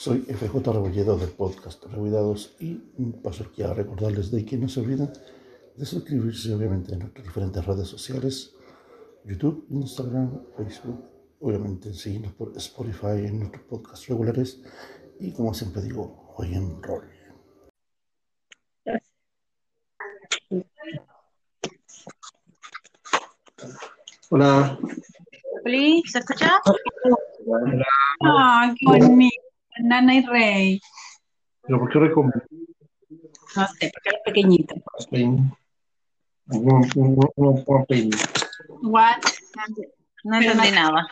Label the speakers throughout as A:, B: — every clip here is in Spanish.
A: Soy FJ Rebolledo del podcast Rebuidados y paso aquí a recordarles de que no se olviden de suscribirse obviamente en nuestras diferentes redes sociales, YouTube, Instagram, Facebook, obviamente seguirnos por Spotify en nuestros podcasts regulares y como siempre digo, hoy en rol. Hola.
B: Hola, ¿se escucha? Ah, qué bonito. Nana y Rey.
A: ¿Pero por qué recomiendo?
B: No sé, porque es pequeñito.
A: Un, un, un, un peine.
B: What?
C: No entendí nada.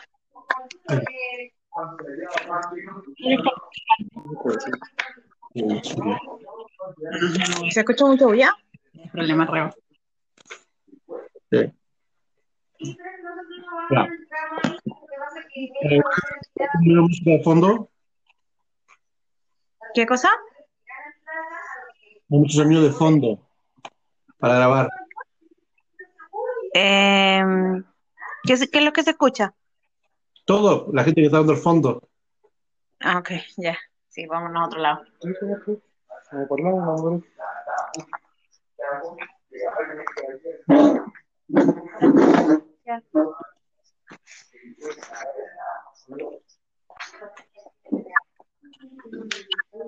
B: ¿Se escucha mucho bulla? Problema reo.
A: Sí. Ya. Eh, ¿Una música de fondo?
B: ¿Qué cosa?
A: Mucho sonido de fondo para grabar.
B: Eh, ¿qué, es- ¿Qué es lo que se escucha?
A: Todo, la gente que está dando el fondo.
B: Ah, ok, ya. Sí, vámonos a otro lado. Ya.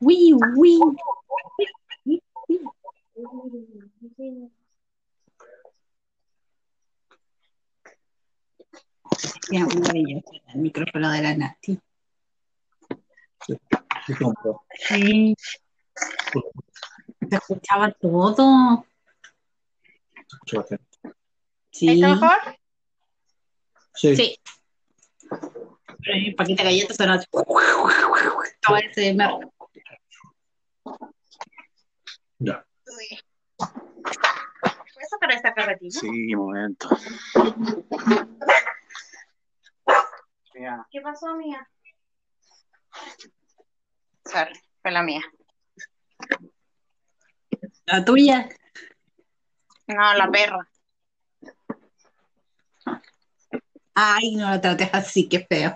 B: Uy. Mira, maravilloso el micrófono de la Nati.
A: Sí.
B: Se escuchaba todo. Sí.
C: ¿Está mejor?
A: Sí.
B: Sí. De galletas sonó así. Todo ese mer-
A: Ya.
C: ¿Puedes sacar esta carretilla?
D: Sí, momento.
C: ¿Qué pasó, mía? Sorry, fue la mía.
B: La tuya.
C: No, la perra.
B: Ay, no la trates así, qué feo.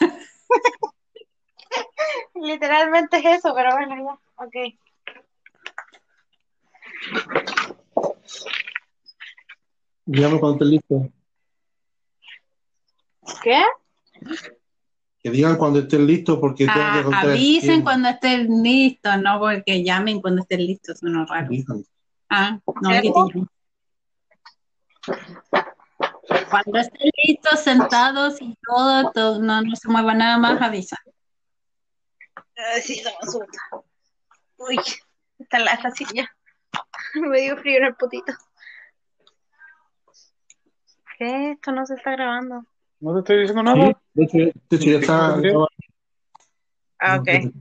C: Literalmente es eso, pero bueno, ya. Ok.
A: Dígame cuando estés listo.
C: ¿Qué?
A: Que digan cuando estén listos porque tengo
B: Ah,
A: que contar
B: avisen cuando estén listos, no porque llamen cuando estén listos, suena raro.
A: Avisan.
B: Ah, no,
C: ¿Qué?
B: que te. Cuando estén listos, sentados y todo, todo, no, no se mueva nada más, avisa.
C: Ay, sí, se me asusta. Uy, está la silla. Me dio frío en el potito. ¿Qué? Esto no se está grabando.
D: No te estoy diciendo
A: Sí,
D: nada.
A: de hecho, de hecho ya está.
C: Ah, ok.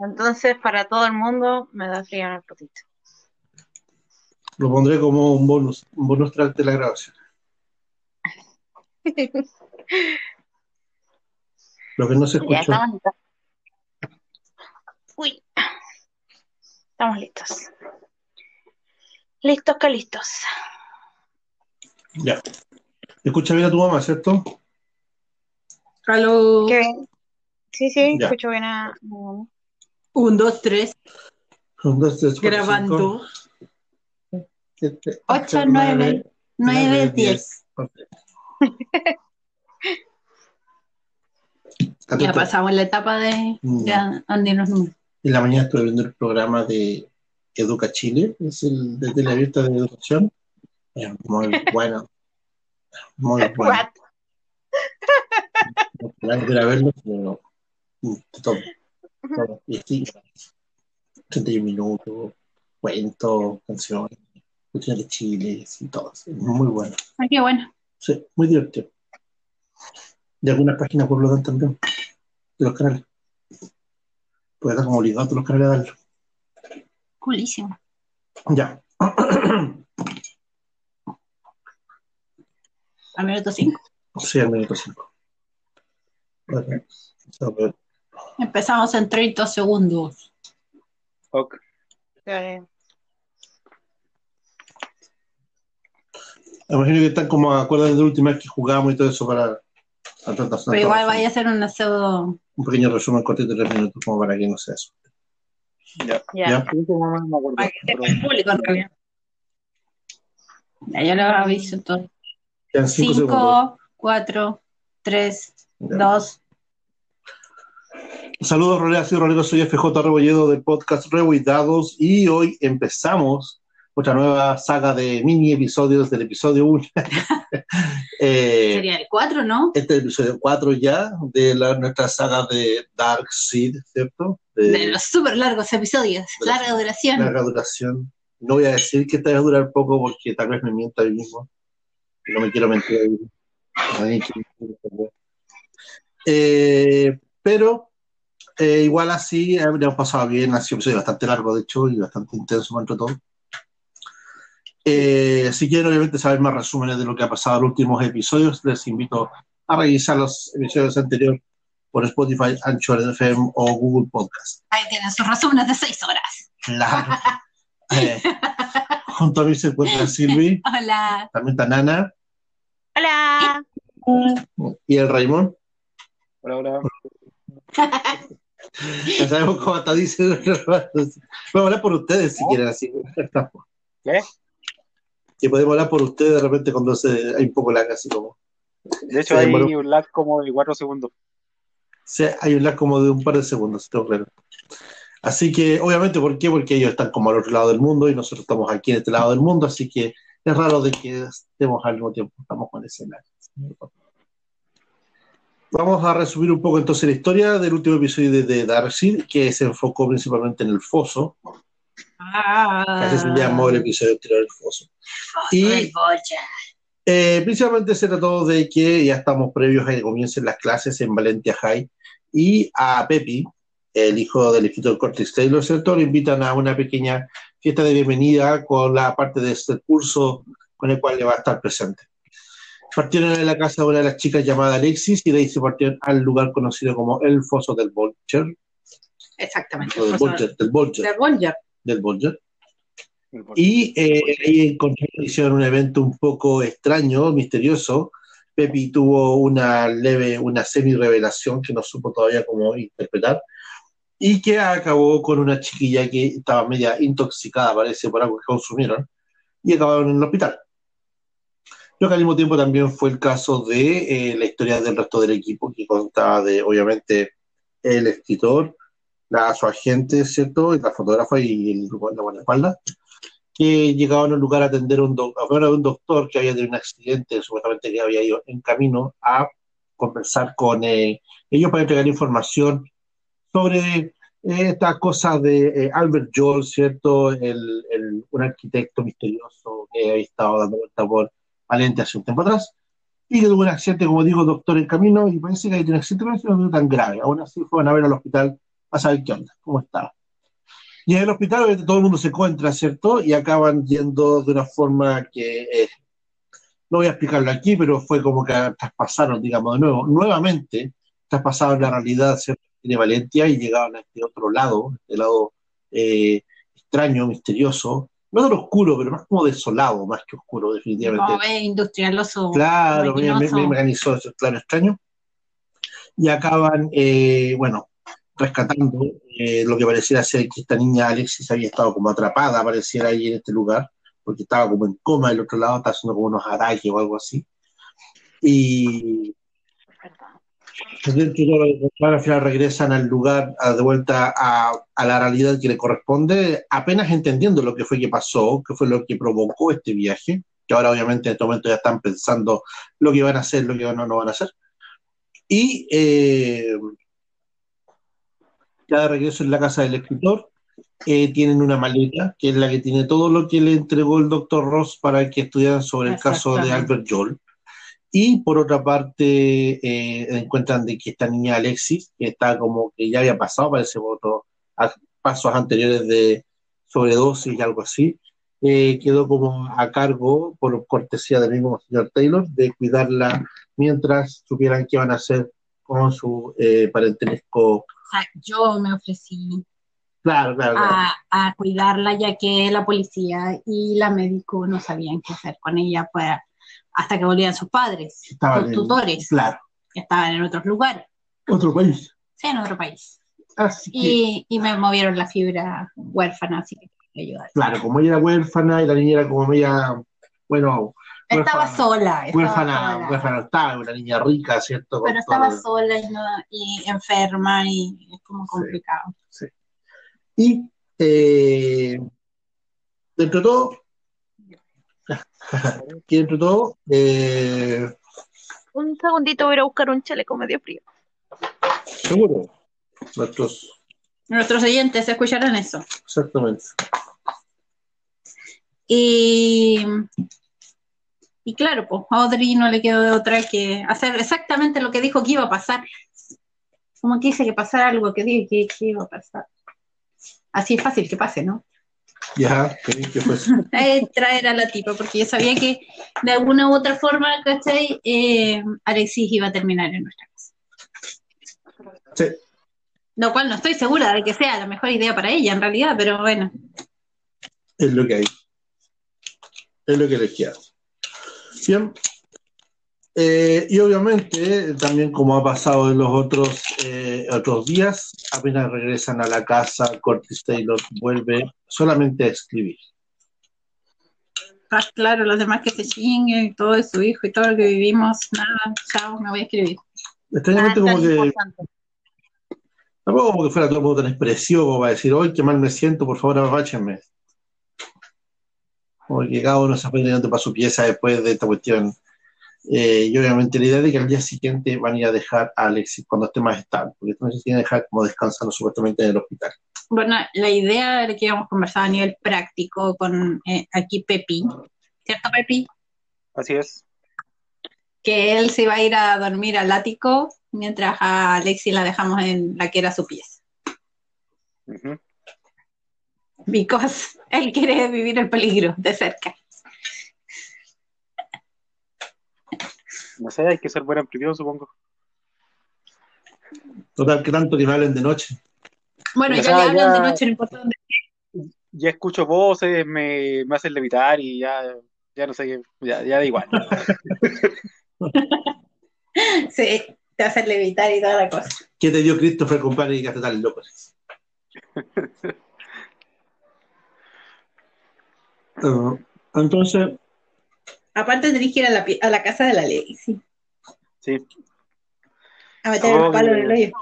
C: Entonces, para todo el mundo, me da frío en el potito.
A: Lo pondré como un bonus, un bonus track de la grabación. Lo que no se
C: Ya
A: escuchó.
C: estamos listos. Uy. Estamos listos. Listos que listos.
A: Ya. Escucha bien a tu mamá, ¿cierto?
B: Aló.
C: ¿Qué bien? Sí, sí,
A: Ya.
C: escucho bien a mi mamá.
B: Un, dos, tres,
A: Un, dos, tres, cuatro,
B: grabando.
A: cinco, siete,
B: Ocho, nueve, nueve, diez. Ya pasamos la etapa de
A: Mm.
B: ya los números.
A: En la mañana estuve viendo el programa de Educa Chile, es el de teleabierta de educación. Es muy bueno. Muy bueno. No pudiera verlo, pero mm, todo. todo. Y así, 31 minutos, cuentos, canciones, cuestiones de Chile, y todo. Es muy bueno.
B: Ah, qué bueno.
A: Sí, muy divertido. De algunas páginas por lo tanto también, de los canales. Pues está como obligado a todos los canales a darlo.
B: Coolísimo.
A: Ya.
B: Al minuto cinco.
A: Sí, al minuto 5. Bueno, a ver.
B: Empezamos en 30 segundos.
D: Ok.
C: Eh,
A: imagino que están como acuerdan de la última vez que jugamos y todo eso para... para tratar-
B: Pero igual vaya a ser un pseudo.
A: Un pequeño resumen cortito de tres minutos como para que no sea eso.
D: Ya.
C: Ya.
A: ¿Ya?
D: Me.
B: Para que sepa
D: pero-
B: el público en realidad. Ya, yo lo aviso todo.
A: Quedan cinco segundos.
B: 5, 4, 3,
A: Ya.
B: 2.
A: Saludos, Rolea, soy Rolero, soy FJ Rebolledo del podcast Rebuidados y hoy empezamos otra nueva saga de mini episodios del episodio 1. Eh,
B: Sería el 4, ¿no?
A: este es el episodio 4 ya de la, nuestra saga de Dark Seed, ¿cierto? De,
B: De los súper largos episodios,
A: de
B: larga
A: los-
B: duración.
A: larga duración. No voy a decir que esta va a durar poco porque tal vez me mienta a mí mismo. No me quiero mentir a mí mismo. Nadie quiere mentir a mí. Eh, pero eh, igual así hemos pasado bien, ha sido un episodio bastante largo de hecho y bastante intenso entre todo. Eh, si quieren obviamente saber más resúmenes de lo que ha pasado en los últimos episodios, les invito a revisar los episodios anteriores por Spotify, Anchor FM o Google Podcast.
B: Ahí tienen sus resúmenes de 6 horas.
A: Claro. Eh, junto a mí se encuentra Silvi,
B: Hola.
A: también está Nana
C: Hola.
A: y el Raymond.
D: Hola, hola.
A: Ya sabemos cómo hasta dice. Podemos hablar por ustedes si
D: ¿No?
A: quieren así.
D: ¿Qué?
A: Que podemos hablar por ustedes de repente cuando se, hay un poco lag así como.
D: De hecho, hay un lag como de 4 segundos.
A: Sí, hay un lag como de un par de segundos, tengo claro. Así que, obviamente, ¿por qué? Porque ellos están como al otro lado del mundo y nosotros estamos aquí en este lado del mundo, así que es raro de que estemos al mismo tiempo, estamos con ese lag. Vamos a resumir un poco entonces la historia del último episodio de, de Darkseid, que se enfocó principalmente en el foso,
B: Ah.
A: así se llamó el episodio anterior, el foso. Y
B: Red Boya.
A: Eh, principalmente se trató de que ya estamos previos a que comiencen las clases en Valentia High y a Pepi, el hijo del escritor Curtis Taylor, ¿cierto? Le invitan a una pequeña fiesta de bienvenida con la parte de este curso con el cual le va a estar presente. Partieron de la casa de una de las chicas llamada Alexis y de ahí se partieron al lugar conocido como el Foso del Vulture,
B: Exactamente.
A: del Vulture, del Vulture,
B: De Bolger.
A: del Vulture. Y eh, ahí hicieron un evento un poco extraño, misterioso. Pepi tuvo una leve, una semi-revelación que no supo todavía cómo interpretar y que acabó con una chiquilla que estaba media intoxicada, parece, por algo que consumieron y acabaron en el hospital. Lo que al mismo tiempo también fue el caso de eh, la historia del resto del equipo, que contaba de, obviamente, el escritor, la, su agente, ¿cierto? Y la fotógrafa y el, la guardaespaldas que llegaban a un lugar a atender a un, a un doctor que había tenido un accidente, supuestamente que había ido en camino a conversar con eh, ellos para entregar información sobre eh, esta cosa de eh, Albert Joel, ¿cierto? El, el- un arquitecto misterioso que había estado dando vuelta por Valente hace un tiempo atrás y que tuvo un accidente, como digo, doctor en camino y parece que hay un accidente, pero no tan grave. Aún así fueron a ver al hospital a saber qué onda, cómo estaba. Y en el hospital obviamente, todo el mundo se encuentra, ¿cierto? Y acaban yendo de una forma que eh, no voy a explicarlo aquí, pero fue como que traspasaron, digamos, de nuevo, nuevamente traspasaron la realidad ¿cierto? de Valencia y llegaron a este otro lado, este lado eh, extraño, misterioso, no lo oscuro, pero más como desolado, más que oscuro, definitivamente.
B: Como ve industrialoso.
A: Claro, me, me, me organizó eso, claro, extraño. Y acaban, eh, bueno, rescatando eh, lo que pareciera ser que esta niña Alexis había estado como atrapada, pareciera ahí en este lugar, porque estaba como en coma del otro lado, estaba haciendo como unos ataques o algo así. Y al final regresan al lugar, de vuelta a, a la realidad que le corresponde, apenas entendiendo lo que fue que pasó, que fue lo que provocó este viaje, que ahora obviamente en este momento ya están pensando lo que van a hacer, lo que no, no van a hacer. Y eh, ya de regreso en la casa del escritor, eh, tienen una maleta, que es la que tiene todo lo que le entregó el doctor Ross para que estudiaran sobre el caso de. Albert Joel. Y por otra parte, eh, encuentran de que esta niña Alexis, que está como que ya había pasado, parece, por otros pasos anteriores de sobredosis y algo así, eh, quedó como a cargo, por cortesía del mismo señor Taylor, de cuidarla mientras supieran qué van a hacer con su eh, parentesco.
B: Sea, yo me ofrecí
A: Claro, claro, claro.
B: a, a cuidarla ya que la policía y la médico no sabían qué hacer con ella para hasta que volvían sus padres,
A: Estaban
B: sus
A: en-
B: tutores,
A: Claro,
B: que estaban en otros lugares,
A: otro país.
B: sí, en otro país.
A: Así que,
B: Y, y me movieron la fibra huérfana, así que ayudar.
A: claro, como ella era huérfana y la niña era como media, bueno,
B: Estaba
A: Huérfana.
B: sola, estaba
A: huérfana,
B: sola.
A: huérfana no estaba, una niña rica, ¿cierto?
B: Pero estaba sola y, no, y enferma y es como complicado.
A: Y eh, dentro de todo, y dentro de todo, eh,
C: Un segundito voy a buscar un chaleco medio frío.
A: seguro, nuestros,
B: Nuestros oyentes escucharán eso.
A: exactamente.
B: Y, y claro, pues a Audrey no le quedó de otra que hacer exactamente lo que dijo que iba a pasar. Como que dice que pasara algo que dije que, que iba a pasar. Así es fácil que pase, ¿no?
A: Ya, ¿qué, qué fue eso?
B: Eh, traer a la tipa, porque yo sabía que de alguna u otra forma, ¿cachai? Eh, Alexis iba a terminar en nuestra casa.
A: Sí,
B: Lo cual no estoy segura de que sea la mejor idea para ella, en realidad, pero bueno.
A: es lo que hay. Es lo que les queda. Bien. Eh, y obviamente, también como ha pasado en los otros, eh, otros días, apenas regresan a la casa, Curtis Taylor vuelve solamente a escribir.
B: Ah, claro, los demás que se chinguen, y todo de su hijo y todo lo que vivimos, nada, chao, me voy a escribir.
A: Extrañamente
C: Nada
A: como que,
C: importante.
A: tampoco como que fuera todo tan expresivo como para decir, hoy qué mal me siento, por favor apapáchenme. Como que cada uno se fue tirando para su pieza después de esta cuestión. Eh, y obviamente la idea de que al día siguiente van a ir a dejar a Alexis cuando esté más estable, porque entonces tiene que dejar como descansando supuestamente en el hospital.
B: Bueno, la idea de que íbamos conversado a nivel práctico con eh, aquí Pepi, ¿cierto Pepi?
D: Así es.
B: Que él se iba a ir a dormir al ático mientras a Alexis la dejamos en la que era su pieza.
D: Ujú.
B: Because él quiere vivir el peligro de cerca.
D: No sé, hay que ser buen anfitrión, supongo.
A: Total, que tanto que me hablen de noche.
B: Bueno, ya
D: sea,
B: le hablan
D: ya-
B: de noche, no importa dónde.
D: Ya escucho voces, me, me hacen levitar y ya, ya no sé, qué- ya, ya da igual.
B: Sí, te hace levitar y toda la cosa.
A: ¿Qué te dio Christopher, compadre, y que hace tan loco? Ah, entonces,
B: Aparte tenés que ir a la, a la casa de la Alexis.
D: Sí.
B: A meter el palo en el hoyo.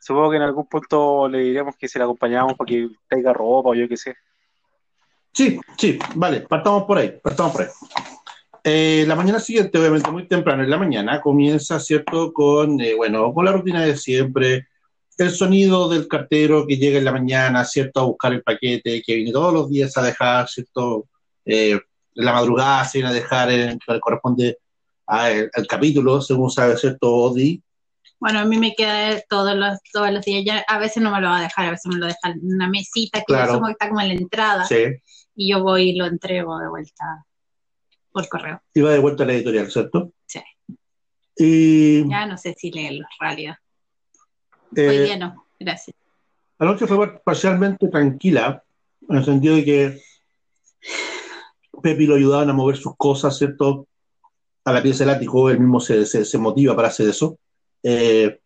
D: Supongo que en algún punto le diremos que se la acompañamos para que traiga ropa o yo qué sé.
A: Sí, sí, vale, partamos por ahí, partamos por ahí. Eh, la mañana siguiente, obviamente muy temprano en la mañana, comienza, ¿cierto? Con, eh, bueno, con la rutina de siempre, el sonido del cartero que llega en la mañana, ¿cierto? A buscar el paquete, que viene todos los días a dejar, ¿cierto? Eh, en la madrugada se viene a dejar, en, que corresponde al, al capítulo, según sabe, ¿cierto? Odi.
B: Bueno, a mí me queda todos los, todos los días. Ya, a veces no me lo va a dejar, a veces me lo deja en una mesita que
A: Claro.
B: está como en la entrada.
A: Sí,
B: Y yo voy y lo entrego de vuelta por correo.
A: y va de vuelta a la editorial, ¿cierto?
B: Sí.
A: Y
B: Ya no sé si leerlo en realidad.
A: Eh,
B: Hoy día no, gracias.
A: La noche fue parcialmente tranquila, en el sentido de que Pepi lo ayudaban a mover sus cosas, ¿cierto? A la pieza del ático, él mismo se, se, se motiva para hacer eso. Eh,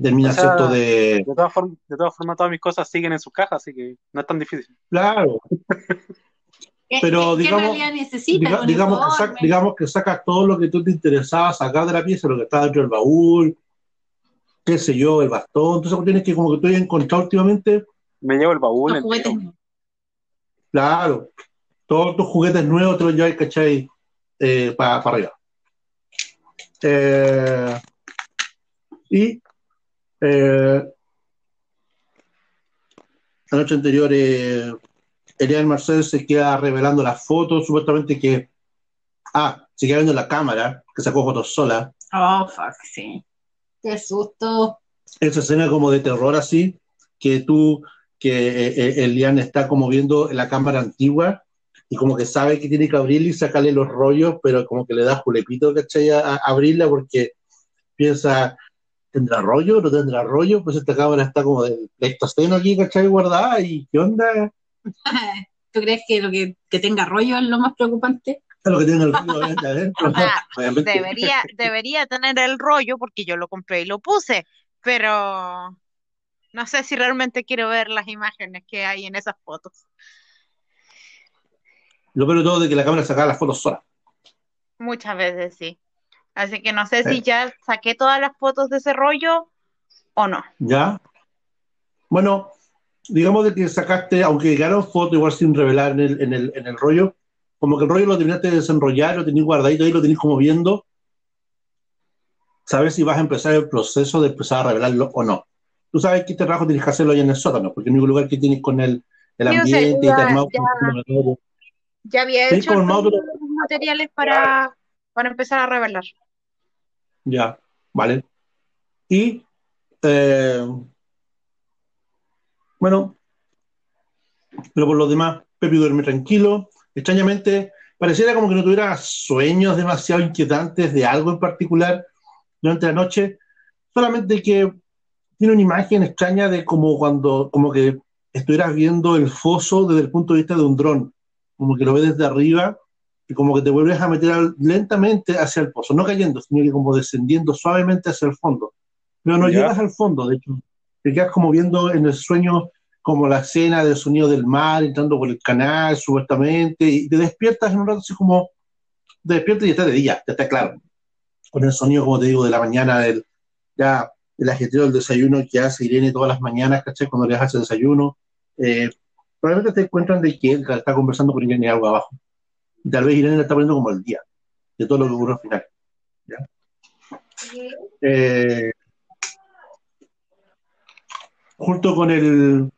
A: termina,
D: O sea,
A: ¿cierto? De.
D: De todas formas, de todas formas, todas mis cosas siguen en sus cajas, así que no es tan difícil.
A: Claro,
B: ¿Qué-
A: pero
B: qué- qué
A: digamos-
B: necesita?
A: diga- digamos, que saca, digamos que sacas todo lo que tú te interesaba sacar de la pieza, lo que está dentro del baúl, qué sé yo, el bastón, entonces tienes que como que tú hayas encontrado últimamente,
D: Me llevo el baúl
B: Los juguetes
A: claro, todos tus juguetes nuevos te los llevas, ¿cachai? Eh, para arriba. Eh, y eh, la noche anterior, eh, Elian Marcel se queda revelando las fotos, supuestamente que. Ah, se queda viendo la cámara, que sacó fotos sola.
B: Oh, fuck, sí. Qué susto.
A: Esa escena como de terror así, que tú, que eh, eh, Elian está como viendo la cámara antigua y como que sabe que tiene que abrirla y sacarle los rollos, pero como que le da julepito, ¿cachai? A, a abrirla porque piensa, ¿tendrá rollo? ¿No tendrá rollo? Pues esta cámara está como de Pleistoceno aquí, ¿cachai? Guardada y ¿qué onda?
B: ¿Tú crees que lo que, que tenga rollo es lo más preocupante?
A: Es lo que tiene el rollo obviamente, adentro.
C: O sea,
A: Obviamente.
C: debería, debería tener el rollo porque yo lo compré y lo puse, pero no sé si realmente quiero ver las imágenes que hay en esas fotos.
A: Lo peor de todo es que la cámara sacaba las fotos sola.
C: Muchas veces sí. Así que no sé si ya saqué todas las fotos de ese rollo o no.
A: ¿Ya? Bueno, digamos de que sacaste, aunque llegaron fotos igual sin revelar en el, en el, en el rollo, como que el rollo lo terminaste de desenrollar, lo tenías guardadito ahí, lo tenías como viendo, saber si vas a empezar el proceso de empezar a revelarlo o no. Tú sabes que este trabajo tienes que hacerlo allá en el sótano, porque es el único lugar que tienes con el, el ambiente y
C: ya-
A: te armado
C: ya-
A: con.
C: Ya había hecho todos los materiales para, para empezar a revelar.
A: Ya, ¿vale? Y, eh, bueno, pero por lo demás, Pepe duerme tranquilo. Extrañamente, pareciera como que no tuviera sueños demasiado inquietantes de algo en particular durante la noche, solamente que tiene una imagen extraña de como cuando, como que estuvieras viendo el foso desde el punto de vista de un dron, como que lo ves desde arriba y como que te vuelves a meter al- lentamente hacia el pozo, no cayendo, sino que como descendiendo suavemente hacia el fondo. Pero no
D: Ya.
A: llegas al fondo, de hecho, te quedas como viendo en el sueño como la escena del sonido del mar entrando por el canal, supuestamente, y te despiertas en un rato así como, te despiertas y está de día, ya está claro. Con el sonido, como te digo, de la mañana, del, ya, el ajetreo del desayuno que hace Irene todas las mañanas, ¿cachai? Cuando le hace desayuno. Eh, probablemente te encuentran de que él está conversando con Irene algo abajo. Tal vez Irene le está poniendo como el día de todo lo que ocurrió al final. ¿ya? Eh, junto con el,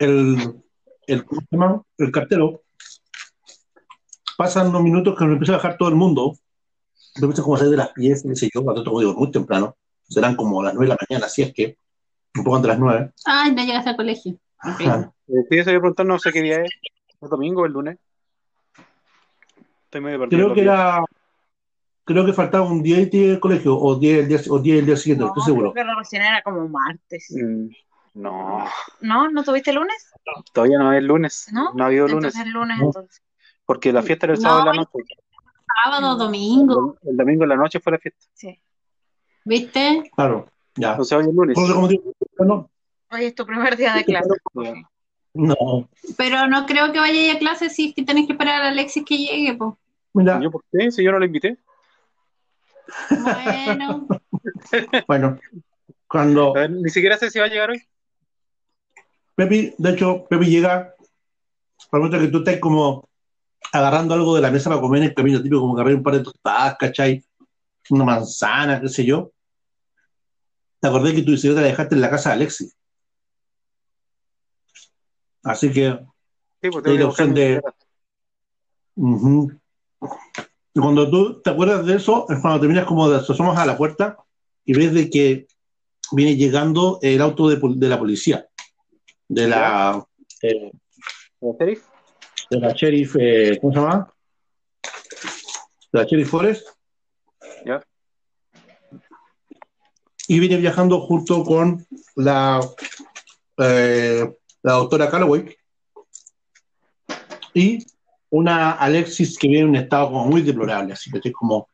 A: el, el, ¿cómo se cartero, pasan unos minutos que nos empieza a bajar todo el mundo. Yo empieza como a salir de las piezas, qué sé yo, cuando como digo, muy temprano. Serán como las nueve de la mañana, así es que, un poco antes de las nueve.
B: Ay, no llegaste al colegio.
D: Sí, eso iba a preguntar, no sé qué día es. ¿El domingo o el lunes? Estoy medio perdido.
A: Creo que
D: días.
A: era, creo que faltaba un día y día del colegio, o día el día, o día el día siguiente, no
C: No,
A: estoy seguro.
C: creo que recién era como martes.
D: Mm, No,
C: ¿No? ¿No tuviste lunes?
D: todavía no es lunes.
C: ¿No?
D: No ha habido lunes.
C: Entonces el lunes,
A: No.
C: entonces.
D: Porque la fiesta era el
B: No,
D: sábado en la noche.
B: Sábado, domingo,
D: El, el domingo en la noche fue la fiesta.
C: Sí.
B: ¿viste?
A: Claro, ya.
D: Entonces hoy es lunes.
C: Hoy es tu primer día de clase.
A: no,
B: Pero no creo que vaya a ir a clase si es que tenés que esperar a Alexis que llegue, pues.
A: mira,
D: ¿Yo por qué? Si yo no lo invité.
B: Bueno,
A: bueno, cuando
D: ver, ni siquiera sé si va a llegar hoy.
A: Pepi, de hecho, Pepi llega, al momento que tú estás como agarrando algo de la mesa para comer en el camino, tipo como agarrar un par de tostadas, ¿cachai? Una manzana, qué sé yo. Te acordé que tu bicicleta la dejaste en la casa de Alexis. Así que,
D: Sí, pues
A: la opción de- ujú. Y cuando tú te acuerdas de eso, es cuando terminas como de asomas a la puerta y ves de que viene llegando el auto de la policía, de la, eh,
D: ¿El sheriff?
A: de la sheriff, eh, ¿cómo se llama? De la sheriff Forest.
D: Ya.
A: Y viene viajando junto con la, eh, la doctora Calloway y una Alexis que viene en un estado como muy deplorable, así que estoy como,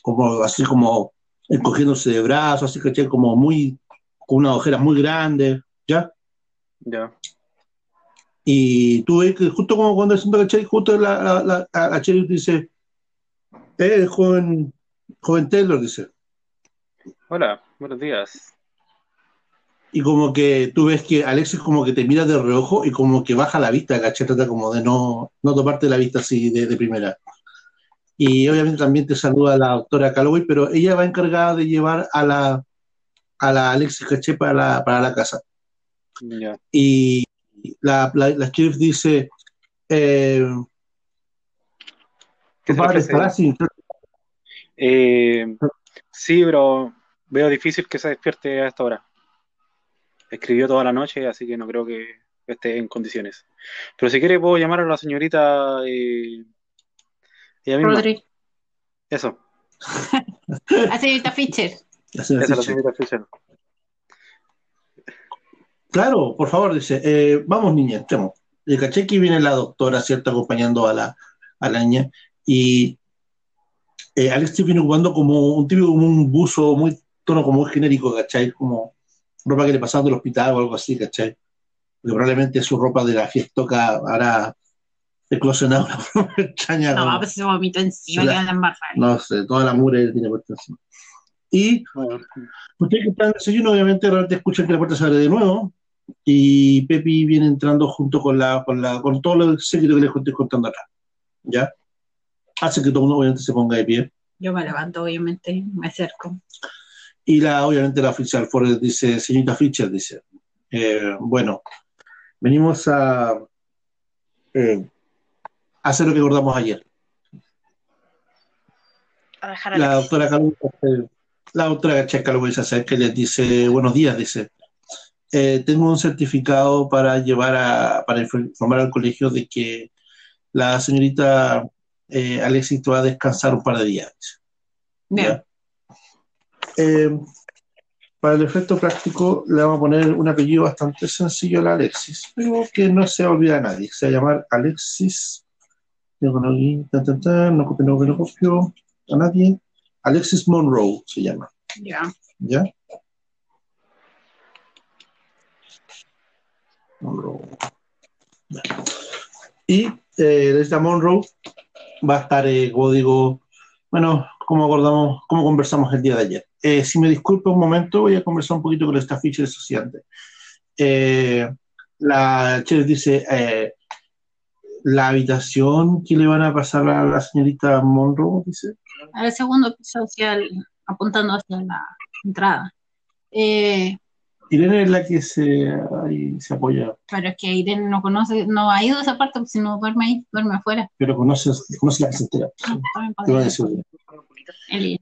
A: como así como encogiéndose de brazos, así que estoy como muy, con unas ojeras muy grandes, ¿ya?
D: Ya.
A: Y tú ves que justo como cuando siento que Cherry, justo la, la, la, dice, eh, joven, joven Taylor, dice.
D: Hola, buenos días.
A: Y como que tú ves que Alexis como que te mira de reojo y como que baja la vista, ¿cachai? Trata como de no, no toparte la vista así de, de primera. Y obviamente también te saluda la doctora Calloway, pero ella va encargada de llevar a la, a la Alexis, ¿cachai? Para la, para la casa. Y la, la, la sheriff dice, eh,
D: ¿Qué
A: padre estará sin
D: Eh, sí, pero veo difícil que se despierte a esta hora. Escribió toda la noche, así que no creo que esté en condiciones. Pero si quiere puedo llamar a la señorita eh, ella misma.
B: Rodri.
D: Eso,
B: A señorita Fischer.
A: La
D: la señorita Fisher.
A: Claro, por favor, dice, eh, vamos niña, entremos. Y caché que viene la doctora, ¿cierto? Acompañando a la, a la niña. Y eh, Alex viene ocupando como un típico, como un buzo muy tono como muy genérico, ¿cachai? Como ropa que le pasaban del hospital o algo así, ¿cachai? Porque probablemente su ropa de la fiesta habrá eclosionado una forma extraña.
B: No,
A: como-
B: pues se vomitó encima,
A: Sí,
B: le
A: la-
B: van a embarrar.
A: no sé, toda la mugre tiene puesta encima. Y ustedes que están en el desayuno, obviamente, de repente escuchan que la puerta se abre de nuevo y Pepi viene entrando junto con la, con la, con todo lo séquito que les estoy contando acá. ¿Ya? Hace que todo el mundo obviamente se ponga de pie.
B: Yo me levanto, obviamente, me acerco.
A: Y la, obviamente la oficial Ford dice, señorita Fischer, dice, eh, bueno, venimos a eh, hacer lo que acordamos ayer.
C: A dejar a
A: La
C: Alexis.
A: doctora Calvo, eh, la doctora Checa lo se acerca y les dice, buenos días, dice, "Eh, tengo un certificado para llevar a, para infor- informar al colegio de que la señorita eh, Alexis va a descansar un par de días.
B: Bien.
A: ¿Ya? Eh, para el efecto práctico le vamos a poner un apellido bastante sencillo a la Alexis, pero que no se olvida a nadie. Se va a llamar Alexis. Tengo tan, no copio, no copio, no copio a nadie. Alexis Monroe se llama.
B: Ya.
A: ¿Ya? Monroe. Y eh, esta Monroe va a estar, eh, como digo, bueno, como acordamos, como conversamos el día de ayer. Eh, si me disculpa un momento, voy a conversar un poquito con esta ficha de estudiante. Eh, la Cheres dice, eh, la habitación que le van a pasar a la señorita Monroe, dice.
B: Al segundo piso, el- apuntando hacia la entrada. Eh,
A: Irene es la que se, ahí se apoya,
B: pero es que Irene no conoce, no ha ido a esa parte, si no duerme ahí, duerme afuera.
A: pero conoce, conoce la que se entera.
B: Ah, también
A: Te voy a
B: podría
A: decir.
B: ser. Eli.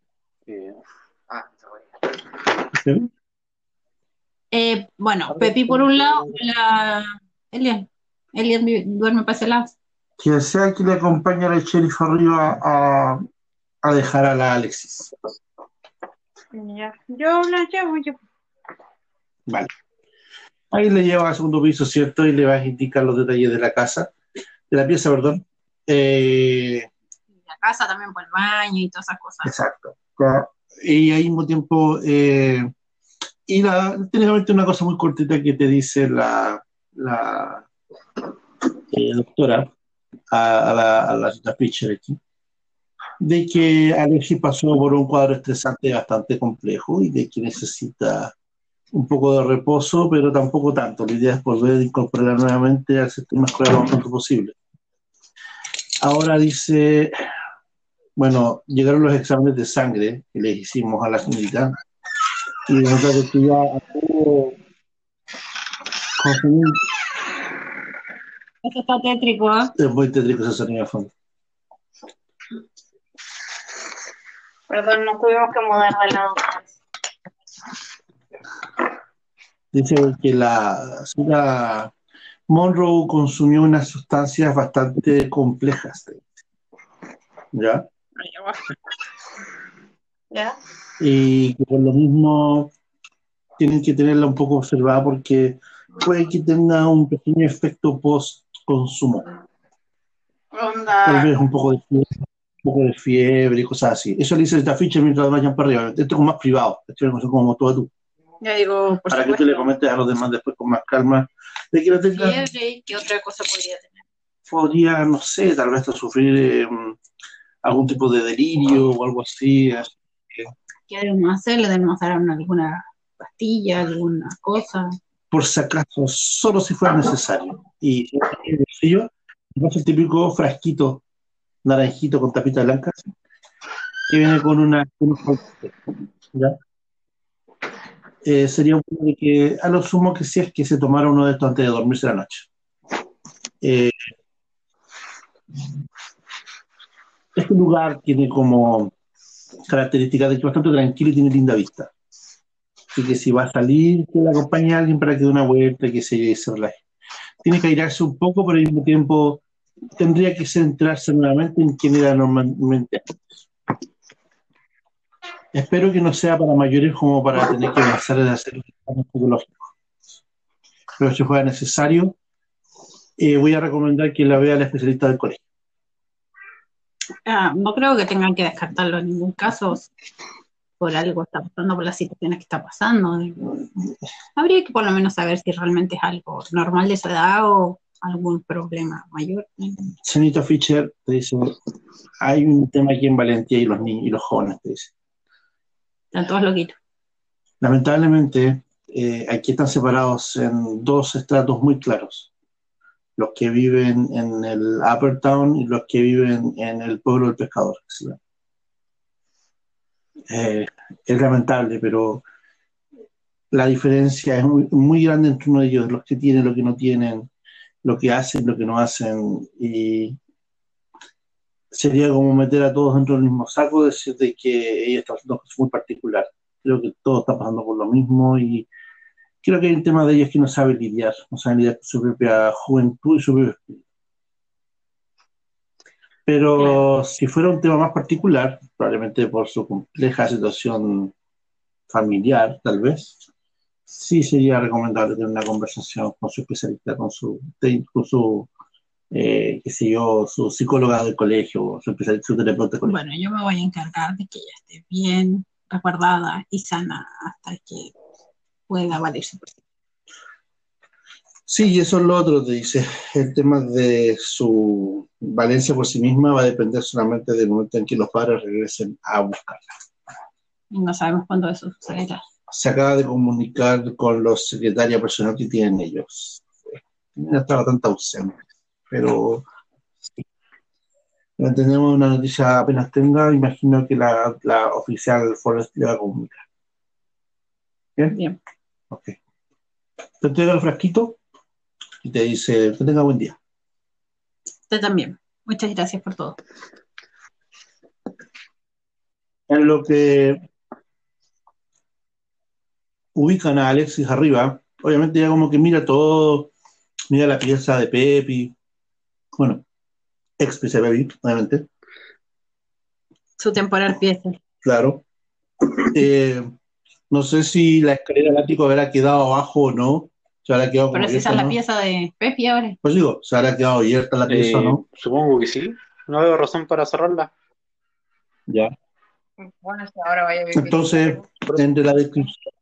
D: Eh,
B: bueno, Pepi por un lado, la Elian. Elian duerme para ese lado.
A: Que sea que le acompañe a la sheriff arriba a, a dejar a la Alexis.
C: Ya. Yo la llevo, yo.
A: Vale. Ahí le lleva al segundo piso, ¿cierto? Y le vas a indicar los detalles de la casa, de la pieza, perdón. Eh,
B: La casa también por el baño y todas esas cosas.
A: exacto. Y al mismo tiempo, eh, y la, técnicamente una cosa muy cortita que te dice la, la eh, doctora a, a la, a la Pitcher aquí, de que Alexis pasó por un cuadro estresante bastante complejo y de que necesita un poco de reposo, pero tampoco tanto. La idea es volver a incorporarla nuevamente al sistema escolar lo más pronto posible. Ahora dice, bueno, llegaron los exámenes de sangre que le hicimos a la señorita y resulta que tú ya
B: Eso está tétrico, ¿eh?
A: es muy tétrico ese sonido de fondo.
C: Perdón, no tuvimos que mudar de lado.
A: Dice que la señora Monroe consumió unas sustancias bastante complejas. ¿Ya?
C: ¿Ya?
A: y que por lo mismo tienen que tenerla un poco observada porque puede que tenga un pequeño efecto post-consumo. Tal
C: Onda.
A: vez un poco de fiebre, un poco de fiebre y cosas así. Eso le dice esta ficha mientras vayan para arriba. Esto es como más privado, esto es como a tú.
B: Ya digo, por
A: para que tú le comentes a los demás después con más calma de que no tenga,
B: Fiebre y qué otra cosa podría tener.
A: podría, no sé, tal vez hasta sufrir eh, algún tipo de delirio o algo así.
B: ¿Qué debemos hacer? ¿Le debemos dar una- alguna pastilla, alguna cosa?
A: por si acaso, solo si fuera necesario. Y tiene el típico frasquito naranjito con tapita blanca que viene con una. con un- ¿ya? Eh, sería poco de que, a lo sumo, que si es que se tomara uno de estos antes de dormirse la noche. Eh, este lugar tiene como característica de que bastante tranquilo y tiene linda vista. Así que si va a salir, que le acompañe a alguien para que dé una vuelta y que se, se relaje. Tiene que airarse un poco, pero al mismo tiempo tendría que centrarse nuevamente en quien era normalmente antes. Espero que no sea para mayores como para tener que avanzar en hacer un examen psicológico. Pero si fuera necesario, eh, voy a recomendar que la vea la especialista del colegio.
B: Ah, no creo que tengan que descartarlo en ningún caso. Por algo está pasando, por las situaciones que está pasando. Habría que por lo menos saber si realmente es algo normal de su edad o algún problema mayor.
A: Senito Fischer te dice, hay un tema aquí en Valentía y los niños y los jóvenes, te dice.
B: Están todos loquitos.
A: Lamentablemente, eh, aquí están separados en dos estratos muy claros. Los que viven en el Upper Town y los que viven en el pueblo del pescador. Eh, es lamentable, pero la diferencia es muy, grande entre uno de ellos, los que tienen, los que no tienen, lo que hacen, lo que no hacen, y sería como meter a todos dentro del mismo saco, decir de que ella está haciendo cosas muy particular. Creo que todo está pasando por lo mismo y creo que hay un tema de ellos que no sabe lidiar, no sabe lidiar con su propia juventud y su propio espíritu. Pero si fuera un tema más particular, probablemente por su compleja situación familiar, tal vez, sí sería recomendable tener una conversación con su especialista, con su, con su eh, qué sé yo, su psicóloga del colegio, su, especialista, su terapeuta colegio.
B: Bueno, yo me voy a encargar de que ella esté bien resguardada y sana hasta que pueda valerse por sí.
A: Sí, y eso es lo otro, te dice. El tema de su valencia por sí misma va a depender solamente del momento en que los padres regresen a buscarla.
B: Y no sabemos cuándo eso sucederá.
A: Se acaba de comunicar con los secretarios personal que tienen ellos. No estaba tanto ausente, pero sí. Tenemos una noticia apenas tenga, imagino que la, la oficial Forest le va a comunicar. ¿Bien?
B: Bien.
A: Ok. Te entrega el frasquito y te dice que tenga buen día.
B: Usted también. Muchas gracias por todo.
A: En lo que ubican a Alexis arriba, obviamente ya como que mira todo, mira la pieza de Pepi, bueno, ex Pepi, obviamente,
B: Su temporal pieza.
A: claro. Eh, no sé si la escalera del ático habrá quedado abajo o no, se habrá quedado
B: Pero si esa es la
A: ¿no?
B: pieza de Pepi ahora.
A: Pues digo, se habrá quedado abierta la pieza,
D: Eh,
A: ¿no?
D: Supongo que sí. No veo razón para cerrarla.
A: Ya.
C: Bueno, si ahora vaya a vivir.
A: Entonces, entre la descripción.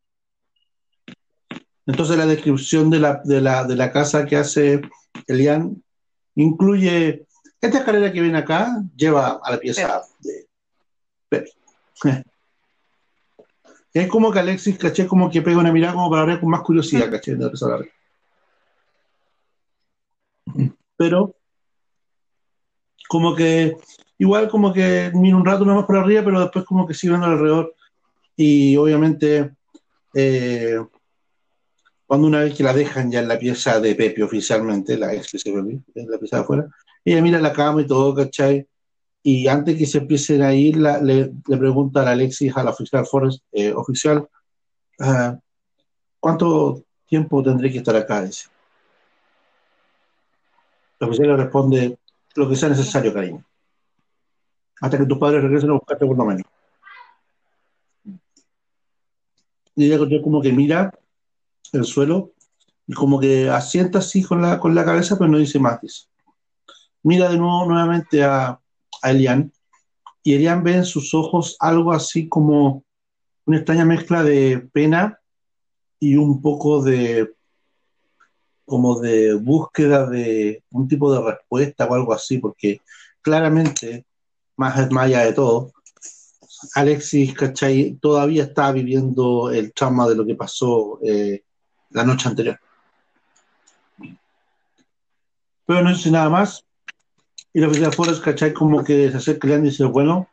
A: Entonces la descripción de la, de la, de la casa que hace Elian incluye esta escalera que viene acá, lleva a la pieza de Pepe. Es como que Alexis, caché, como que pega una mirada como para ver con más curiosidad, caché, de empezar a ver. Pero, como que, igual como que mira un rato nomás por arriba, pero después como que sigue viendo alrededor. Y obviamente, eh, cuando una vez que la dejan ya en la pieza de Pepe oficialmente, la ex de Pepe, en la pieza de afuera, ella mira la cama y todo, ¿cachai? Y antes que se empiecen a ir, la- le, le pregunta a Alexis, a la oficial Forrest, eh, oficial, ah, ¿cuánto tiempo tendré que estar acá? Dice. La oficial le responde, lo que sea necesario, cariño. Hasta que tus padres regresen a buscarte por lo menos. Y ella como que mira el suelo y como que asienta así con la, con la cabeza, pero no dice más. Dice. Mira de nuevo nuevamente a, a Elian y Elian ve en sus ojos algo así como una extraña mezcla de pena y un poco de como de búsqueda de un tipo de respuesta o algo así, porque claramente, más, más allá de todo, Alexis, ¿cachai? Todavía está viviendo el trauma de lo que pasó eh, la noche anterior. Pero no dice nada más. Y la oficina Forrest, ¿cachai? Como que se acerca y dice, bueno,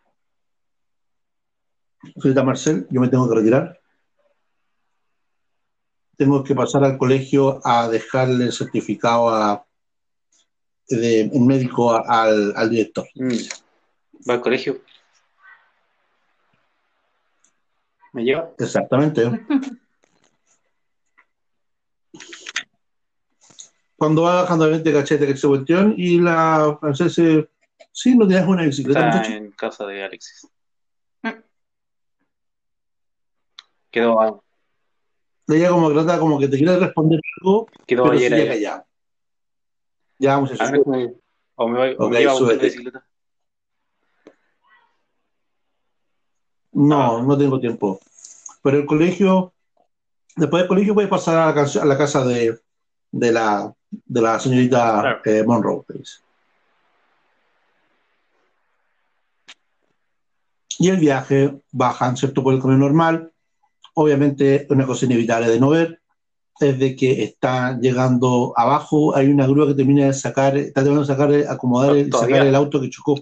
A: señorita Marcel, yo me tengo que retirar. Tengo que pasar al colegio a dejarle el certificado a, de, el médico a- al, al director.
D: Mm. Va al colegio. ¿Me lleva?
A: Exactamente. Cuando va bajando obviamente cachete que se cuestión y la francesa dice, sí, no tienes una bicicleta,
D: Está en casa de Alexis.
B: Mm.
D: Quedó,
A: Ella como que trata como que te quiere responder algo,
D: quedó
A: pero
D: ayer
A: sigue
D: ahí.
A: callada. Ya, muchacho.
D: Ah, me- O me, voy- o
A: Ok,
D: me a la bicicleta.
A: No, no tengo tiempo. Pero el colegio, después del colegio puedes pasar a la, canción- a la casa de, de, la, de la señorita
D: Claro.
A: eh, Monroe. dice. Y el viaje bajan, ¿cierto? Por el camino normal. Obviamente, una cosa inevitable de no ver es de que está llegando abajo, hay una grúa que termina de sacar, está tratando de sacar, acomodar y
D: Todavía.
A: sacar el auto que chocó.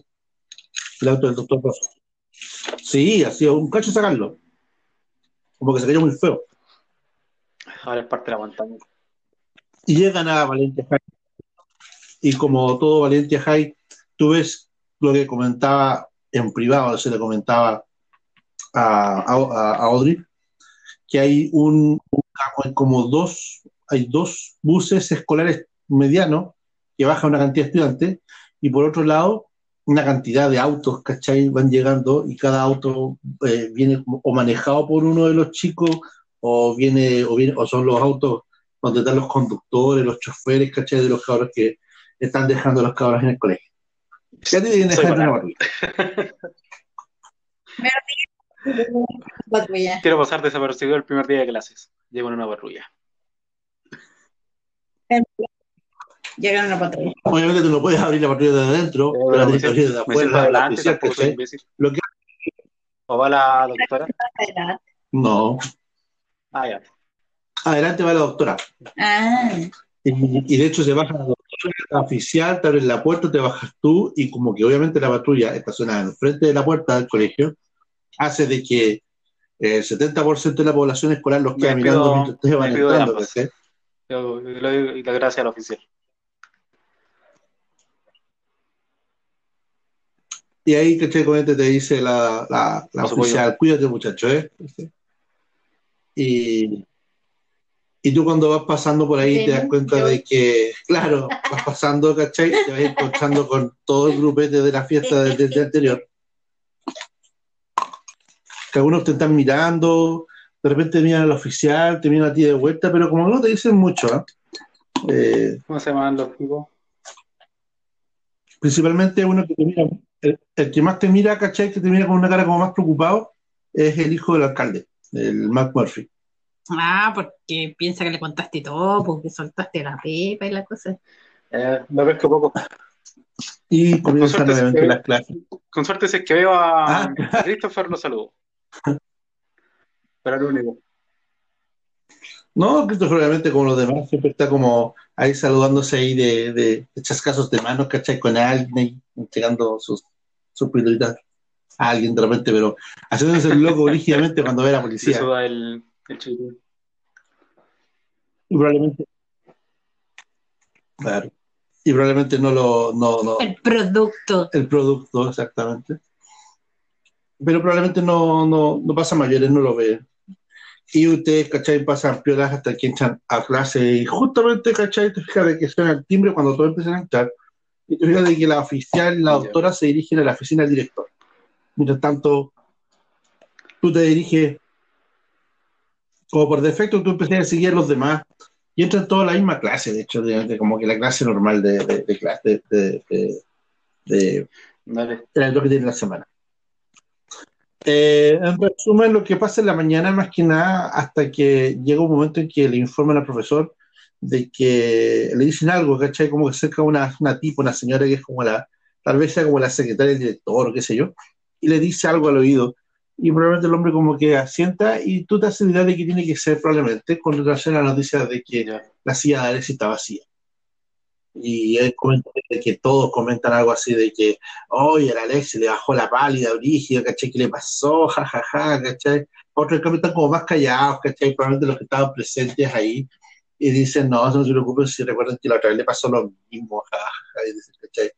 A: El auto del doctor Ross. Sí, así, un cacho sacarlo. Como que se cayó muy feo.
D: Ahora es parte de la montaña.
A: Y llegan a Valencia High. Y como todo Valencia High, tú ves lo que comentaba en privado, se le comentaba a, a, Audrey, que hay un, como dos, hay dos buses escolares medianos que bajan una cantidad de estudiantes, y por otro lado, una cantidad de autos, ¿cachai? Van llegando y cada auto eh, viene o manejado por uno de los chicos, o viene, o viene, o son los autos donde están los conductores, los choferes, ¿cachai? De los cabros que están dejando a los cabros en el colegio. Ya te dejando una.
D: Quiero pasar desapercibido el primer día de clases. Llego en una patrulla.
B: Llegaron a patrulla.
A: Obviamente tú no puedes abrir la patrulla de adentro,
D: Pero
A: pero la
D: me
A: tienes que abrir de
D: me
A: afuera, la, la
D: adelante,
A: ¿cachai?
D: imbécil.
A: Lo que-
D: ¿O va la doctora?
A: No,
D: Ah, ya.
A: Adelante va la doctora.
B: Ah,
A: Y, y de hecho se baja la doctora la oficial, te abren la puerta, te bajas tú, y como que obviamente la patrulla estacionada en frente de la puerta del colegio, hace de que el 70% de la población escolar los queda mirando mientras ustedes van entrando.
D: Yo le doy la gracia al oficial.
A: Y ahí, ¿cachai? Obviamente te dice la, la, la oficial, cuídate muchacho, ¿eh? Y, y tú cuando vas pasando por ahí te das cuenta de que, claro, vas pasando, ¿cachai? Te vas encontrando con todo el grupete de la fiesta del día anterior. Que algunos te están mirando, de repente miran al oficial, te miran a ti de vuelta, pero como no te dicen mucho, ¿ah? Eh,
D: ¿Cómo se llaman los tipos?
A: principalmente uno que te mira, el, el que más te mira, ¿cachai? Que te mira con una cara como más preocupado, es el hijo del alcalde, el Mac Murphy.
B: Ah, porque piensa que le contaste todo, porque soltaste la pepa y la cosa.
D: Eh, lo pesco poco.
A: Y comienzan obviamente
D: ve.
A: las clases.
D: Con suerte, si es que veo a,
A: Ah.
D: a Christopher, lo saludo. Pero el único.
A: No, Christopher obviamente como los demás siempre está como ahí saludándose ahí de, de, de chascazos de manos, ¿cachai? Con alguien, entregando sus, sus a alguien de repente, pero haciéndose el loco rígidamente cuando ve a la policía.
D: suda el, el chiquitín.
A: Y probablemente... Claro. Y probablemente no lo... No, no,
B: El producto.
A: el producto, exactamente. Pero probablemente no, no, no pasa mayores, no lo ven. Y ustedes, ¿cachai? Pasan piolas hasta que entran a clase y justamente, ¿cachai? Te fijas de que suena el timbre cuando todos empiezan a entrar y te fijas de que la oficial la doctora se dirigen a la oficina del director. Mientras tanto, tú te diriges, como por defecto, tú empiezas a seguir a los demás y entran todos a la misma clase, de hecho, de- de- como que la clase normal de, clase, de, era lo que tiene la semana. Eh, en resumen, lo que pasa en la mañana, más que nada, hasta que llega un momento en que le informan al profesor de que le dicen algo, ¿cachai? Como que cerca una, una tipo, una señora que es como la, tal vez sea como la secretaria del director qué sé yo, y le dice algo al oído. Y probablemente el hombre como que asienta y tú te la idea de que tiene que ser probablemente con relación a la noticia de que la silla de Alexis está vacía. Y él comenta de que todos comentan algo así de que, oye, el Alexis le bajó la pálida, brígida, ¿cachai? ¿Qué le pasó? Ja, ja, ja. Otros en cambio están como más callados, ¿cachai? Probablemente los que estaban presentes ahí y dicen, no, no se preocupen si recuerdan que la otra vez le pasó lo mismo, ja, ja, y dicen. Es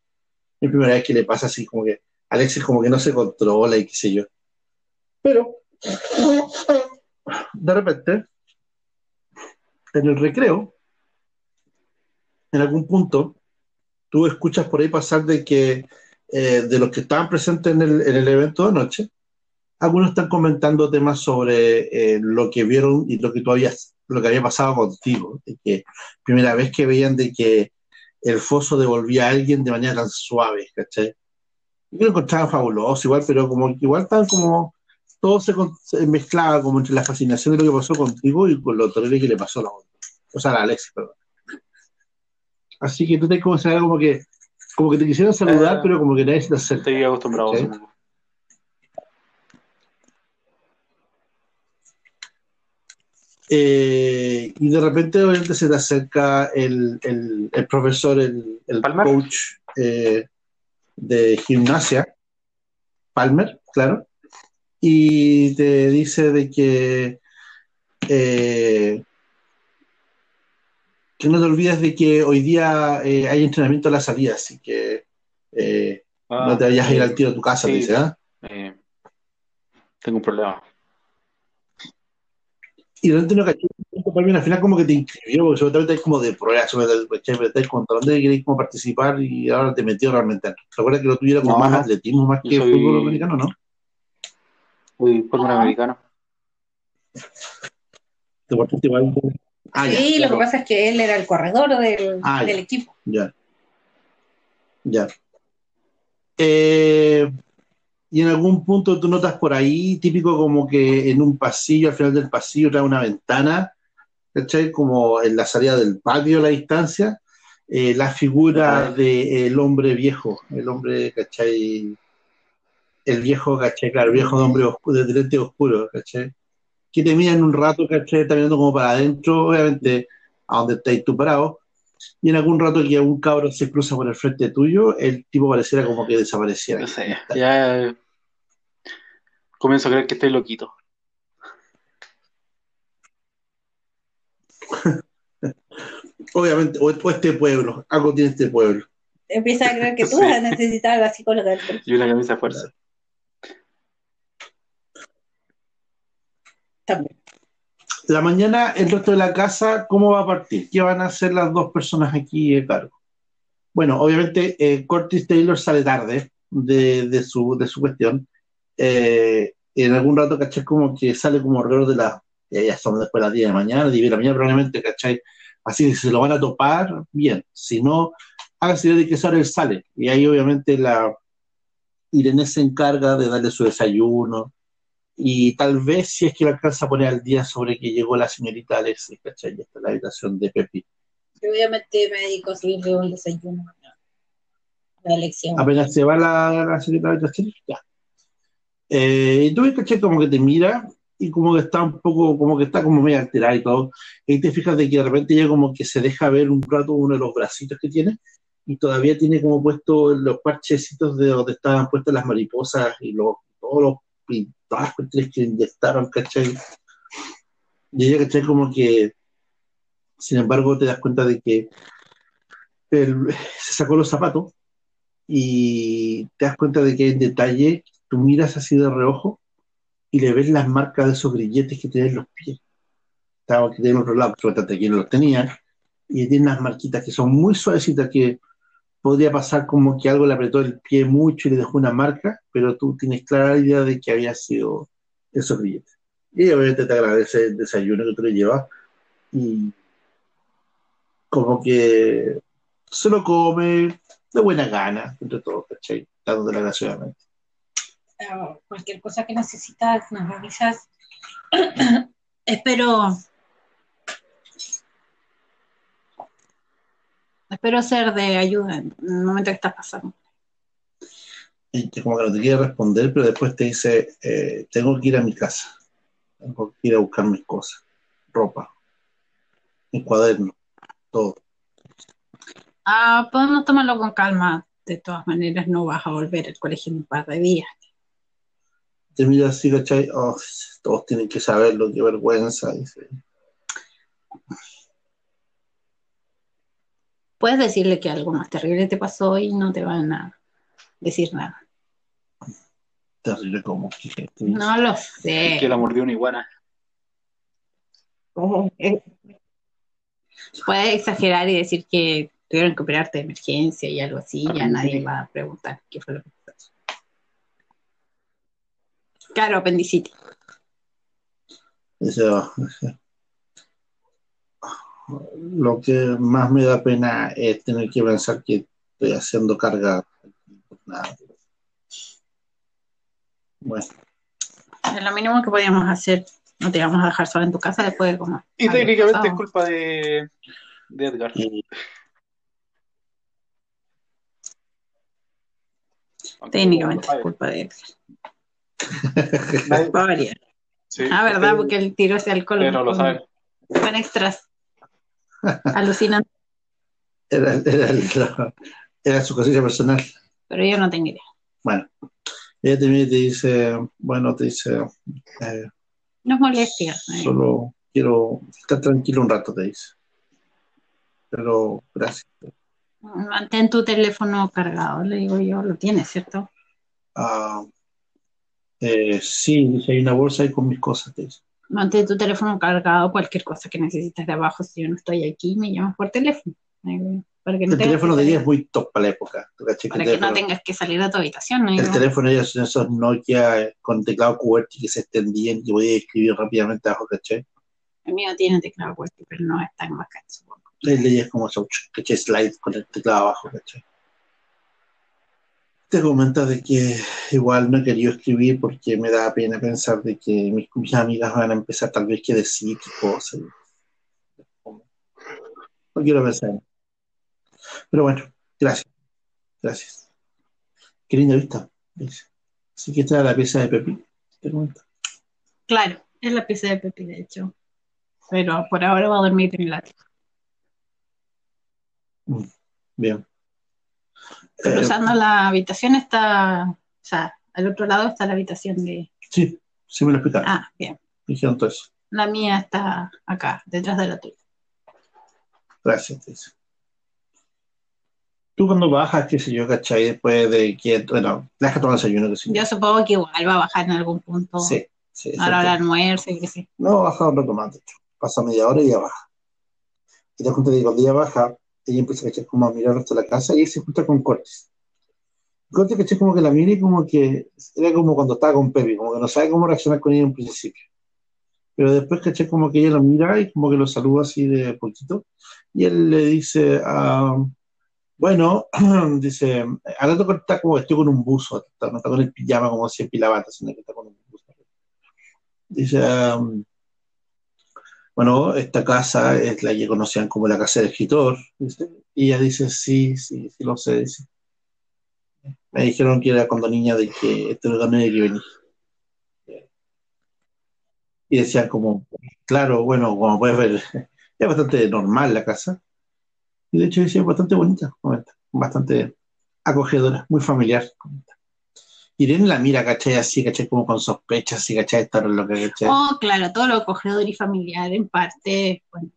A: la primera vez que le pasa así, como que Alexis como que no se controla y qué sé yo. Pero, de repente, en el recreo, en algún punto, tú escuchas por ahí pasar de que eh, de los que estaban presentes en el, en el evento de anoche, algunos están comentando temas sobre eh, lo que vieron y lo que tú habías, lo que había pasado contigo, de que primera vez que veían de que el foso devolvía a alguien de manera tan suave, ¿cachai? Yo lo encontraba fabuloso igual, pero como igual estaban como todo se, mezclaba como entre la fascinación de lo que pasó contigo y con lo terrible que le pasó a la otra. O sea, a la Alexis, perdón. Así que tú te como, como que como que te quisieran saludar,
D: Eh,
A: pero como que nadie se te acerca.
D: Estoy acostumbrado,
A: ¿Sí? Eh, y de repente obviamente se te acerca el, el- el profesor, el, el coach eh, de gimnasia, Palmer, claro, y te dice de que eh, que no te olvides de que hoy día eh, hay entrenamiento a la salida, así que eh,
D: Ah,
A: no te vayas a ir al tiro a tu casa,
D: sí.
A: te dice, ¿ah?
D: tengo un problema.
A: Y realmente no caché, al final como que te inscribió, porque seguramente es como de prueba, seguramente pero estáis con dónde queréis como participar y ahora te metió realmente. ¿Recuerdas que lo tuviera como
D: No,
A: más atletismo, más que
D: soy-
A: fútbol americano, no?
D: Uy, fútbol
B: Ah.
D: americano.
A: Deportista igual. Ah, ya,
B: sí, lo
A: claro.
B: que pasa es que él era el corredor del,
A: Ah,
B: del
A: ya.
B: equipo.
A: Ya. Ya. Eh, y en algún punto tú notas por ahí, típico como que en un pasillo, al final del pasillo, trae una ventana, ¿cachai? Como en la salida del patio a la distancia, eh, la figura del hombre viejo, el hombre, ¿cachai? El viejo, ¿cachai? Claro, el viejo de hombre oscuro, de lente oscuro, ¿cachai? Que te mira en un rato, ¿cachai? Está mirando como para adentro, obviamente, a donde estáis tú parado, y en algún rato que un cabro se cruza por el frente tuyo, el tipo pareciera como que desapareciera.
D: No sé, ya comienzo a creer que estoy loquito.
A: Obviamente, o, o este pueblo, algo tiene este pueblo.
B: Empieza a creer que tú
D: Sí.
B: vas a necesitar a la psicóloga del
D: Y una camisa de fuerza.
B: También.
A: La mañana, el resto de la casa, ¿cómo va a partir? ¿Qué van a hacer las dos personas aquí a cargo? Bueno, obviamente, eh, Curtis Taylor sale tarde de, de su, de su cuestión. Eh, en algún rato, ¿cachai? Como que sale como alrededor de las, ya, ya son después de las 10 de mañana, 10 de la mañana probablemente, ¿cachai? Así que se lo van a topar, bien. Si no, hágase de que esa hora él sale. Y ahí obviamente la Irene se encarga de darle su desayuno, y tal vez si es que le alcanza a poner al día sobre que llegó la señorita Alexis, ¿cachai? Ya está en la habitación de Pepi.
B: Yo obviamente me dedico a subirle un desayuno la elección.
A: Apenas se va la, la señorita habitación, ya. Eh, y tú ves, ¿cachai? Como que te mira y como que está un poco, como que está como medio alterada y todo. Y te fijas de que de repente ella como que se deja ver un rato uno de los bracitos que tiene y todavía tiene como puesto los parchecitos de donde estaban puestas las mariposas y los, todos los pintadas cuestiones que inyectaron, ¿cachai? Y ella, ¿cachai? Como que, sin embargo, te das cuenta de que se sacó los zapatos y te das cuenta de que un detalle, tú miras así de reojo y le ves las marcas de esos grilletes que tienen en los pies. Estaba que tiene en otro lado, suéltate aquí no los tenía, y tiene unas marquitas que son muy suavecitas que podría pasar como que algo le apretó el pie mucho y le dejó una marca, pero tú tienes clara la idea de que había sido esos grilletes. Y obviamente te agradece el desayuno que tú le llevas y como que se lo come de buena gana, entre todos, ¿cachai? Dándole graciousamente.
B: Ah, cualquier cosa que necesitas, nos avisas. espero. Espero ser de ayuda en el momento que estás pasando.
A: Y que como que no te quiere responder, pero después te dice, eh, tengo que ir a mi casa, tengo que ir a buscar mis cosas, ropa, mi cuaderno, todo.
B: Ah, podemos tomarlo con calma. De todas maneras, no vas a volver al colegio en un par de días.
A: Te mira así, ¿cachai? Oh, todos tienen que saberlo, qué vergüenza. Dice.
B: Puedes decirle que algo más terrible te pasó y no te van a decir nada.
A: Terrible como que...
B: No lo sé.
D: Que la mordió una iguana.
B: Puedes exagerar y decir que tuvieron que operarte de emergencia y algo así, ya nadie va a preguntar qué fue lo que pasó. Claro, apendicitis.
A: Oh, dice, lo que más me da pena es tener que pensar que estoy haciendo carga. Nada. Bueno,
B: Es lo mínimo que podíamos hacer. No te íbamos a dejar sola en tu casa después de como.
D: Y técnicamente es culpa de, de Edgar.
A: Y
B: Técnicamente es culpa de.
D: Nadie-
B: Va a variar.
D: sí,
B: Ah, ¿verdad? Porque él tiró ese alcohol.
D: Pero lo saben.
B: Con extras. Alucinante.
A: era, era, el- era su cosilla personal.
B: Pero yo no tengo idea.
A: Bueno, ella y te dice, bueno, te dice, eh,
B: No es molestia. eh.
A: solo quiero estar tranquilo un rato, te dice. Pero gracias.
B: Mantén tu teléfono cargado, le digo yo. Lo tienes, ¿cierto?
A: Ah, eh, sí, dice, hay una bolsa ahí con mis cosas, te dice.
B: Mantén tu teléfono cargado. Cualquier cosa que necesites de abajo, si yo no estoy aquí, me llamas por teléfono. Eh, Para que no
A: El teléfono de ella es muy top para la época.
B: para que no tengas que salir a tu habitación. ¿no?
A: el teléfono de ella son esos Nokia eh, con teclado QWERTY que se extendían y que podía escribir rápidamente abajo, ¿cachai?
B: El mío tiene teclado QWERTY, pero no es tan bacán, supongo.
A: El de ella es como. Slide con el teclado abajo, ¿cachai? Te comenta de que igual no he querido escribir porque me da pena pensar de que mis, mis amigas van a empezar tal vez que decir qué cosas. No quiero pensar. en- Pero bueno, gracias. Gracias. Qué linda vista. Así que esta es la pieza de Pepi. Te comento.
B: Claro, es la pieza de Pepi, de hecho. Pero por ahora va a dormir en el ático.
A: Bien. Eh,
B: Cruzando la habitación está, o sea, al otro lado está la habitación de...
A: sí, sí me lo explicaron.
B: Ah, bien.
A: Dijeron todo eso.
B: La mía está acá, detrás de la tuya.
A: Gracias, te dice. Tú cuando bajas, qué sé yo, ¿cachai? Después de que, bueno, deja tomar desayuno, que sé
B: Yo supongo que igual va a bajar en algún punto.
A: Sí, sí.
B: a la hora
A: exacto.
B: del almuerzo, y que sí.
A: No, baja un rato más, de hecho. Pasa media hora y ya baja. Y te das cuenta de que cuando ella baja, ella empieza ¿cachai? como a mirar el de la casa y se junta con Cortis. Cortis, ¿cachai? Como que la mira y como que era como cuando estaba con Pepe, como que no sabe cómo reaccionar con ella en principio. Pero después, ¿cachai? Como que ella lo mira y como que lo saluda así de poquito. Y él le dice, ah, bueno, dice, al rato está como vestido con un buzo, no está con el pijama como si pilabata, sino que está con un buzo. Dice, ah, bueno, esta casa es la que conocían como la casa del escritor. Y ella dice, sí, sí, sí lo sé, dice. Me dijeron que era cuando niña de que este lugar no que venir. Y decían como, claro, bueno, como puedes ver, es bastante normal la casa. Y de hecho decía bastante bonita, bastante acogedora, muy familiar. Irene la mira, ¿cachai? Así, ¿cachai? Como con sospechas, así, ¿cachai? Estar en lo que, ¿cachai?
B: Oh, claro, todo lo acogedor y familiar, en parte, bueno.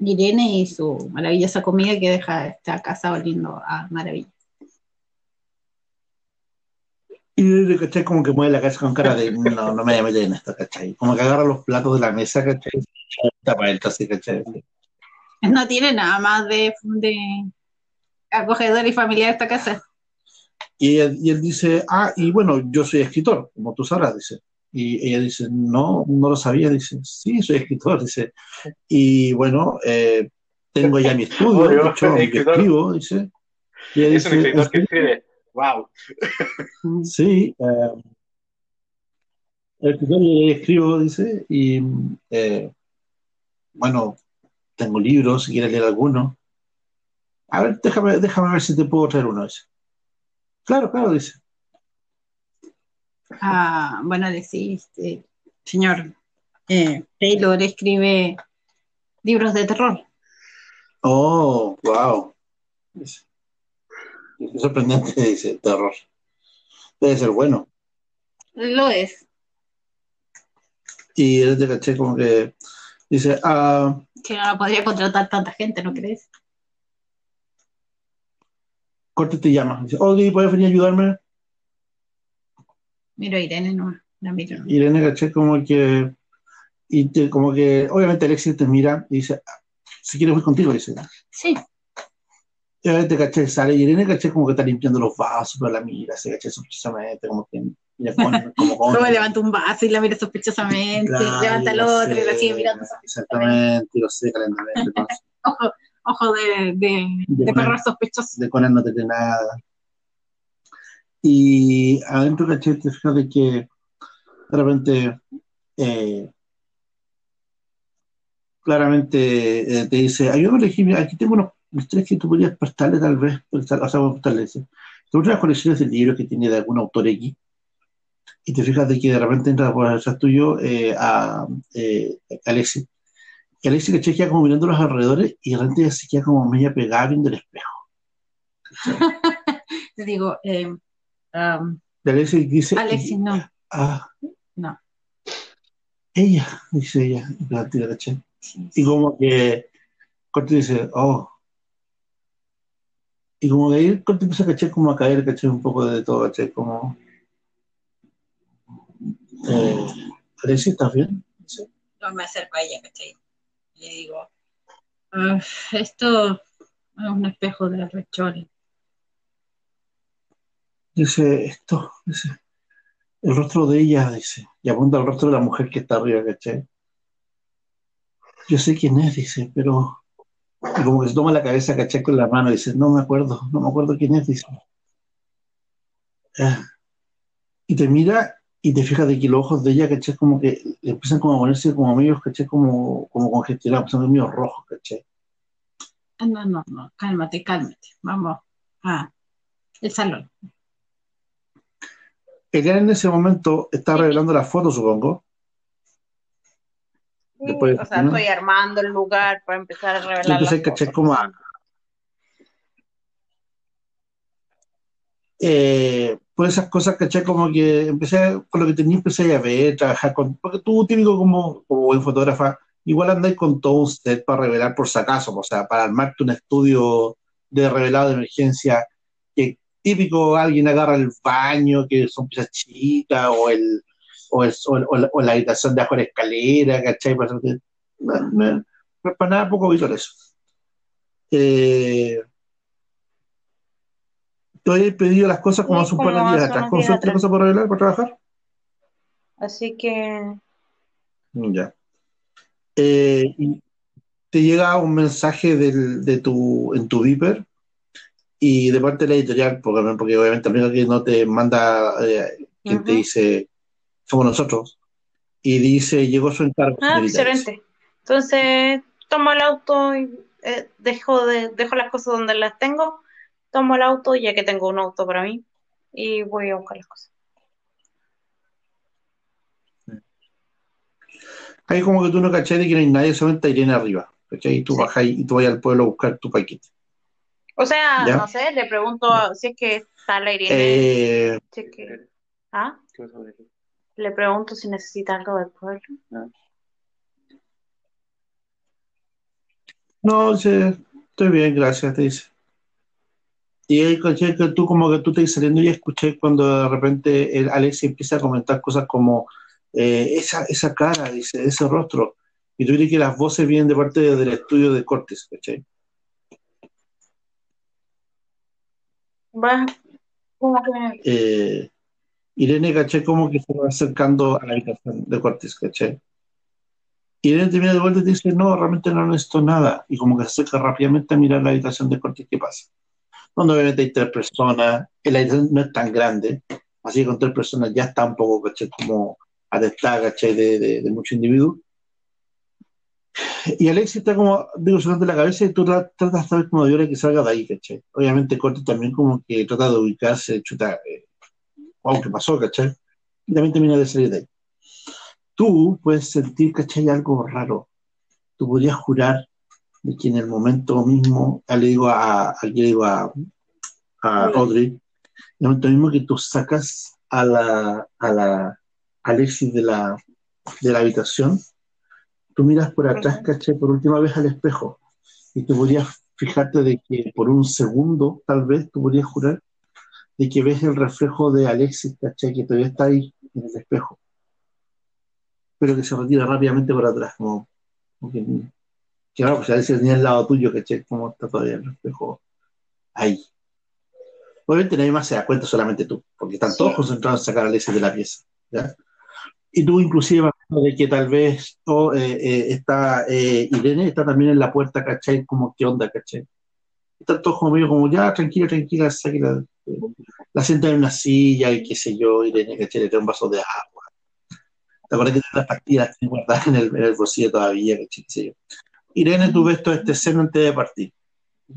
B: Irene y su maravillosa comida que deja esta casa oliendo a maravilla.
A: Y Irene, ¿cachai? Como que mueve la cabeza con cara de, no, no me voy a meter en esto, ¿cachai? Como que agarra los platos de la mesa, ¿cachai? Tapa el así, ¿cachai?
B: No tiene nada más de, de acogedor y familiar esta casa.
A: Y él, y él dice, ah, y bueno, yo soy escritor, como tú sabrás, dice. Y ella dice, no, no lo sabía, dice, sí, soy escritor, dice. Y bueno, eh, tengo ya mi estudio, de hecho, escribo, dice. Y
D: Es un
A: dice,
D: escritor que escribe. ¡Wow!
A: Sí, eh, el escritor y escribo, dice, y eh, bueno, tengo libros, si quieres leer alguno. A ver, déjame, déjame ver si te puedo traer uno. Dice. Claro, claro, dice.
B: Ah, bueno, decís, eh, señor eh, Taylor escribe libros de terror.
A: Oh, wow. Qué sorprendente, dice, terror. Debe ser bueno.
B: Lo es.
A: Y él te caché como que dice, ah,
B: Que no lo podría contratar tanta gente, ¿no crees?
A: Corte te llama. Dice, Oye, ¿puedes venir a ayudarme?
B: Miro a Irene, no, la miro.
A: Irene caché como que, y te- como que, obviamente Alexis te mira y dice, "Ah, si quieres voy contigo, dice.
B: Sí,
A: Y obviamente caché, sale y Irene caché como que está limpiando los vasos, pero la mira, se caché sospechosamente, como que, mira, como, como, como-
B: levanta un vaso y la mira sospechosamente,
A: Claro,
B: levanta el otro y
A: sé,
B: la sigue mirando sospechosamente.
A: Exactamente, y lo sé calentamente.
B: Ojo, de, de,
A: De
B: de perro sospechoso.
A: de Conan no te cree nada. Y adentro, ¿cachai? Te fijas de que de repente eh, claramente eh, te dice, ayúdame a aquí tengo unos tres que tú podrías prestarle tal vez, prestar, o sea, prestarle ese. Te las colecciones de libros que tiene de algún autor X y te fijas de que de repente entra por detrás tuyo eh, a eh, Alexis. Y Alexis que queda como mirando los alrededores y de repente se queda como media pegada viendo el espejo.
B: Te digo, eh, um,
A: Alexis dice...
B: Alexis, no.
A: Ah,
B: No.
A: ella, dice ella, la tira, ¿cachai? Y como que Corte dice, oh. Y como de ahí Corte empieza a cachar como a caer, ¿cachai? Un poco de todo, ¿cachai? Como... Eh, Alexis, ¿estás bien? Sí.
B: No me acerco a ella, ¿cachai? Le digo, "Ah, esto es un espejo de rechol.
A: Dice, esto, dice, el rostro de ella, dice, y apunta al rostro de la mujer que está arriba, ¿cachai? Yo sé quién es, dice, pero... Y como que se toma la cabeza, ¿cachai? Con la mano, dice, no me acuerdo, no me acuerdo quién es, dice. Ah. Y te mira y te fijas de que los ojos de ella, ¿cachai? Como que le empiezan como a ponerse como medios, ¿cachai? Como, como congestionados, son medio rojos, ¿cachai?
B: Ah, no, no, no, cálmate, cálmate. Vamos a el salón.
A: Eliana en ese momento está revelando la foto, supongo.
C: Sí,
A: Después,
C: o sea,
A: ¿no?
C: estoy armando el lugar para empezar a revelar
A: Entonces,
C: las
A: ¿cachai?
C: cosas.
A: Como a- eh, por esas cosas, ¿cachai? Como que empecé, con lo que tenía, empecé a ver, trabajar con, porque tú típico como, como buen fotógrafa, igual andáis con todo un set para revelar por si acaso, o sea, para armarte un estudio de revelado de emergencia, que típico alguien agarra el baño, que son piezas chiquitas, o el, o, el, o, el- o la, o la habitación de abajo de escalera, ¿cachai? Para, para nada poco habitual eso. Eh, yo he pedido las cosas como
C: Sí,
A: hace un par de
C: como
A: días
C: hace
A: atrás.
C: unos
A: ¿Cómo
C: días
A: suerte
C: atrás.
A: cosas por revelar, para trabajar?
C: Así que
A: Ya. Eh, te llega un mensaje del, de tu, en tu Viper y de parte de la editorial, porque, porque obviamente el único que no te manda eh, quien te
C: Ujú.
A: dice somos nosotros y dice llegó su encargo.
C: Ah, excelente. Entonces, tomo el auto y eh, dejo, de, dejo las cosas donde las tengo, tomo el auto, ya que tengo un auto para mí, y voy a buscar las cosas.
A: Ahí como que tú no cachai de que no hay nadie, solamente Irene arriba. ¿cachai? Y tú
C: Sí.
A: bajas y tú vas al pueblo a buscar tu paquete.
C: O sea,
A: ¿Ya?
C: no sé, le pregunto si es que está la Irene,
A: Eh,
C: si es que- ¿ah? Le pregunto si necesita algo del pueblo.
A: no, dice, estoy bien, gracias, te dice. Y ahí, ¿cachai? que tú como que tú te estás saliendo y escuché cuando de repente el Alexi empieza a comentar cosas como eh, esa, esa cara, dice, ese rostro. Y tú dices que las voces vienen de parte de- del estudio de Cortes, ¿cachai?
C: Va, como que
A: Eh, Irene, ¿cachai? Como que se va acercando a la habitación de Cortes, ¿cachai? Irene te mira de vuelta y dice, no, realmente no necesito nada. Y como que se acerca rápidamente a mirar la habitación de Cortes, ¿qué pasa? Donde obviamente hay tres personas, la habitación no es tan grande, así que con tres personas ya está un poco. Como atestada, ¿cachai? De, de, de muchos individuos. Y Alexis está como, digo, sacando la cabeza y tú tra- tratas de como de que salga de ahí, ¿cachai? Obviamente Cortes también como que trata de ubicarse, chuta, eh, wow, ¿qué pasó, cachai? Y también termina de salir de ahí. Tú puedes sentir, cachai, algo raro. Tú podrías jurar de que en el momento mismo, le digo a, a, le digo a, a Audrey, en el momento mismo que tú sacas a la, a la Alexis de la, de la habitación, tú miras por atrás, cachai, por última vez al espejo, y tú podrías fijarte de que por un segundo, tal vez, tú podrías jurar de que ves el reflejo de Alexis, ¿cachai? Que todavía está ahí en el espejo, pero que se retira rápidamente por atrás, como, como que, que no, pues Alexis tenía al lado tuyo, ¿cachai? Como está todavía el espejo ahí. Obviamente nadie más se da cuenta, solamente tú, porque están todos
C: Sí.
A: concentrados en sacar a Alexis de la pieza, ¿ya? Y tú inclusive de que tal vez oh, eh, eh, está eh, Irene, está también en la puerta, ¿cachai? Como, ¿qué onda, cachai? Están todos como medio como, ya, tranquila, tranquila, sáquela. la sienta en una silla y qué sé yo, Irene, ¿cachai? Le trae un vaso de agua. ¿Te acuerdas que tiene las pastillas guardadas en el, en el bolsillo todavía, ¿cachai? Irene, tú ves toda esta escena antes de partir.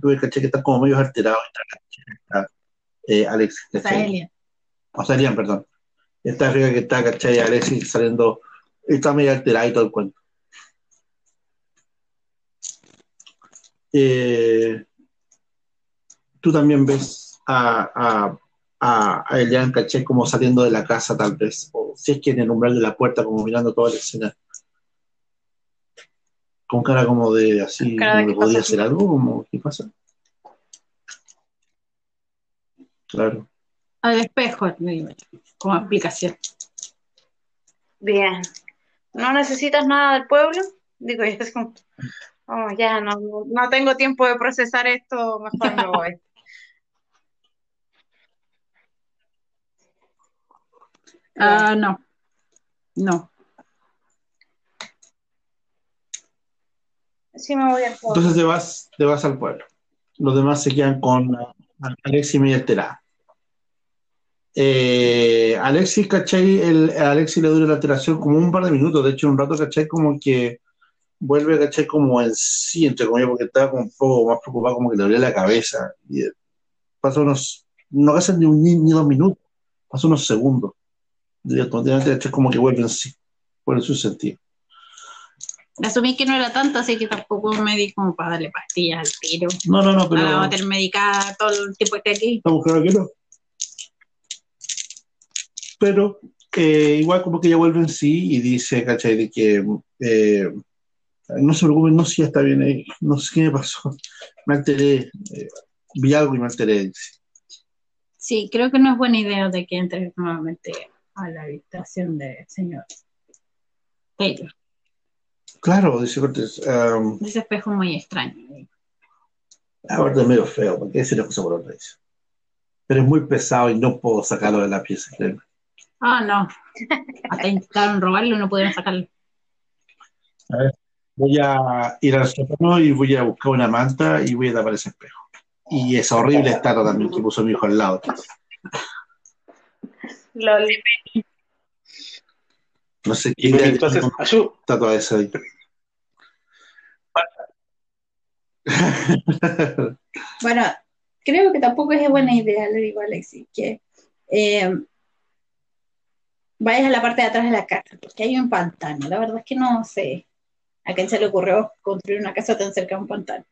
A: Tú ves, ¿cachai? Que están como medio alterados. Está, está, eh, Alex, ¿cachai?
B: Saelia.
A: O Salian, perdón. Está arriba que está, ¿cachai? Alexis saliendo, está medio alterado y todo el cuento. Eh, tú también ves a, a, a, a Elian, ¿cachai? Como saliendo de la casa, tal vez. O si es que en el umbral de la puerta, como mirando toda la escena. Con cara como de así,
C: de
A: como
C: ¿qué
A: que podía
C: pasa
A: hacer algo, como, ¿qué pasa? Claro.
B: Al espejo, como explicación.
C: Bien. ¿No necesitas nada del pueblo? Digo, ya es como, oh, ya no, no, no tengo tiempo de procesar esto, mejor me voy.
B: Ah, no. No.
A: Entonces te vas, te vas al pueblo. Los demás se quedan con Alexis medio alterada. Eh, Alexis, ¿cachai? El, a Alexis le dura la alteración como un par de minutos, de hecho un rato, ¿cachai? Como que vuelve, ¿cachai? Como en sí, entre comillas, porque estaba como un poco más preocupado, como que le dolía la cabeza. Y eh, pasa unos, no pasan ni, un, ni, dos minutos, pasa unos segundos. Y automáticamente, ¿cachai? Como que vuelve en sí, en su sentido.
B: Asumí que no era tanto, así que tampoco me di como para darle pastillas al tiro.
A: No, no, no, pero
B: Para meter medicada todo el tiempo que aquí.
A: estamos claros que no. Pero eh, igual como que ella vuelve en sí y dice, ¿cachai? De que eh, no se preocupen, no sé si ya está bien, eh, no sé qué me pasó, me alteré, vi algo y me alteré. dice.
B: Sí, creo que no es buena idea de que entres nuevamente a la habitación del señor Taylor.
A: Claro, dice Cortés, um,
B: Ese espejo muy extraño.
A: ahora es medio feo, porque decir una cosa por otra. dice. Pero es muy pesado y no puedo sacarlo de la pieza.
B: Ah, no. Hasta intentaron robarlo y no pudieron sacarlo.
A: A ver, voy a ir al sótano y voy a buscar una manta y voy a tapar ese espejo. Y esa horrible estatua también que puso mi hijo al lado.
C: Lol.
A: No sé qué
D: entonces,
A: estatua esa ahí.
B: Bueno, creo que tampoco es buena idea, le digo a Alexis, que eh, vayas a la parte de atrás de la casa, porque hay un pantano. La verdad es que no sé a quién se le ocurrió construir una casa tan cerca de un pantano.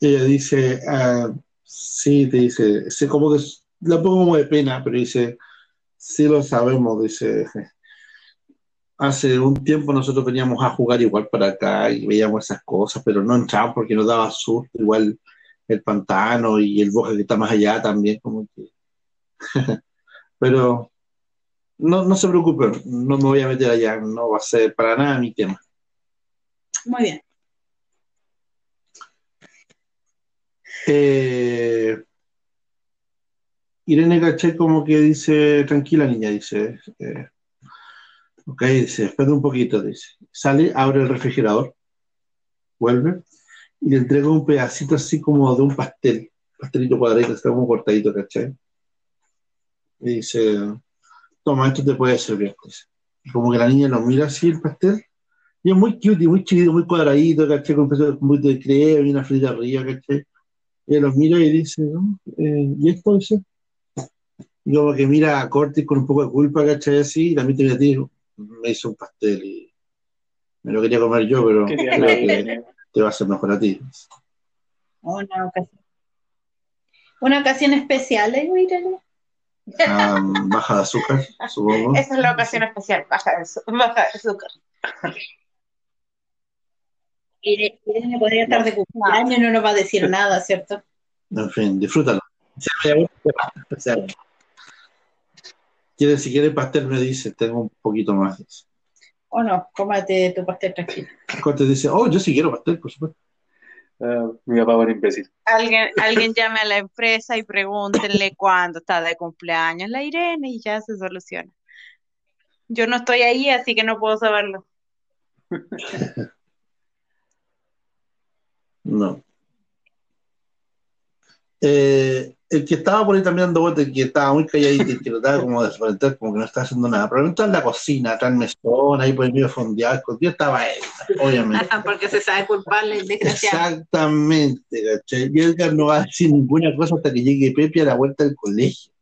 A: Ella dice, ah, sí, te dice, sé como que la pongo como de pena, pero dice, sí lo sabemos, dice, hace un tiempo nosotros veníamos a jugar igual para acá y veíamos esas cosas, pero no entramos porque nos daba susto, igual el pantano y el bosque que está más allá también, como que... pero no, no se preocupen, no me voy a meter allá, no va a ser para nada mi tema.
B: Muy bien.
A: Eh, Irene Caché como que dice, tranquila niña, dice, eh, ok, dice, espera un poquito, dice, sale, abre el refrigerador, vuelve y le entrega un pedacito así como de un pastel, pastelito cuadradito, está como cortadito, ¿cachai? Y dice, toma, esto te puede servir, dice. Y como que la niña lo mira así el pastel, y es muy cute, y muy chiquito, muy cuadradito, ¿cachai? Con un pedazo de- crema y una frita arriba, ¿cachai? Y él los mira y dice, ¿no? Eh, ¿y esto dice? Y como que mira a Cortis con un poco de culpa, ¿cachai? Así, y te mira a ti, me hizo un pastel y me lo quería comer yo, pero creo que te va a hacer mejor a ti.
B: Una ocasión. Una ocasión especial, ¿eh, Irene?
A: Ah, baja de azúcar, supongo.
C: Esa es la ocasión especial, baja de, baja de azúcar.
B: Irene, podría estar de cumpleaños y no nos va a decir nada, ¿cierto?
A: En fin, disfrútalo. Especial. Quiere, si quiere pastel, me dice, tengo un poquito más.
B: O no, cómate tu pastel tranquilo.
A: Cortés dice, oh, yo sí quiero pastel, por supuesto.
D: Ah, mi papá era imbécil.
C: Alguien, alguien llame a la empresa y pregúntenle cuándo está de cumpleaños la Irene y ya se soluciona. Yo no estoy ahí, así que no puedo saberlo.
A: No. Eh, el que estaba por ahí también dando vueltas, el que estaba muy calladito, el que trataba como de como que no estaba haciendo nada. Probablemente en la cocina, acá en mesón, ahí por el medio fondeado, escondido, estaba él, obviamente.
B: Porque se sabe culpable el desgraciado.
A: Exactamente, ¿cachai? Y Edgar no va a decir ninguna cosa hasta que llegue Pepe a la vuelta del colegio.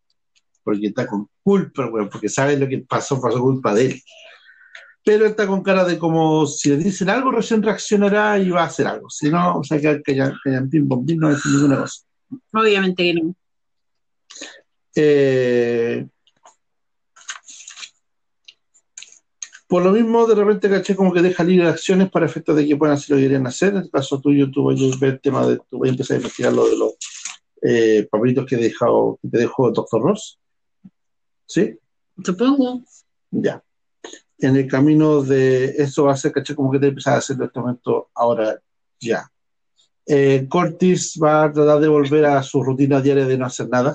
A: Porque está con culpa, weón, porque sabe lo que pasó, pasó culpa de él. Pero está con cara de como si le dicen algo, recién reaccionará y va a hacer algo. Si no, o sea, que callan, callan, pim, pom, pim, no va a decir ninguna cosa.
B: Obviamente que no.
A: Eh, por lo mismo, de repente caché como que deja libre acciones para efectos de que puedan hacer lo que querían hacer. En el caso tuyo, tú vas a ver el tema de, tú vas a empezar a investigar lo de los eh, papelitos que, he dejado, que te dejó Dr. Ross. ¿Sí?
B: Supongo.
A: Ya. En el camino de eso va a ser, caché, como que te empezar a hacer en este momento ahora ya. Eh, Cortis va a tratar de volver a su rutina diaria de no hacer nada.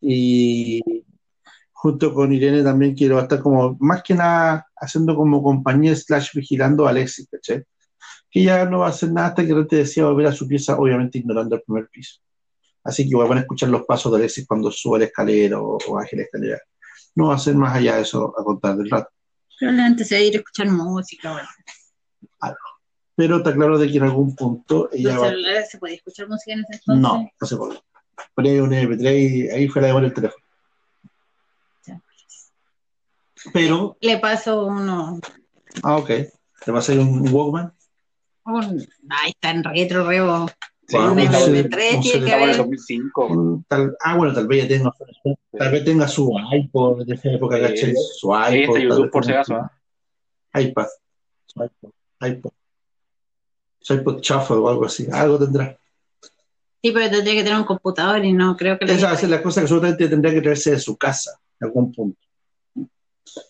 A: Y junto con Irene también quiero estar como, más que nada, haciendo como compañía slash vigilando a Alexis, ¿caché? Que ya no va a hacer nada hasta que te decía volver a su pieza, obviamente ignorando el primer piso. Así que van a escuchar los pasos de Alexis cuando sube la escalera o, o baje la escalera. No va a ser más allá de eso a contar del rato.
B: Probablemente se va a ir a escuchar música. Bueno.
A: Pero está claro de que en algún punto ella
B: ¿Los
A: va...
B: celulares se podía escuchar música en ese entonces?
A: No, no se puede. Ponía un MP3 y ahí fue la de el teléfono.
B: Ya.
A: Pero,
B: Le paso uno.
A: ah, ok. ¿Te va a salir un Walkman?
B: un ahí está en retro, rebo.
D: Sí,
B: un
A: un
B: MP3
A: CD, un
B: tiene
A: CD
B: que
D: Estaba en el
B: haber.
D: 2005.
A: Un tal- ah, bueno, tal vez ya tenga, tal vez tenga su iPod de esa época,
D: Sí.
A: ¿cachai? Su iPod.
D: está
A: tal
D: YouTube por si acaso.
A: iPad. Su iPod. iPod. IPod chafa o algo así. Algo tendrá.
B: Sí, pero tendría que tener un computador y no creo que
A: Esa ser la cosa que seguramente tendría que traerse de su casa en algún punto.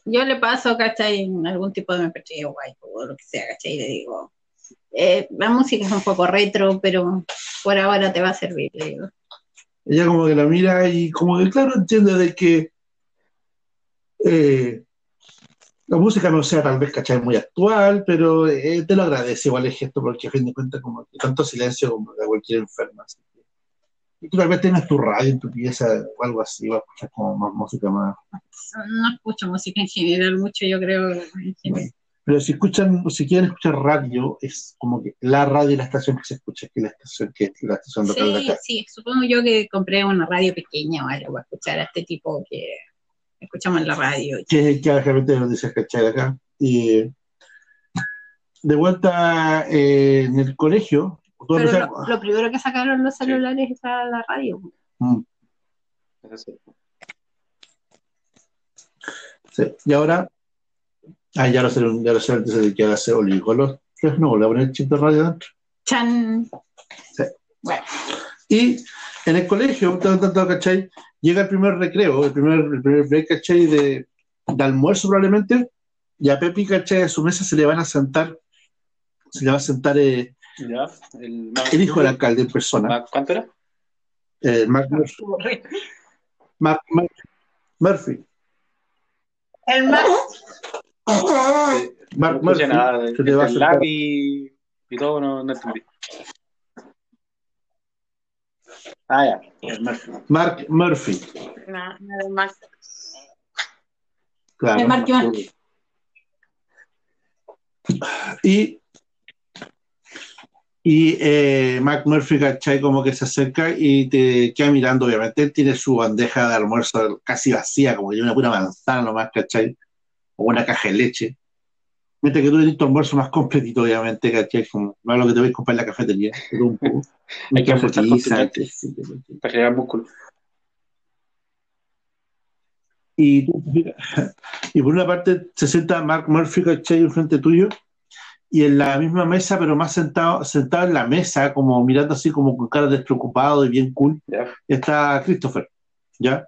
B: Yo le paso, ¿cachai? En algún tipo de MP3 o iPod o lo que sea, ¿cachai? Y le digo, eh, la música es un poco retro, pero por ahora te va a servir, le digo.
A: Ella como que la mira y como que claro entiende de que eh, la música no sea tal vez, ¿cachai? Muy actual, pero eh, te lo agradece igual el gesto porque a fin de cuentas como que tanto silencio como de cualquier enferma. así que- Y tú tal vez tengas tu radio en tu pieza o algo así, vas a escuchar como más música más.
B: No escucho música en general mucho, yo creo. en general.
A: Pero si escuchan, si quieren escuchar radio, es como que la radio y la estación que se escucha, que la estación que es la estación local de
B: Sí,
A: acá.
B: sí, supongo yo que compré una radio pequeña o algo para escuchar a este tipo que escuchamos en la radio.
A: que, que realmente nos dice ¿cachai? de acá. Y de vuelta eh, en el colegio,
B: Pero lo, lo primero que sacaron los celulares era la radio.
A: Mm,
D: Eso sí.
A: sí. Y ahora, ah, ya lo sé, ya lo sé, antes de que ahora se oligolos, pues no, le voy a poner el chip de radio adentro.
B: Chan.
A: Sí.
B: Bueno,
A: Y en el colegio, ¿cachai? Llega el primer recreo, el primer, el primer break, ¿cachai? De, de almuerzo probablemente, y a Pepi, ¿cachai? A su mesa se le van a sentar, se le va a sentar eh,
D: Ya, el,
A: el hijo del alcalde en persona,
D: ¿Cuánto era?
A: eh, Mark Murphy. Mark Mur- Murphy.
B: el.
A: Mark
D: No escuché
A: Murphy,
D: nada. de-
A: se le va a
D: el
A: sentar-
D: lápiz y todo, no, no entendí. Ah, ya. Murphy.
A: Mark Murphy,
C: No, no
A: claro.
B: El Mark Murphy.
A: Y, y eh, Mark Murphy, ¿cachai? Como que se acerca y te queda mirando, obviamente. Él tiene su bandeja de almuerzo casi vacía, como que tiene una pura manzana nomás, ¿cachai? O una caja de leche. Mientras que tú tienes tu almuerzo más completito, obviamente, ¿cachai? Como, no es lo que te voy a comprar en la cafetería, pero un poco.
D: Hay que
A: que-
D: Para generar músculo.
A: Y, tú- y por una parte se sienta Mark Murphy, ¿cachai? Enfrente tuyo, y en la misma mesa, pero más sentado, sentado en la mesa, como mirando así como con cara despreocupado y bien cool, está Christopher, ¿ya?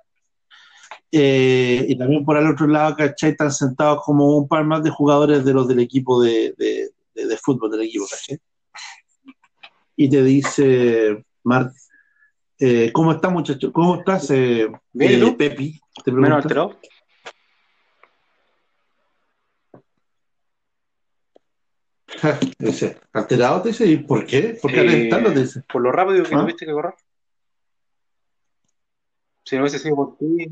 A: Eh, y también por el otro lado, ¿cachai? Están sentados como un par más de jugadores de los del equipo de, de- de- de fútbol del equipo, ¿cachai? Y te dice, Mark, eh, ¿cómo estás, muchacho? ¿Cómo estás, eh,
D: Bien, ¿y
A: eh? Pepi? Te
D: Menos alterado.
A: Dice, alterado te dice, ¿y por qué? ¿Por qué
D: Eh,
A: alentando? Te dice.
D: Por lo rápido que
A: ¿Ah?
D: tuviste que correr. Si no hubiese sido por ti,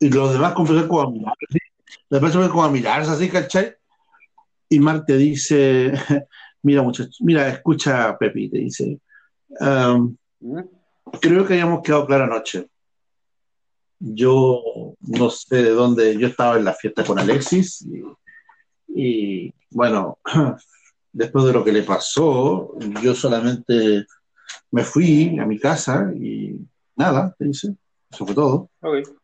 A: Y los demás comenzaron como a mirar, así. Los demás como a mirarse así, ¿cachai? Y Mark te dice, mira muchacho, mira, escucha Pepi, te dice, um, creo que habíamos quedado claro anoche. Yo no sé de dónde, yo estaba en la fiesta con Alexis y, y, bueno, después de lo que le pasó, yo solamente me fui a mi casa y nada, te dice, eso fue todo.
D: ok.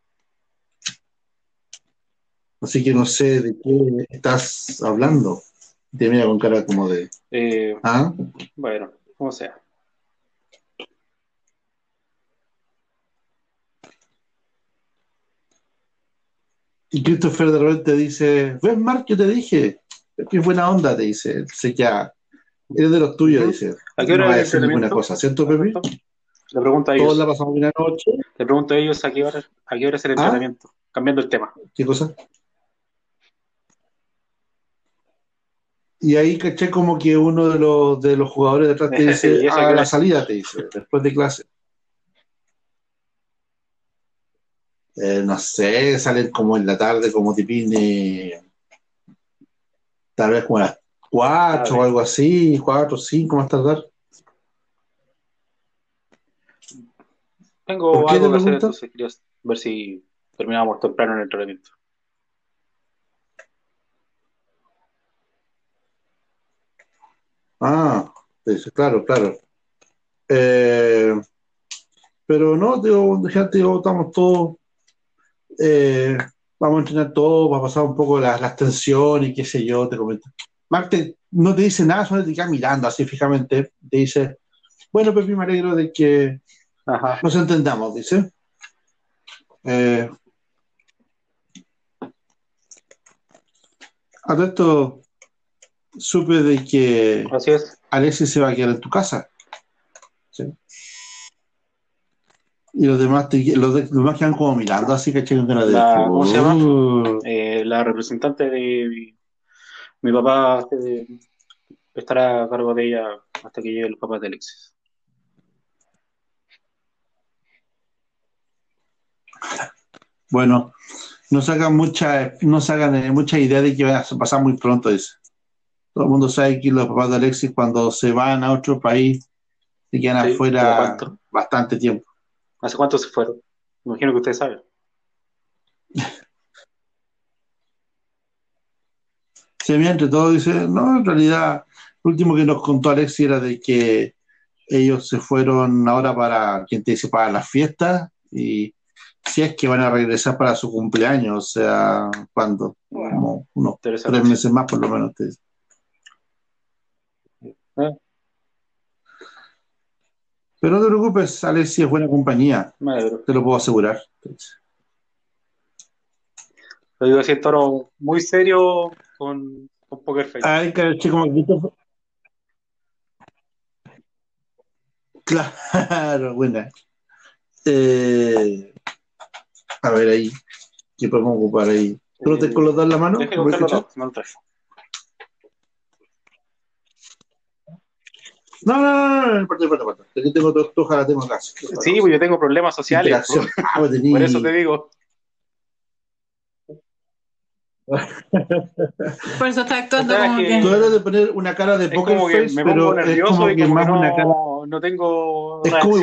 A: Así que no sé de qué estás hablando. Te mira con cara como de,
D: Eh,
A: ¿ah?
D: bueno, como sea.
A: Y Christopher de repente dice, ves Mark, yo te dije, qué buena onda, te dice, sé que ya, eres de los tuyos, dice,
D: ¿A qué hora
A: no va a decir ninguna cosa, ¿cierto, Pepe?
D: Le pregunto a
A: Todos
D: ellos,
A: la pasamos bien anoche,
D: le pregunto a ellos a qué hora, a qué hora es el
A: ¿Ah?
D: entrenamiento, cambiando el tema.
A: ¿qué cosa? Y ahí caché como que uno de los, de los jugadores detrás te
D: ¿Y
A: dice,
D: a qué
A: a
D: hora
A: la salida, te dice, después de clase. Eh, no sé, salen como en la tarde, como tipine, tal vez como a las 4 o algo así, 4 o 5 más tardar.
D: Tengo
A: ¿Por qué
D: algo que hacer, entonces quería ver si terminábamos temprano en el entrenamiento.
A: Ah, dice, claro, claro. Eh, pero no, digo, gente, digo, estamos todos, eh, vamos a entrenar todos, va a pasar un poco las, las tensiones y qué sé yo, te comento. Mark te- no te dice nada, solo te queda mirando así fijamente, te dice, bueno, Pepi, me alegro de que
D: Ajá.
A: nos entendamos, dice. Eh, a todo esto supe de que
D: Así es.
A: Alexis se va a quedar en tu casa. ¿sí? Y los demás, te- los, de- los demás quedan como mirando así, que cara de.
D: La- ¿cómo se llama?
A: "Uh".
D: Eh, la representante de mi, mi papá eh, estará a cargo de ella hasta que llegue el papá de Alexis.
A: Bueno, no se hagan mucha, no se hagan eh, mucha idea de que va a pasar muy pronto, dice. Todo el mundo sabe que los papás de Alexis, cuando se van a otro país, se quedan
D: Sí,
A: afuera bastante tiempo.
D: ¿Hace cuánto se fueron? Me imagino que ustedes saben.
A: Se ve entre todos, dice, no, en realidad, lo último que nos contó Alexis era de que ellos se fueron ahora para, quien te dice, para las fiestas y si es que van a regresar para su cumpleaños, o sea, ¿cuándo? Como unos tres meses más por lo menos. te dice.
D: Eh,
A: Pero no te preocupes, Alexis es buena compañía, te lo puedo asegurar.
D: Lo digo así en tono muy serio con, con Poker Face.
A: Ay, caché como que Claro, buena. Eh, a ver ahí, ¿qué podemos ocupar ahí? ¿Tú te
D: Eh,
A: con los dos en la mano?
D: Deje de
A: ¿Me
D: buscar los
A: escuchas?
D: dos, no.
A: No, no, no, no, no, espérate, espérate, espérate. Aquí tengo tu hoja, la tengo acá.
D: Sí, pues yo tengo problemas sociales.
A: Interacción. Ah, pues tení-
D: Por eso te digo.
B: Por eso está actuando
D: O sea,
B: como
D: que-.
A: Tú de poner una cara de
D: Es
A: poker
D: como que
A: face,
D: me
A: pero
D: pongo
A: es
D: nervioso
A: como
D: y
A: que
D: como
A: más
D: que
A: una cara.
D: no, no tengo
A: Es como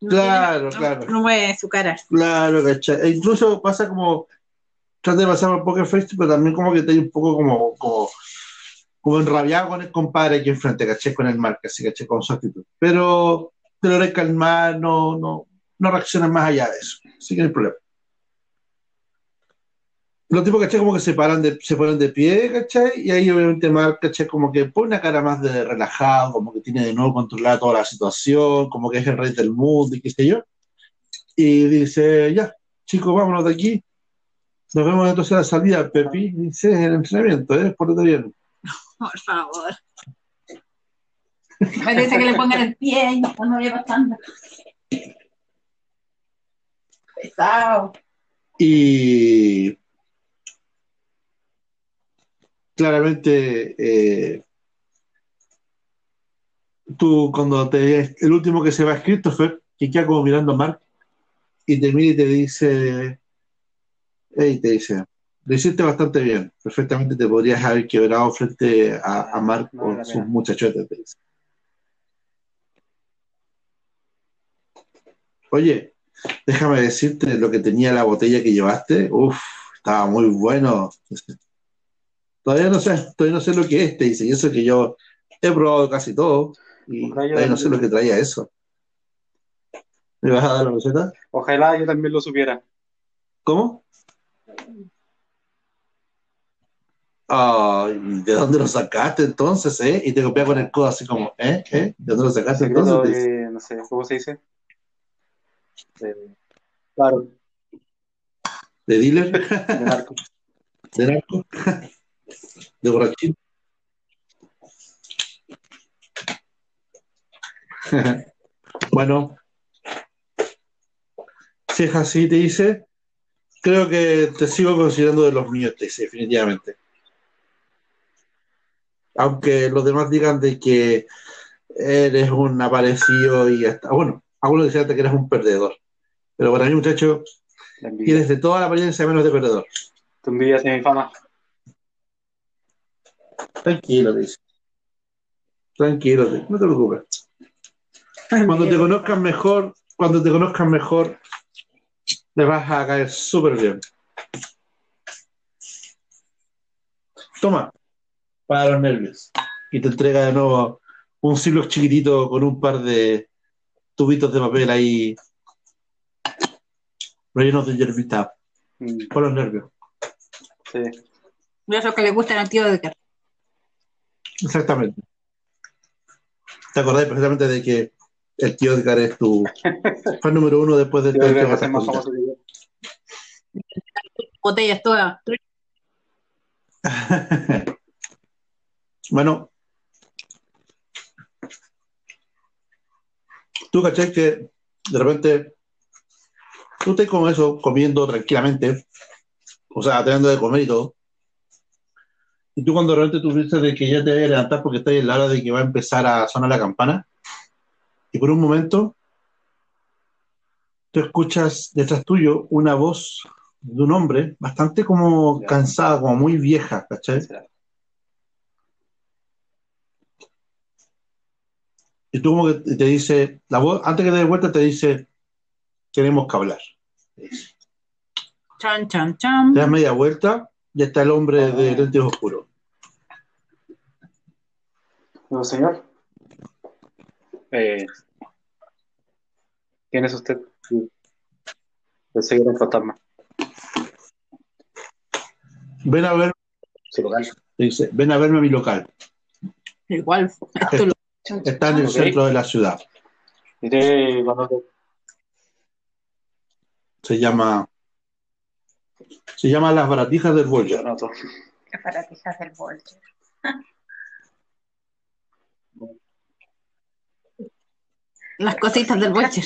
B: no
A: Claro,
B: tiene-
A: claro.
B: No mueve su cara.
A: Claro, ¿cachai? E incluso pasa como, trata de pasar por Poker Face, pero también como que te hay un poco como, como, como enrabiado con el compadre aquí enfrente, ¿cachai? Con el marca, así, ¿cachai? Con su actitud. Pero te lo calmar, no, no, no reaccionas más allá de eso. Así que no hay problema. Los tipos, ¿cachai? Como que se paran de, se ponen de pie, ¿cachai? Y ahí obviamente Mark, ¿cachai? Como que pone una cara más de relajado, como que tiene de nuevo controlada toda la situación, como que es el rey del mundo y qué sé yo. Y dice, ya, chicos, vámonos de aquí. Nos vemos entonces a la salida, Pepi. Dice, el entrenamiento, ¿eh? Pórtate bien.
B: Por favor. Parece que le pongan el pie y cuando vaya pasando. Pesado.
A: Y claramente, eh, tú cuando te el último que se va es Christopher, que queda como mirando a Mark y te mira y te dice, hey, te dice, lo hiciste bastante bien, perfectamente te podrías haber quebrado frente a, a Mark
D: No,
A: con
D: la
A: sus muchachotes, te dice. Oye, déjame decirte lo que tenía la botella que llevaste, uff, estaba muy bueno. Todavía no sé, todavía no sé lo que es, te dice, y eso que yo he probado casi todo, y todavía no sé lo que traía eso. ¿Me vas a dar la receta?
D: Ojalá yo también lo supiera.
A: ¿Cómo? Ay, ¿de dónde lo sacaste entonces, eh? Y te copia con el codo así como, ¿eh? ¿eh? ¿De dónde lo sacaste
D: Secreto
A: entonces?
D: De, no sé, ¿cómo se dice? De- claro,
A: ¿De dealer?
D: de narco.
A: ¿De narco? ¿De borrachín? bueno, si es así, te dice, creo que te sigo considerando de los míos, te dice, definitivamente. Aunque los demás digan de que eres un aparecido y hasta, bueno, algunos decían que eres un perdedor. Pero para mí, muchacho, tienes de toda la apariencia menos de perdedor.
D: Tu envidia hacia mi fama.
A: Tranquilo, te dice. Tranquilo, te- no te preocupes. Cuando te conozcan mejor, cuando te conozcan mejor, le vas a caer súper bien. Toma, para los nervios. Y te entrega de nuevo un Ziploc chiquitito con un par de tubitos de papel ahí rellenos de hierbita
D: Mm,
A: por los nervios.
D: sí.
B: Eso que le gusta al tío de que
A: Exactamente. Te acordás perfectamente de que el tío Edgar es tu fan número uno después del tío
D: más
A: Edgar.
D: famoso que yo.
B: botellas todas.
A: bueno, tú caché que de repente tú estás con eso comiendo tranquilamente, o sea, teniendo de comer y todo. Y tú cuando de repente tú de que ya te debes levantar porque estás en la hora de que va a empezar a sonar la campana, y por un momento tú escuchas detrás tuyo una voz de un hombre bastante como cansada, como muy vieja, ¿cachai? Y tú como que te dice, la voz, antes que te dé vuelta te dice, tenemos que hablar.
B: Chan, chan, chan.
A: Te das media vuelta y está el hombre de
D: Ah.
A: lentes oscuros.
D: No, señor. Eh, ¿Quién es usted? Pensé que era un fantasma.
A: Ven a ver,
D: Su local.
A: te dice, ven a verme a mi local.
B: Igual. Esto lo-
A: Está en el centro de la ciudad.
D: Iré cuando te...
A: Se llama, se llama Las Baratijas del
D: anoto.
C: Las baratijas del Volcher.
B: las cositas del Watcher.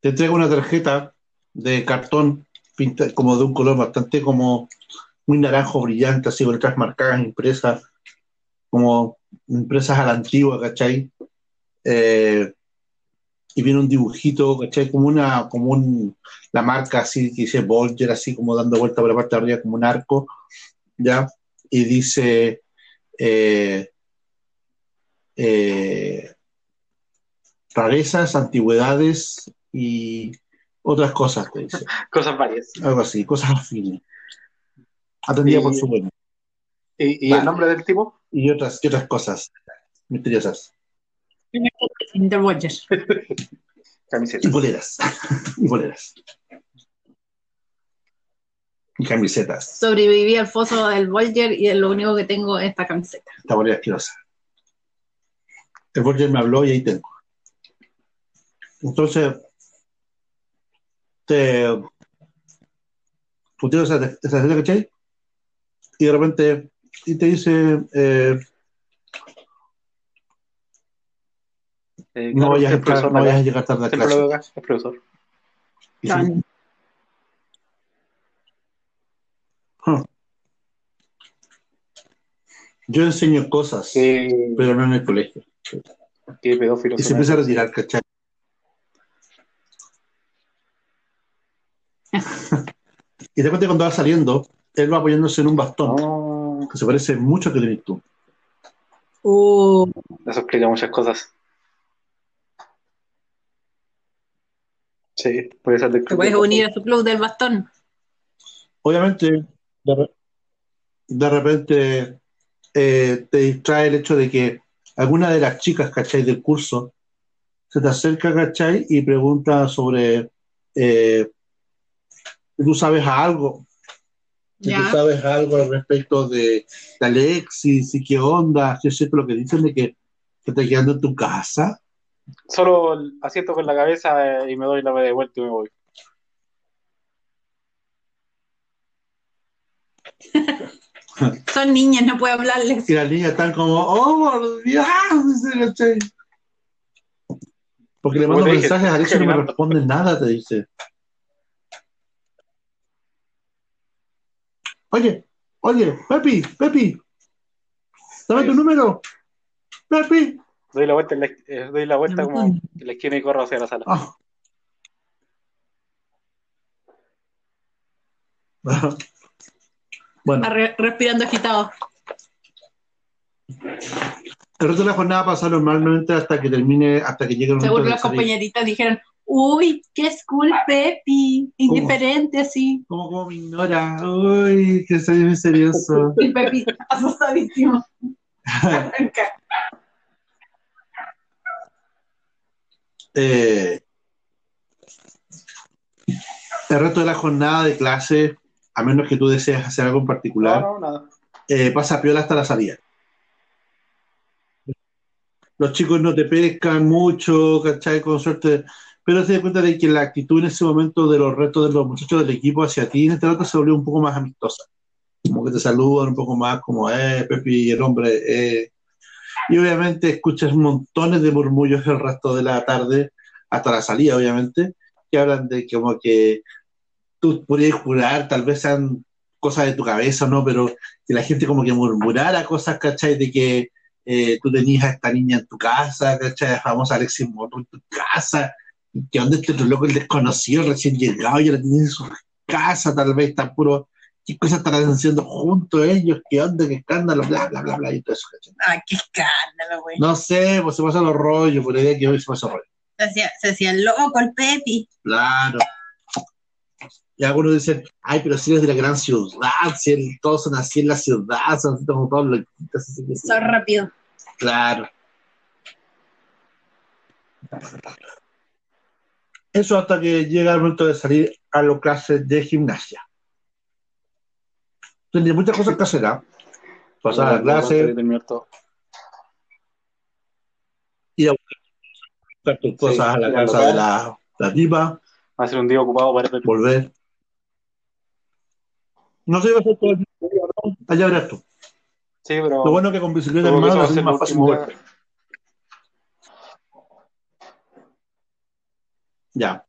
A: Te entrega una tarjeta de cartón pinta, como de un color bastante como muy naranjo brillante, así con letras marcadas, impresas, como impresas a la antigua, ¿cachai? Eh, y viene un dibujito, ¿cachai? Como una, como un, la marca así que dice Bolger, así como dando vuelta por la parte de arriba, como un arco, ¿ya? Y dice, eh, eh, rarezas, antigüedades y otras cosas, te dice.
D: Cosas varias.
A: Algo así, cosas afines. Atendida
D: Y-
A: por su dueño.
D: ¿Y, y
A: Vale.
D: el nombre del tipo?
A: Y otras, y otras cosas misteriosas.
B: Del Watcher.
D: Camiseta.
A: Y boleras. y boleras. Y camisetas.
B: Sobreviví al foso del Volger y lo único que tengo es esta camiseta.
A: Esta bolera asquerosa. El Borger me habló y ahí tengo. Entonces, te pusieron esa, esa ¿cachai? Y de repente, y te dice, eh,
D: Eh,
A: no
D: claro,
A: vayas a
D: profesor
A: no vayas a llegar tarde a
D: lo
A: clase.
D: el profesor.
A: Y sí,
B: Chan.
A: huh. Yo enseño cosas,
D: Qué,
A: pero no en el colegio.
D: qué pedófilo.
A: Y se empieza a retirar, ¿cachai? y de repente cuando va saliendo, él va apoyándose en un bastón,
D: No,
A: que se parece mucho a que tenés tú.
B: Uh,
D: eso explica muchas cosas. Sí, puede ser del
B: te puedes unir a su club del bastón.
A: Obviamente, de, re- de repente eh, te distrae el hecho de que alguna de las chicas, ¿cachai? Del curso se te acerca, ¿cachai? Y pregunta sobre eh, si tú sabes algo, si tú sabes algo al respecto de, de Alexis y qué onda, si es lo que dicen de que, que te quedando en tu casa.
D: Solo asiento con la cabeza eh, y me doy la de vuelta y me voy.
B: Son niñas, no puedo hablarles.
A: Y las niñas están como, oh, por Dios. Porque le mando mensajes a Alexis y no me responde nada, te dice. Oye, oye, Pepi, Pepi, dame tu número. Pepi.
D: Doy la vuelta, en la, eh, doy la vuelta como en la esquina y corro hacia la sala.
A: Ah. Bueno,
B: Re- respirando agitado.
A: el resto de la jornada pasa normalmente hasta que termine, hasta que llegue el momento
B: Seguro las compañeritas dijeron, uy, qué cool Pepi, indiferente así.
A: ¿Cómo, cómo me ignora? Uy, que soy muy serioso.
B: Y Pepi, asustadísimo.
A: Eh, el resto de la jornada de clase, a menos que tú desees hacer algo en particular,
D: No, no, nada.
A: eh, pasa piola hasta la salida. Los chicos no te pescan mucho, ¿cachai? Con suerte, pero te das cuenta de que la actitud en ese momento de los restos de los muchachos del equipo hacia ti en este rato se volvió un poco más amistosa. Como que te saludan un poco más, como, eh, Pepi, el hombre, eh. Y obviamente escuchas montones de murmullos el resto de la tarde, hasta la salida, obviamente, que hablan de como que tú podrías jurar, tal vez sean cosas de tu cabeza, ¿no? Pero que la gente como que murmurara cosas, ¿cachai? De que eh, tú tenías a esta niña en tu casa, ¿cachai? La famosa Alexis Moto en tu casa, dónde este loco, el desconocido, recién llegado, ya la tienes en su casa, tal vez está puro, ¿qué cosas estarán haciendo juntos ellos? ¿Qué onda? ¿Qué escándalo? Bla, bla, bla, bla, y todo eso.
B: Ah, qué escándalo, güey.
A: No sé, pues se pasan los rollos, por la idea que hoy se pasa rollo.
B: Se hacía, se hacía loco el Pepi.
A: Claro. Y algunos dicen, ay, pero si eres de la gran ciudad, si el- todos son así en la ciudad, son así como todos sí.
B: Son rápido.
A: Claro. Eso hasta que llega el momento de salir a las clases de gimnasia. Tenía muchas cosas que hacer, ¿ah? Pasar a la clase, ir a buscar tus cosas. A la casa de la, la tipa,
D: Va a ser un día ocupado para
A: volver. No se iba a hacer todo el día, allá verás tú.
D: Sí, pero
A: Lo bueno es que con bicicleta hermano
D: eso va a
A: es
D: ser
A: más fácil
D: último
A: mover.
D: día.
A: Ya.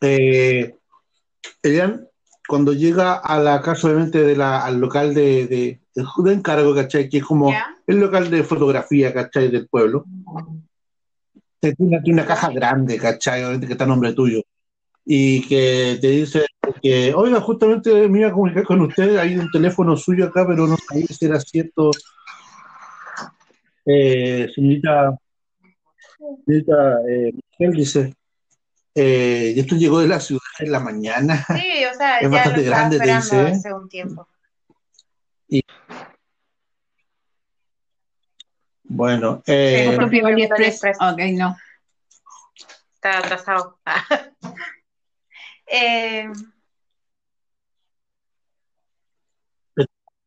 A: Eh, Elian, cuando llega a la casa, obviamente, de la, al local de, de, de, encargo, ¿cachai? Que es como
B: ¿Ya?
A: el local de fotografía, ¿cachai? Del pueblo. Te tiene aquí una caja grande, ¿cachai? Obviamente que está a nombre tuyo. Y que te dice que, oiga, justamente me iba a comunicar con usted, hay un teléfono suyo acá, pero no sabía si era cierto. Eh, señorita, señorita eh, dice, eh, y esto llegó de la ciudad en la mañana.
C: Sí, o sea,
A: Es
C: ya
A: bastante
C: lo
A: grande, te
C: esperando
A: dice,
C: hace un tiempo.
A: Bueno, eh,
C: Sí,
B: Propio AliExpress. Ok, no.
C: Está atrasado. Eh,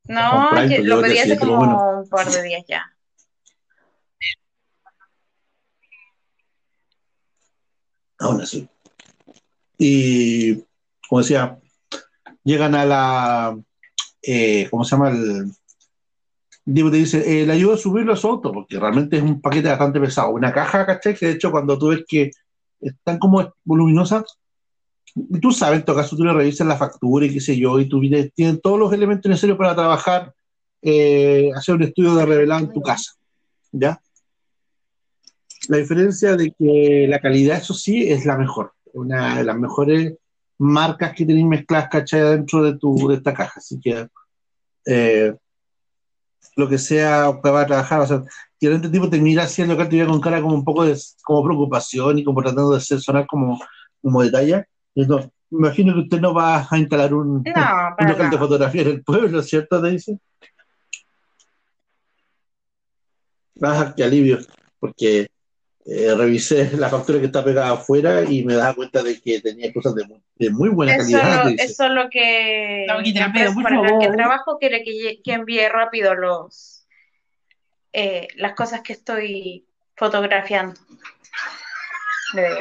C: no, lo pedí hace como
A: bueno.
C: un par de días ya.
A: Aún así. Y, como decía, llegan a la, eh, ¿cómo se llama? El, digo, te dice, eh, le ayudo a subirlo a su auto, porque realmente es un paquete bastante pesado. Una caja, ¿cachai? Que de hecho cuando tú ves que están como voluminosas, y tú sabes, en todo caso tú le revisas la factura y qué sé yo, y tú vienes- tienen todos los elementos necesarios para trabajar eh, hacer un estudio de revelado en tu casa, ¿ya? La diferencia de que la calidad, eso sí, es la mejor, una de las mejores marcas que tenéis mezcladas, ¿cachai? Dentro de, tu, de esta caja, así que eh, lo que sea que va a trabajar, o sea, y el otro tipo te mira haciendo que te con cara como un poco de como preocupación y como tratando de hacer sonar como, como detalle. No, me imagino que usted no va a instalar un,
C: No,
A: un local de fotografía en el pueblo, ¿cierto? Te dice. Ah, qué alivio, porque eh, revisé la factura que está pegada afuera y me daba cuenta de que tenía cosas de muy, de muy buena
C: Eso,
A: calidad.
C: lo- eso es lo que
B: la
C: empresa
B: pero, por
C: para la que
B: favor.
C: trabajo quiere que, que envíe rápido los eh, las cosas que estoy fotografiando. Eh,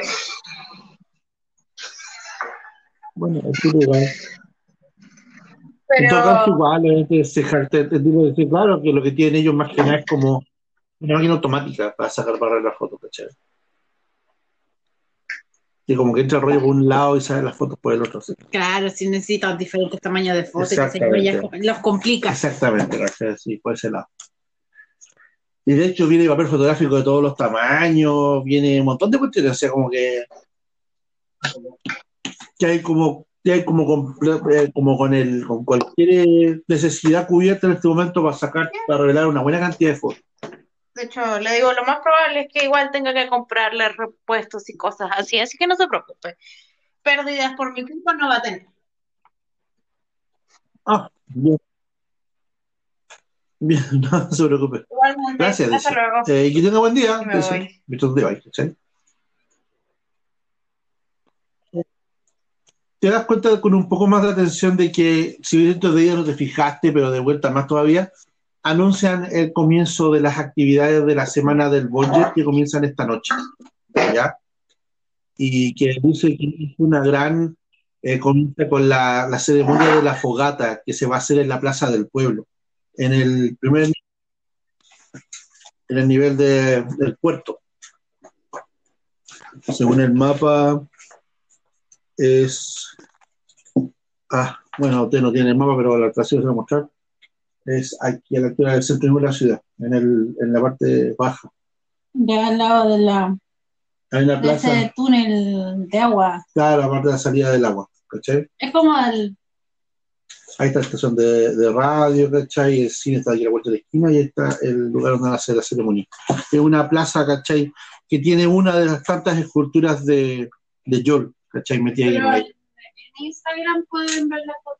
A: Bueno, eso igual. En todo caso,
C: pero
A: igual, el tipo dice, claro, que lo que tienen ellos más que nada es como una máquina automática para sacar para las fotos, ¿cachai? Y como que entra el rollo por un lado y sale las fotos por el otro. ¿sí?
B: Claro, si necesitan diferentes tamaños de fotos, los complica.
A: Exactamente, ¿cachai? Sí, por ese lado. Y de hecho viene papel fotográfico de todos los tamaños, viene un montón de cuestiones, o sea, como que, que hay como que hay como con, eh, como con el con cualquier necesidad cubierta en este momento para sacar, para revelar una buena cantidad de fotos.
C: De hecho le digo lo más probable es que igual tenga que comprarle repuestos y cosas así, así que no se preocupe. Pérdidas por mi culpa no va a tener.
A: Ah, bien. Bien, no se preocupe.
C: Igualmente,
A: Gracias,
C: hasta
A: dice.
C: luego.
A: Eh, que tenga buen día.
C: Me voy.
A: te das cuenta con un poco más de atención de que si dentro de día no te fijaste, pero de vuelta más todavía, anuncian el comienzo de las actividades de la semana del budget que comienzan esta noche. ¿Ya? Y que dice que es una gran eh, comienza con la, la ceremonia de la fogata que se va a hacer en la Plaza del Pueblo, en el primer en el nivel de- del puerto. Según el mapa, es. Ah, bueno, usted no tiene el mapa, pero la ocasión se va a mostrar. Es aquí a la altura del centro de la ciudad, en, el, en la parte baja.
B: Ya al lado de la
A: Hay una
B: de
A: plaza,
B: ese túnel de agua.
A: claro, la parte de la salida del agua, ¿cachai?
B: Es como el.
A: Ahí está la estación de, de radio, ¿cachai? El cine está aquí a la vuelta de la esquina y ahí está el lugar donde hacer la ceremonia. Es una plaza, ¿cachai? Que tiene una de las tantas esculturas de, de Yol, ¿cachai? Metida ahí en el.
B: Instagram pueden ver las fotos.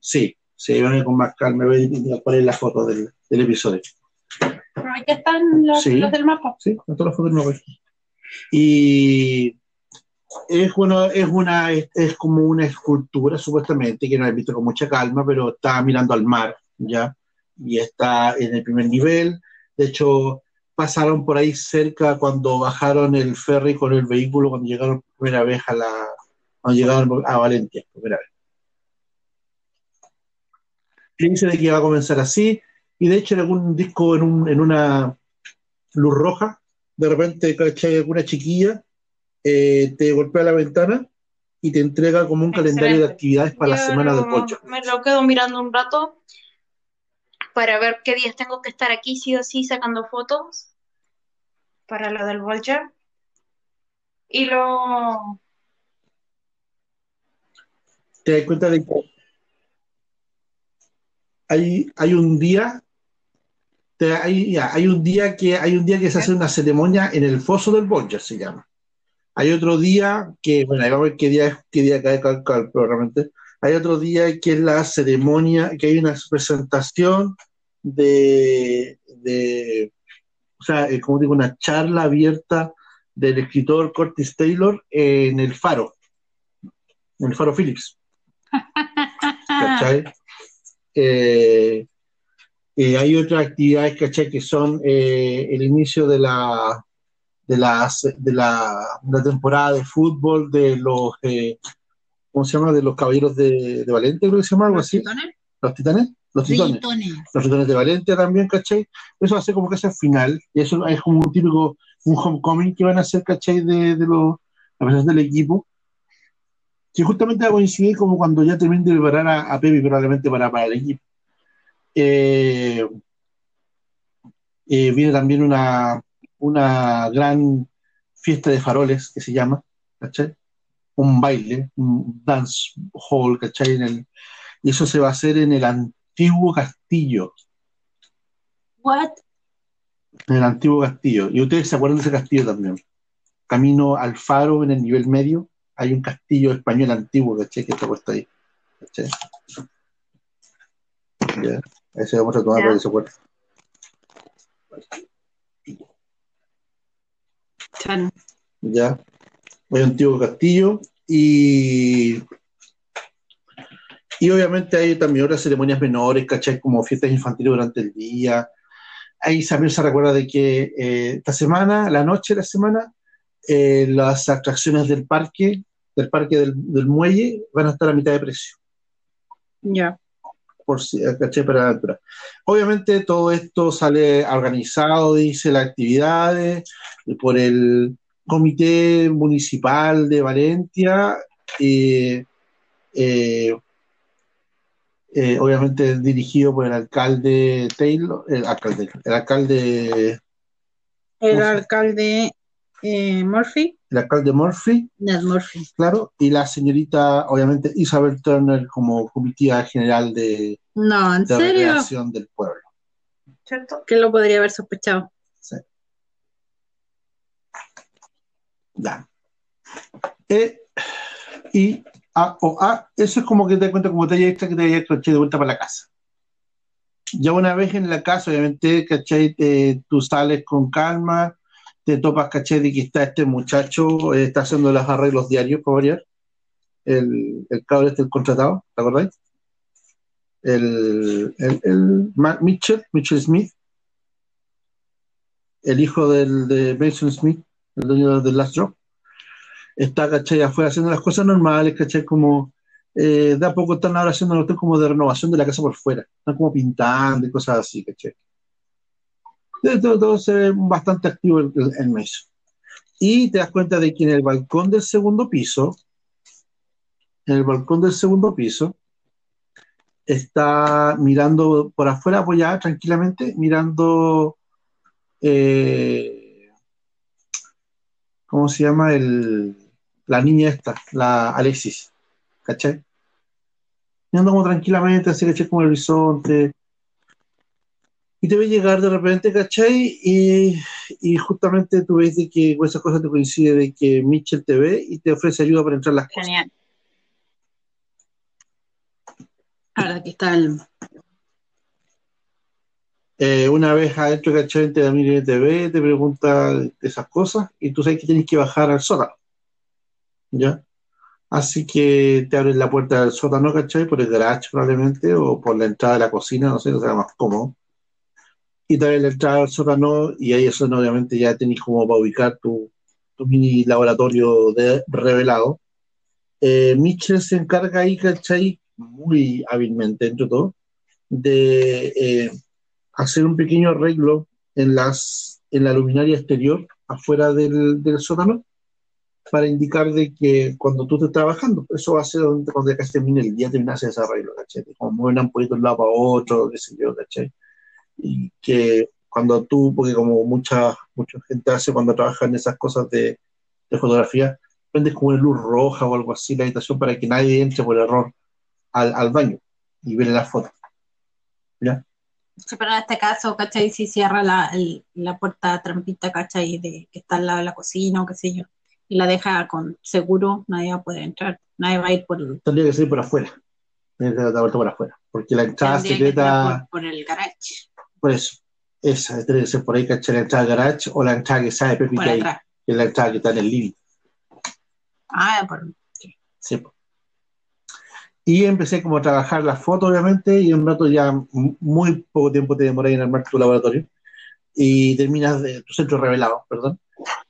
A: Sí, sí, van a ir con más calma, voy a poner la foto del, del episodio.
B: Pero aquí están los,
A: Sí.
B: los del mapa.
A: Sí, con todas las fotos no voy. Y es bueno, es una, es, es como una escultura supuestamente, que no he visto con mucha calma, pero está mirando al mar, ¿ya? Y está en el primer nivel. De hecho, pasaron por ahí cerca cuando bajaron el ferry con el vehículo, cuando llegaron por primera vez a la, cuando llegaron a Valencia, por primera vez. Y dice de que va a comenzar así, y de hecho en algún disco, en, un, en una luz roja, de repente, ¿cachai? Alguna chiquilla eh, te golpea la ventana y te entrega como un calendario de actividades para la semana del
C: lo-
A: bollo.
C: Me lo quedo mirando un rato para ver qué días tengo que estar aquí, sí o sí, sacando fotos para lo del Vulture. Y lo.
A: Te das cuenta de que hay, hay un día, te- hay, ya, hay un día que hay un día que se hace una ceremonia en el foso del Bolger, se llama. Hay otro día que, bueno, ahí vamos a ver qué día, es- qué día cae cal- cal- probablemente. Hay otro día que es la ceremonia, que hay una presentación de, de o sea, eh, como digo, una charla abierta del escritor Curtis Taylor en el Faro, en el Faro Phillips. ¿Cachai? Eh, eh, hay otras actividades, ¿cachai? Que son eh, el inicio de la, de, la, de la, la temporada de fútbol de los, eh, ¿cómo se llama? De los caballeros de, de Valencia, creo que se llama algo así.
B: ¿Titones?
A: ¿Los titanes? Los titones
B: Tritones.
A: los ritones de Valencia también, ¿cachai? Eso va a ser como que es el final, y eso es como un típico, un homecoming que van a hacer, ¿cachai? De, de los, la presentación del equipo, que justamente va a coincidir como cuando ya terminen de preparar a, a Pepe probablemente para, para el equipo. eh, eh, viene también una, una gran fiesta de faroles que se llama, ¿cachai? Un baile, un dance hall, ¿cachai? En el, y eso se va a hacer en el antiguo castillo,
B: What?
A: en el antiguo castillo. Y ustedes se acuerdan de ese castillo también. Camino al faro en el nivel medio, hay un castillo español antiguo, ¿cachai? Que está puesto ahí. ¿cachai? Ya, ese vamos a tomar se acuerde.
B: Chan.
A: ya hay un antiguo castillo y y obviamente hay también otras ceremonias menores, ¿cachai? Como fiestas infantiles durante el día. Ahí también se recuerda de que eh, esta semana, la noche de la semana, eh, las atracciones del parque, del parque del, del muelle, van a estar a mitad de precio.
B: Ya.
A: por si. Para la aventura. Obviamente todo esto sale organizado, dice las actividades, por el Comité Municipal de Valencia, eh, eh, eh, obviamente dirigido por el alcalde Taylor, el alcalde, el alcalde,
B: El alcalde eh, Murphy,
A: el alcalde Murphy,
B: Ned Murphy.
A: claro, y la señorita, obviamente, Isabel Turner como comitiva general de,
B: No, ¿en
A: de
B: serio?
A: recreación del pueblo.
C: ¿Cierto?
B: Que lo podría haber sospechado.
A: Ya. E, I, A o A, eso es como que te das cuenta como te haya extra que te haya de vuelta para la casa. Ya una vez en la casa, obviamente, ¿cachai? Eh, tú sales con calma, te topas, ¿cachai? De que está este muchacho, eh, está haciendo los arreglos diarios, por variar. El, el cabrón este, el contratado, ¿te acordáis? El, el, el Mitchell, Mitchell Smith, el hijo del, de Mason Smith, el dueño del Last Drop, está, ¿cachai? Afuera haciendo las cosas normales, ¿cachai? Como eh, de a poco están ahora haciendo como de renovación de la casa por fuera, están como pintando y cosas así, ¿cachai? Se ve bastante activo el, el, Mason. Y te das cuenta de que en el balcón del segundo piso, en el balcón del segundo piso, está mirando por afuera apoyada tranquilamente, mirando eh, ¿cómo se llama? El, la niña esta, la Alexis, ¿cachai? Mirando como tranquilamente, así, ¿cachai? Como el horizonte. Y te ve llegar de repente, ¿cachai? Y, y justamente tú ves de que con esas cosas te coincide de que Mitchell te ve y te ofrece ayuda para entrar las cosas.
B: Genial. Ahora aquí está el.
A: Eh, una vez adentro, ¿cachai? Te mira y te ve, te pregunta esas cosas y tú sabes que tienes que bajar al sótano. ¿Ya? Así que te abres la puerta del sótano, ¿cachai? Por el garage probablemente o por la entrada de la cocina, no sé, no será más cómodo. Y abres la entrada al sótano y ahí eso obviamente ya tenés como para ubicar tu, mini laboratorio de revelado. Eh, Mitchell se encarga ahí, ¿cachai? Muy hábilmente, entre todo, de eh, hacer un pequeño arreglo en, las, en la luminaria exterior, afuera del, del sótano, para indicar de que cuando tú estés trabajando, eso va a ser donde, cuando ya termine el día, terminas ese arreglo, ¿cachai? Como mueven ampolitos de un lado para otro, qué sé ¿cachai? Y que cuando tú, porque como mucha, mucha gente hace cuando trabaja en esas cosas de, de fotografía, prendes como una luz roja o algo así la habitación para que nadie entre por error al, al baño y ver las fotos. ¿Ya?
B: Sí, pero en este caso, ¿cachai? Si cierra la, el- la puerta trampita, ¿cachai? De, que está al lado de la cocina o qué sé yo, y la deja con seguro, nadie va a poder entrar, nadie va a ir por,
A: Tendría que ser por afuera. Tendría que dar la vuelta por afuera. Porque la entrada secreta,
B: por, por el garage,
A: por eso, esa tendría que ser por ahí, ¿cachai? La entrada al garage o la entrada que sale Kay,
B: atrás.
A: que es la entrada que está en el living.
B: Ah, por,
A: Sí, po. Y empecé como a trabajar las fotos, obviamente, y un rato ya muy poco tiempo te demoras en armar tu laboratorio. Y terminas de tu centro revelado, perdón.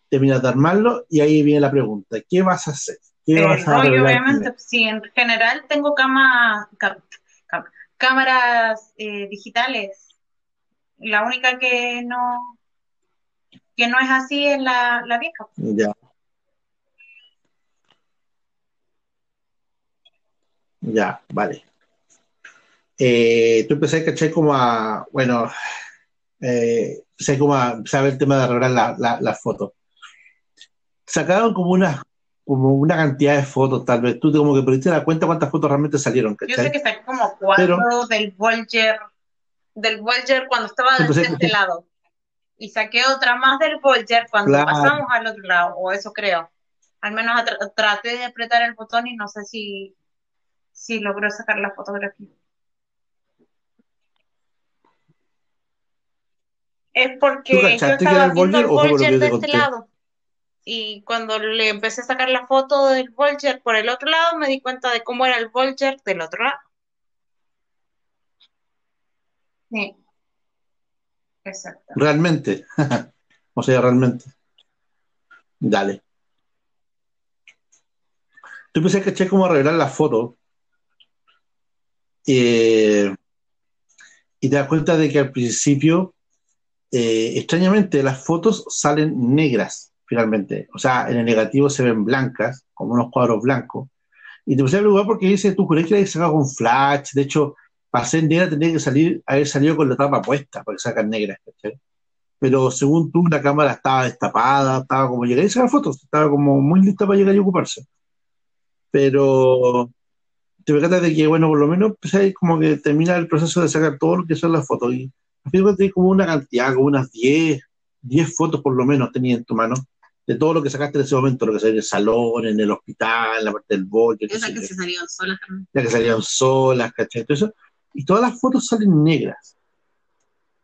A: Terminas de armarlo y ahí viene la pregunta: ¿qué vas a hacer? ¿Qué
C: Eh,
A: vas a
C: no, obviamente,
A: primero?
C: sí, en general tengo cama, ca- ca- cámaras eh, digitales. La única que no, que no es así es la, la vieja.
A: Ya. Ya, vale. eh, tú empecé, ¿cachai? Como a, bueno, eh, empecé como a saber el tema de arreglar las la, la fotos. Sacaron como una, como una cantidad de fotos, tal vez. Tú como que pudiste dar cuenta cuántas fotos realmente salieron,
C: Yo sé que saqué como cuatro
A: Pero-
C: del Voyager, del Voyager cuando estaba de,
A: pues,
C: de
A: es-
C: este lado. Y saqué otra más del Voyager cuando
A: Claro.
C: pasamos al otro lado, o eso creo. Al menos traté de apretar el botón y no sé si, si logró sacar la fotografía. Es
A: ¿Tú
C: porque yo estaba
A: el
C: viendo el
A: yo
C: de
A: te
C: este lado. Y cuando le empecé a sacar la foto del Voyager por el otro lado, me di cuenta de cómo era el Voyager del otro lado. Sí, exacto.
A: Realmente. o sea, realmente. Dale. Tú empecé, ¿cachai? Como a revelar las fotos. eh, y te das cuenta de que al principio, eh, extrañamente, las fotos salen negras, finalmente. O sea, en el negativo se ven blancas, como unos cuadros blancos. Y te empecé a preocupar porque dice, tú crees que la habías con flash. De hecho, para negra tendría que salir, haber salido con la tapa puesta para que sacan negras, ¿cachai? Pero según tú, la cámara estaba destapada, estaba como llegar y sacar fotos, estaba como muy lista para llegar y ocuparse. Pero te percatas de que, bueno, por lo menos empezáis como que termina el proceso de sacar todo lo que son las fotos. Y al final tenés como una cantidad, como unas 10, 10 fotos por lo menos tenías en tu mano, de todo lo que sacaste en ese momento, lo que salió en el salón, en el hospital, en la parte del bote, qué sé yo
B: salieron solas también.
A: ya que salían solas, ¿cachai? Eso. Y todas las fotos salen negras.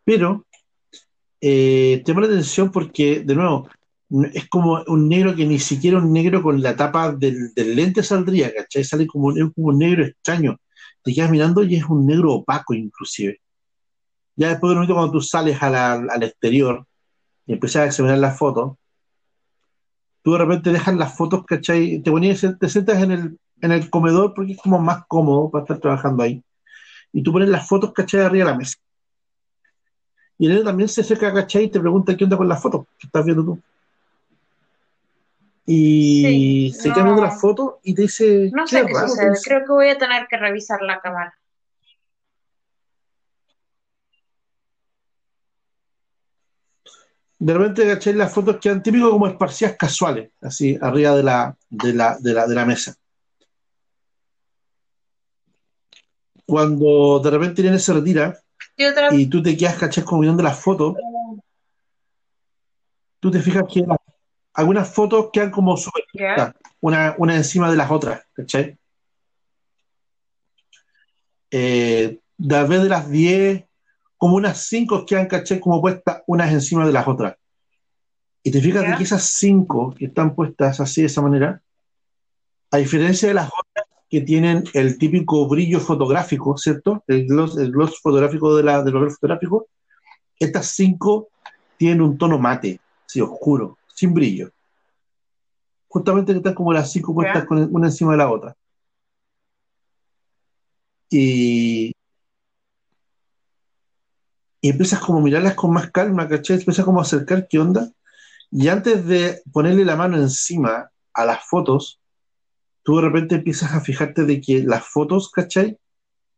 A: Pero eh, te la atención porque, de nuevo, es como un negro que ni siquiera un negro con la tapa del, lente saldría, ¿cachai? Sale como, es como un negro extraño. Te quedas mirando y es un negro opaco, inclusive. Ya después de un momento, cuando tú sales al exterior y empiezas a examinar las fotos, tú de repente dejas las fotos, ¿cachai? Te ponías, te sientas en el, en el comedor porque es como más cómodo para estar trabajando ahí. Y tú pones las fotos, ¿cachai? Arriba de la mesa. Y él también se acerca, ¿cachai? Y te pregunta qué onda con las fotos que estás viendo tú. Y
C: Sí,
A: se
C: no.
A: queda viendo las fotos y te dice,
C: No sé qué
A: raro", te
C: sucede.
A: dice.
C: Creo que voy a tener que revisar la cámara.
A: De repente, ¿cachai? Las fotos quedan típicos como esparcidas casuales, así, arriba de la, de la, de la, de la mesa. Cuando de repente Irene se retira
C: Y
A: tú te quedas, ¿cachai? Como mirando las fotos, tú te fijas que las- algunas fotos quedan como
C: ¿Ya?
A: una, una encima de las otras, ¿cachai? Eh, de vez de las 10, como unas 5 quedan, ¿cachai? Como puestas unas encima de las otras. Y te fijas
C: Ya.
A: que esas 5 que están puestas así de esa manera, a diferencia de las otras que tienen el típico brillo fotográfico, ¿cierto? El gloss, el gloss fotográfico de la, del papel fotográfico, estas 5 tienen un tono mate, sí, oscuro, sin brillo justamente que están como las cinco puestas con una encima de la otra. Y, y empiezas como a mirarlas con más calma, ¿cachai? Empiezas como a acercar qué onda. Y antes de ponerle la mano encima a las fotos, tú de repente empiezas a fijarte de que las fotos, ¿cachai?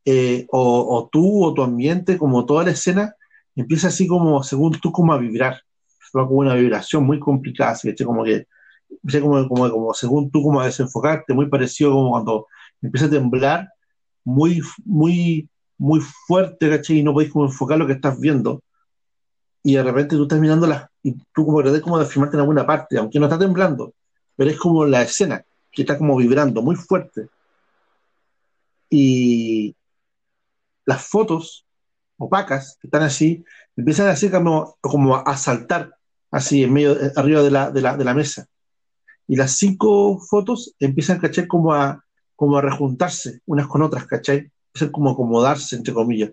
A: Eh, o, tú o tu ambiente, como toda la escena, empieza así como, según tú, como a vibrar. Como una vibración muy complicada, así, ¿cachai? Como que como, como, como según tú, como a desenfocarte, muy parecido como cuando empieza a temblar, muy, muy, muy fuerte, ¿cachai? Y no podéis como enfocar lo que estás viendo. Y de repente tú estás mirando las, y tú como tratás como de filmarte en alguna parte, aunque no está temblando, pero es como la escena, que está como vibrando muy fuerte. Y las fotos opacas que están así, empiezan así como, como a saltar así en medio, eh, arriba de la, de la, de la mesa. Y las cinco fotos empiezan, ¿cachai? Como a, como a rejuntarse unas con otras, ¿cachai? Empiezan como a acomodarse, entre comillas.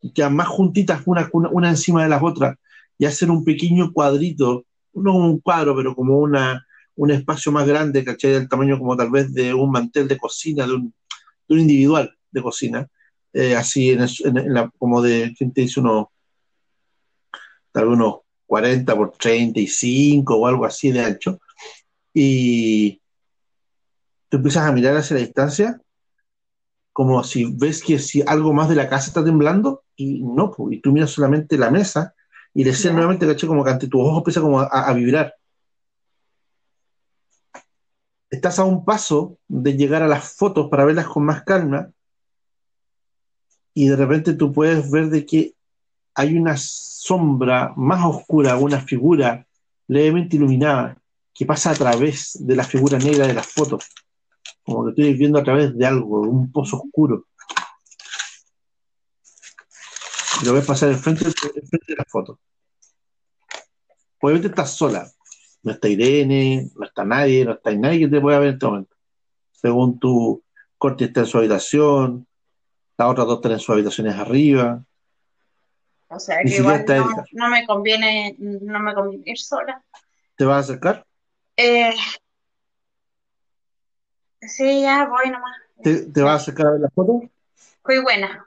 A: Y quedan más juntitas una, una, una encima de las otras y hacen un pequeño cuadrito, no como un cuadro, pero como una, un espacio más grande, ¿cachai? Del tamaño como tal vez de un mantel de cocina, de un, de un individual de cocina, eh, así en, el- en- en la, como de, ¿quién te dice? Unos, tal vez unos 40 por 35 o algo así de ancho. Y tú empiezas a mirar hacia la distancia como si ves que si algo más de la casa está temblando, y no, y tú miras solamente la mesa y
B: Ya.
A: nuevamente, caché, como que ante tus ojos empieza como a, a vibrar. Estás a un paso de llegar a las fotos para verlas con más calma, y de repente tú puedes ver de que hay una sombra más oscura, una figura levemente iluminada que pasa a través de la figura negra de las fotos, como que estoy viendo a través de algo, un pozo oscuro. Lo ves pasar enfrente, enfrente de la foto. Obviamente estás sola. No está Irene, no está nadie, no está nadie que te pueda ver en este momento. Según tu corte está en su habitación, las otras dos están en sus habitaciones arriba.
C: O sea que igual no, no me conviene, no me conviene ir sola.
A: ¿Te vas a acercar?
C: Eh, sí, ya voy nomás.
A: ¿Te, te vas a acercar a ver la foto?
C: Fui buena.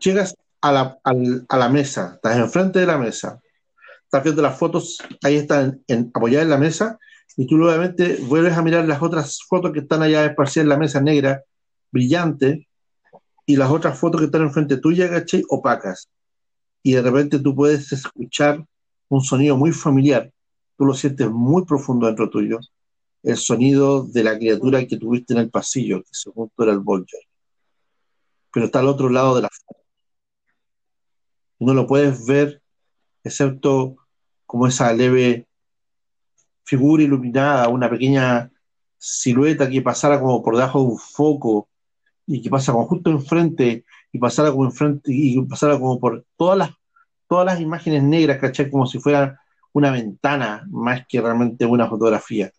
A: Llegas a la, mesa, estás enfrente de la mesa, estás viendo las fotos, ahí están en, apoyadas en la mesa, y tú nuevamente vuelves a mirar las otras fotos que están allá esparcidas en la mesa negra, brillante, y las otras fotos que están enfrente tuya, ¿cachai? Opacas. Y de repente tú puedes escuchar un sonido muy familiar, tú lo sientes muy profundo dentro tuyo, el sonido de la criatura que tuviste en el pasillo, que según tú era el Volger. Pero está al otro lado de la foto. No lo puedes ver, excepto como esa leve figura iluminada, una pequeña silueta que pasara como por debajo de un foco y que pasa como justo enfrente y pasara como enfrente y pasara como por todas las todas las imágenes negras, ¿cachai? Como si fuera una ventana más que realmente una fotografía.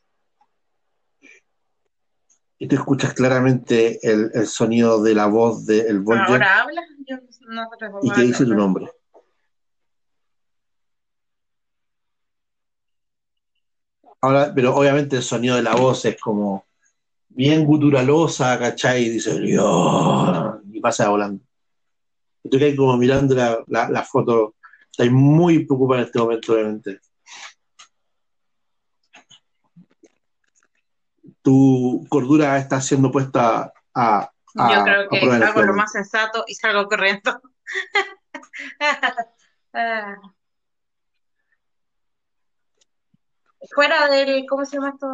A: Y tú escuchas claramente el, el sonido de la voz del Volger
C: Ahora habla. Yo no te
A: y que dice tu nombre. Ahora, pero obviamente el sonido de la voz es como bien guturalosa, ¿cachai? Y dice, "Dios", y pasa volando. Y tú quedas como mirando la, la, la foto, estás muy preocupada en este momento, obviamente. Tu cordura está siendo puesta a, a,
C: Yo creo
A: a
C: que
A: este
C: hago lo más sensato y salgo corriendo. Ah. Fuera del, ¿cómo se llama esto?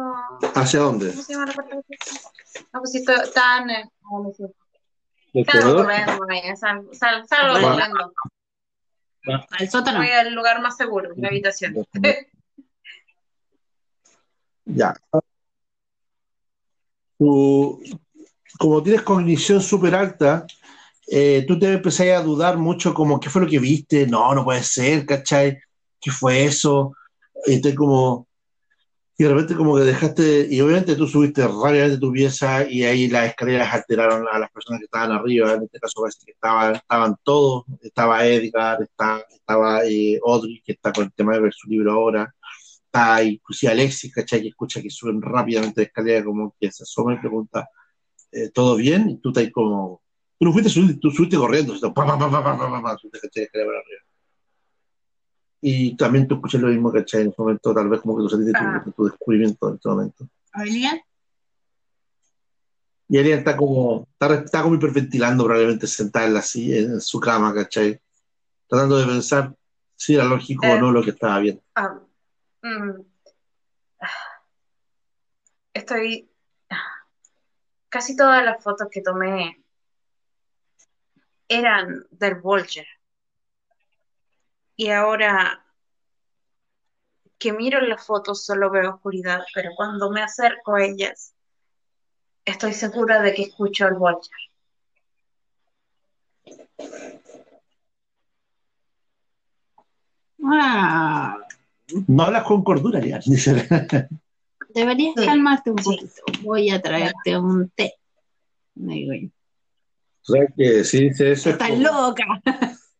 A: ¿Hacia dónde?
C: ¿Cómo se llama la parte? No, pues si esto- están.
A: ¿Del
C: Salgo corriendo, vaya, sal- sal- salgo
B: Bueno.
C: volando.
B: Al sótano.
C: Voy al lugar más seguro, la habitación.
A: Ya. Tú, como tienes cognición súper alta, eh, tú te empezás a dudar mucho como qué fue lo que viste, no, no puede ser, ¿cachai? ¿Qué fue eso? Y te como, y de repente como que dejaste, y obviamente tú subiste rápidamente tu pieza y ahí las escaleras alteraron a las personas que estaban arriba, en este caso parece que estaban, estaban todos, estaba Edgar, está, estaba eh, Audrey, que está con el tema de ver su libro ahora, está pues, inclusive Alexis, ¿cachai? Que escucha que suben rápidamente de escalera, como que se asoma y pregunta, ¿eh, ¿todo bien? Y tú estás como, tú no fuiste, subiste, tú subiste corriendo, subiste, pa, pa, pa, pa, pa, pa, pa, subiste, ¿cachai? Escalera para arriba. Y también tú escuchas lo mismo, ¿cachai? En ese momento, tal vez como que tú sentiste
B: ah.
A: tu, tu, descubrimiento en ese momento.
B: ¿Aurelian?
A: Y Ariel está como, está, está como hiperventilando probablemente sentada en la silla, en su cama, ¿cachai? Tratando de pensar si era lógico
C: eh.
A: o no lo que estaba viendo.
C: Ah mm. Estoy. Casi todas las fotos que tomé eran del Volger. Y ahora que miro las fotos solo veo oscuridad, pero cuando me acerco a ellas, estoy segura de que escucho el Volger.
B: ah,
A: No hablas con cordura, dice.
B: deberías
C: Sí,
B: calmarte un
C: sí.
B: poquito. Voy a traerte un té. Muy bien.
A: ¿Sabes que Sí, dice eso. es
B: Estás
A: como-
B: loca.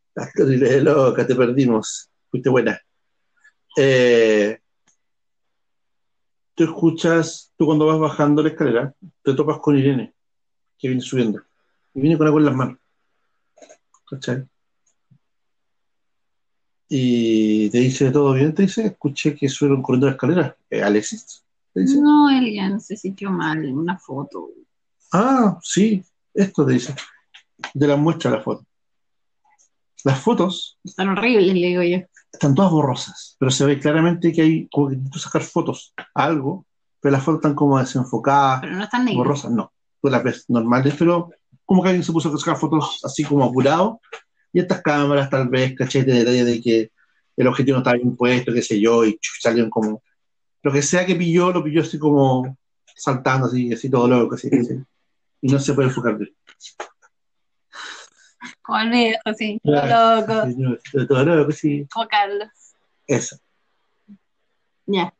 A: Estás terrible loca, te perdimos. Fuiste buena. Eh, tú escuchas, tú cuando vas bajando la escalera, te topas con Irene, que viene subiendo. Y viene con algo en las manos. ¿Cachai? Y te dice, ¿todo bien? Te dice, escuché que subieron corriendo la escalera. Eh, Alexis. te dice.
B: No, Elian se sintió mal en una foto.
A: Ah, sí, esto te dice. De la muestra la foto. Las fotos
B: Están horribles, le digo yo.
A: están todas borrosas, pero se ve claramente que hay como que intento sacar fotos a algo, pero las fotos están como desenfocadas,
B: Pero no están negras.
A: borrosas, no. Tú las ves normales, pero como que alguien se puso a sacar fotos así como apurado, y estas cámaras tal vez, caché de detalle de que el objetivo no estaba bien puesto, qué sé yo, y salieron como, lo que sea que pilló, lo pilló así como saltando, así, así todo loco, así, así. y no se puede enfocar bien.
B: Como el viejo, sí.
A: Claro.
B: Loco.
A: Todo loco, así,
B: Como Carlos.
A: eso.
B: Ya.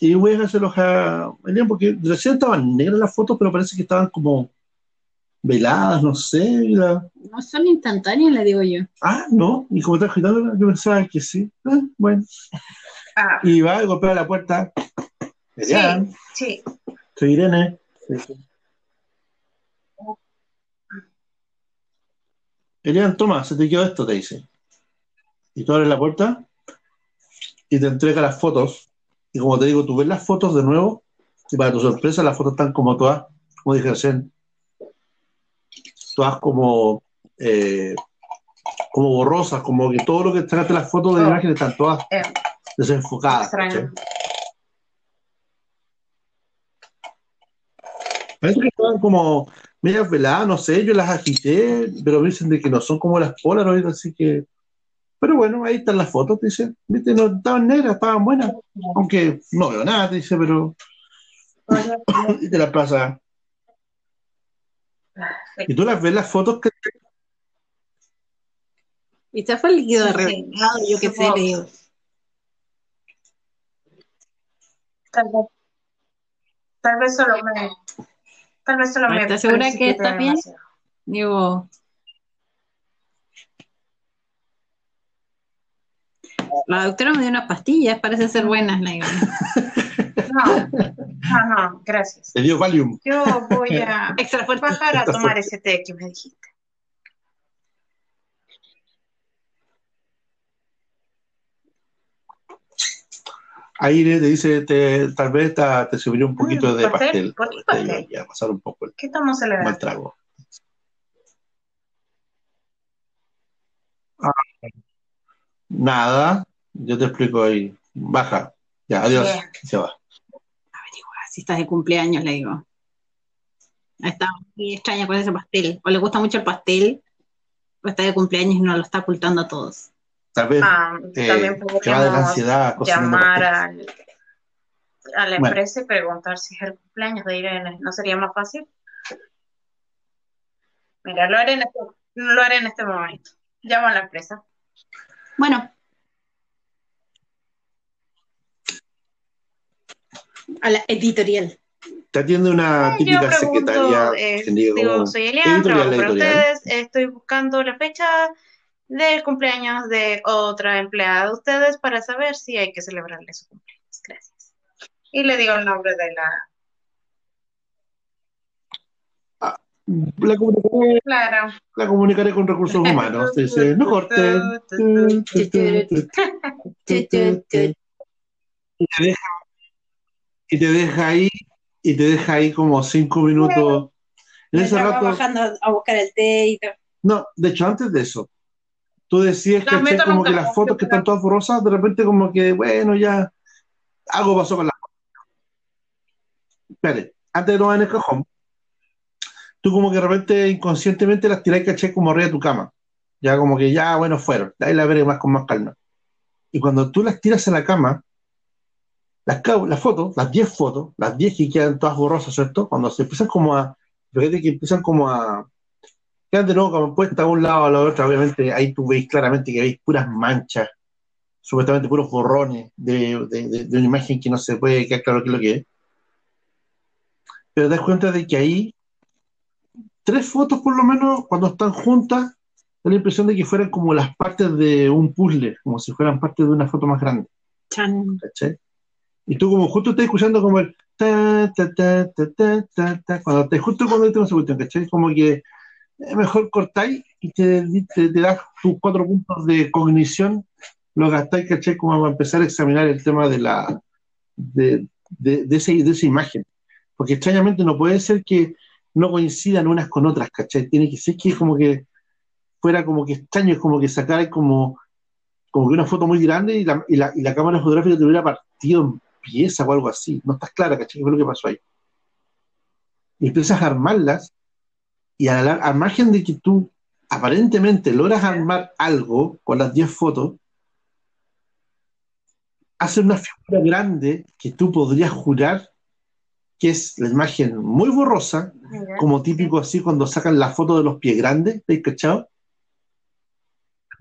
A: Y voy a hacerlo a Elian porque recién estaban negras las fotos, pero parece que estaban como veladas, no sé. y la-
B: No son instantáneas, le digo yo.
A: Ah, no, y como está agitando, yo pensaba que sí. Ah, bueno,
C: Ah,
A: y va a golpear la puerta. Elian,
C: sí.
A: soy Irene. Sí, sí. Elian, toma, se te quedó esto, te dice. Y tú abres la puerta y te entrega las fotos. Y como te digo, tú ves las fotos de nuevo y para tu sorpresa las fotos están como todas, como dije recién, todas como, eh, como borrosas, como que todo lo que sacaste las fotos de
C: Oh.
A: imágenes están todas
C: Eh,
A: desenfocadas. Parece que estaban como medias veladas, no sé, yo las agité, pero me dicen de que no son como las Polaroid, así que. Pero bueno, ahí están las fotos, te dice. Viste, no estaban negras, estaban buenas. Aunque no veo nada, te dice, pero. Y te las pasa. Y tú las ves las fotos que.
B: Y se fue el líquido revelado, yo qué sé, le digo.
C: Tal vez, tal vez solo me, tal vez solo me
B: ¿Estás segura que está bien? Digo. La doctora me dio unas pastillas, parece ser buenas, le
C: No, no, no, gracias.
A: Te dio Valium.
C: Yo voy a
B: Extra fuerte.
C: bajar a tomar ese té que me dijiste.
A: Aire te dice, te, tal vez ta- te subiría un poquito
C: Mm,
A: de
C: pastel,
A: pastel.
C: ¿por qué pastel?
A: Ya, pasar un poco el trago. Ah, nada, yo te explico ahí. Baja. Ya, adiós. Se va.
B: Si estás de cumpleaños, le digo. Está muy extraña con ese pastel. O le gusta mucho el pastel, o está de cumpleaños y no lo está ocultando a todos.
A: Tal vez
C: Ah,
A: eh,
C: también
A: que va de la
C: podríamos
A: ansiedad
C: llamar al- a la
A: Bueno.
C: empresa y preguntar si es el cumpleaños de Irene. ¿No sería más fácil? Mira, lo haré en este, lo haré en este momento. Llamo a la empresa.
B: Bueno. A la editorial.
A: Te atiende una
C: Yo
A: típica
C: pregunto,
A: secretaria
C: eh, digo, soy Elian, trabajo para ustedes, estoy buscando la fecha del cumpleaños de otra empleada de ustedes para saber si hay que celebrarle su cumpleaños. Gracias. Y le digo el nombre de la...
A: La comunicaré,
C: Claro.
A: la comunicaré con recursos humanos. Dice, no corten. Te deja, y te deja ahí, y te deja ahí como cinco minutos. En ese rato,
B: bajando a buscar el té y todo.
A: no, de hecho, antes de eso, tú decías
C: Las
A: que como que las fotos que están todas borrosas, de repente como que, bueno, ya algo pasó con las Espere, antes de tomar en el cajón, tú como que de repente inconscientemente las tirás, caché, como arriba de tu cama. Ya como que ya, bueno, fueron. Ahí la veré más con más calma. Y cuando tú las tiras a la cama, las, fotos, las 10 fotos, las 10 que quedan todas borrosas, ¿cierto? Cuando se empiezan como a, fíjate que empiezan como a, quedan de nuevo como puestas a un lado a la otra, obviamente ahí tú veis claramente que veis puras manchas, supuestamente puros borrones de, de- de- de una imagen que no se puede quedar claro qué es lo que es. Pero te das cuenta de que ahí, tres fotos por lo menos, cuando están juntas, da la impresión de que fueran como las partes de un puzzle, como si fueran partes de una foto más grande.
B: Chan.
A: ¿cachai? Y tú como justo estás escuchando como el ta, ta, ta, ta, ta, ta, cuando te justo cuando te esa cuestión, ¿cachai? Como que mejor cortáis y te, das tus cuatro puntos de cognición, lo gastáis, ¿cachai? Como para empezar a examinar el tema de la de, de, de, ese- de esa imagen. Porque extrañamente no puede ser que no coincidan unas con otras, ¿cachai? Tiene que ser que como que fuera como que extraño, es como que sacara como, como que una foto muy grande y la, y la, y la cámara fotográfica te hubiera partido en pieza o algo así. No estás clara, ¿cachai? ¿Qué fue lo que pasó ahí? Y empiezas a armarlas y a la- al margen de que tú aparentemente logras armar algo con las 10 fotos, hace una figura grande que tú podrías jurar que es la imagen muy borrosa, como típico así cuando sacan la foto de los pies grandes, ¿te has cachado?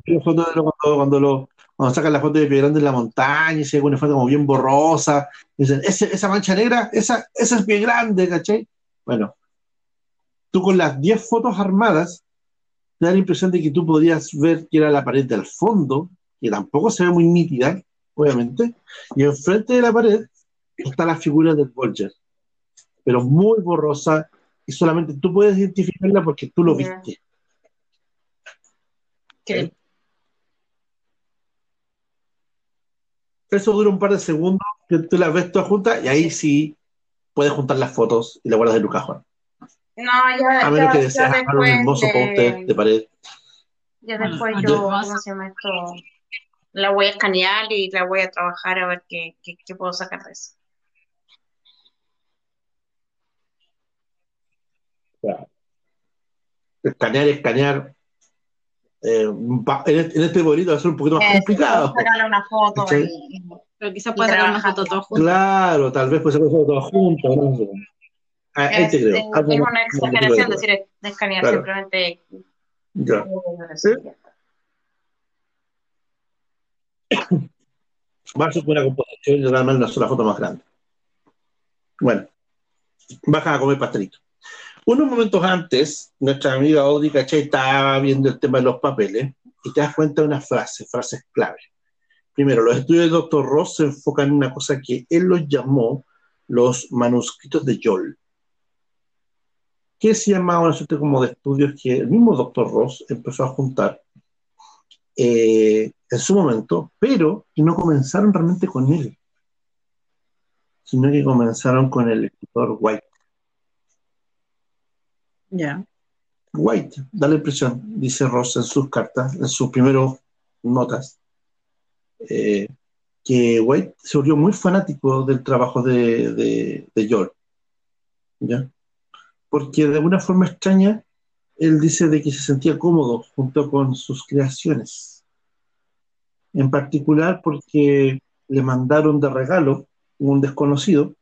A: La foto de lo- cuando, cuando, lo- cuando sacan la foto de pie grande en la montaña y se ve una foto como bien borrosa, y dicen, "Ese- esa mancha negra, esa, esa es pie grande, ¿cachai? Bueno, tú con las 10 fotos armadas, te da la impresión de que tú podrías ver que era la pared del fondo, que tampoco se ve muy nítida, obviamente, y enfrente de la pared está la figura del Bolger, pero muy borrosa, y solamente tú puedes identificarla porque tú lo viste.
C: Que-
A: Eso dura un par de segundos, que tú las ves todas juntas, y ahí sí puedes juntar las fotos y las guardas en un cajón.
C: No, ya,
A: A menos
C: ya-
A: que
C: ya
A: deseas armar un
C: después
A: hermoso
C: de-
A: póster de pared.
C: Ya después
B: Ah,
C: yo,
B: ya.
C: ¿cómo se llama esto? La voy a escanear y la voy a trabajar a ver qué, qué, qué puedo sacar de eso.
A: Escanear, escanear. Eh, va- en, este, en este bonito va a ser un poquito más
C: Eh,
A: complicado.
C: sacarle una foto
A: ¿Cachai?
C: y, y-
B: Pero quizás pueda sacar una foto todos juntos.
A: Claro, tal vez puede ser todo junto. No sé. Ah, ahí
C: es,
A: te creo.
C: es- es una exageración
A: de-
C: decir de escanear,
A: Claro.
C: simplemente
A: Ya. Va a ser una composición y realmente una sola foto más grande. Bueno, bajan a comer pastelito. Unos momentos antes, nuestra amiga Audrey ¿cachai? estaba viendo el tema de los papeles y te das cuenta de unas frases, frases clave. Primero, los estudios del Dr. Ross se enfocan en una cosa que él los llamó los manuscritos de Yol, que se llamaba una suerte como de estudios que el mismo Dr. Ross empezó a juntar eh, en su momento, pero que no comenzaron realmente con él, sino que comenzaron con el escritor White.
B: Ya.
A: White, da la impresión, dice Ross en sus cartas, en sus primeros notas, eh, que White se volvió muy fanático del trabajo de, de, de Joel, ¿ya? Porque de alguna forma extraña, él dice de que se sentía cómodo junto con sus creaciones. En particular porque le mandaron de regalo un desconocido,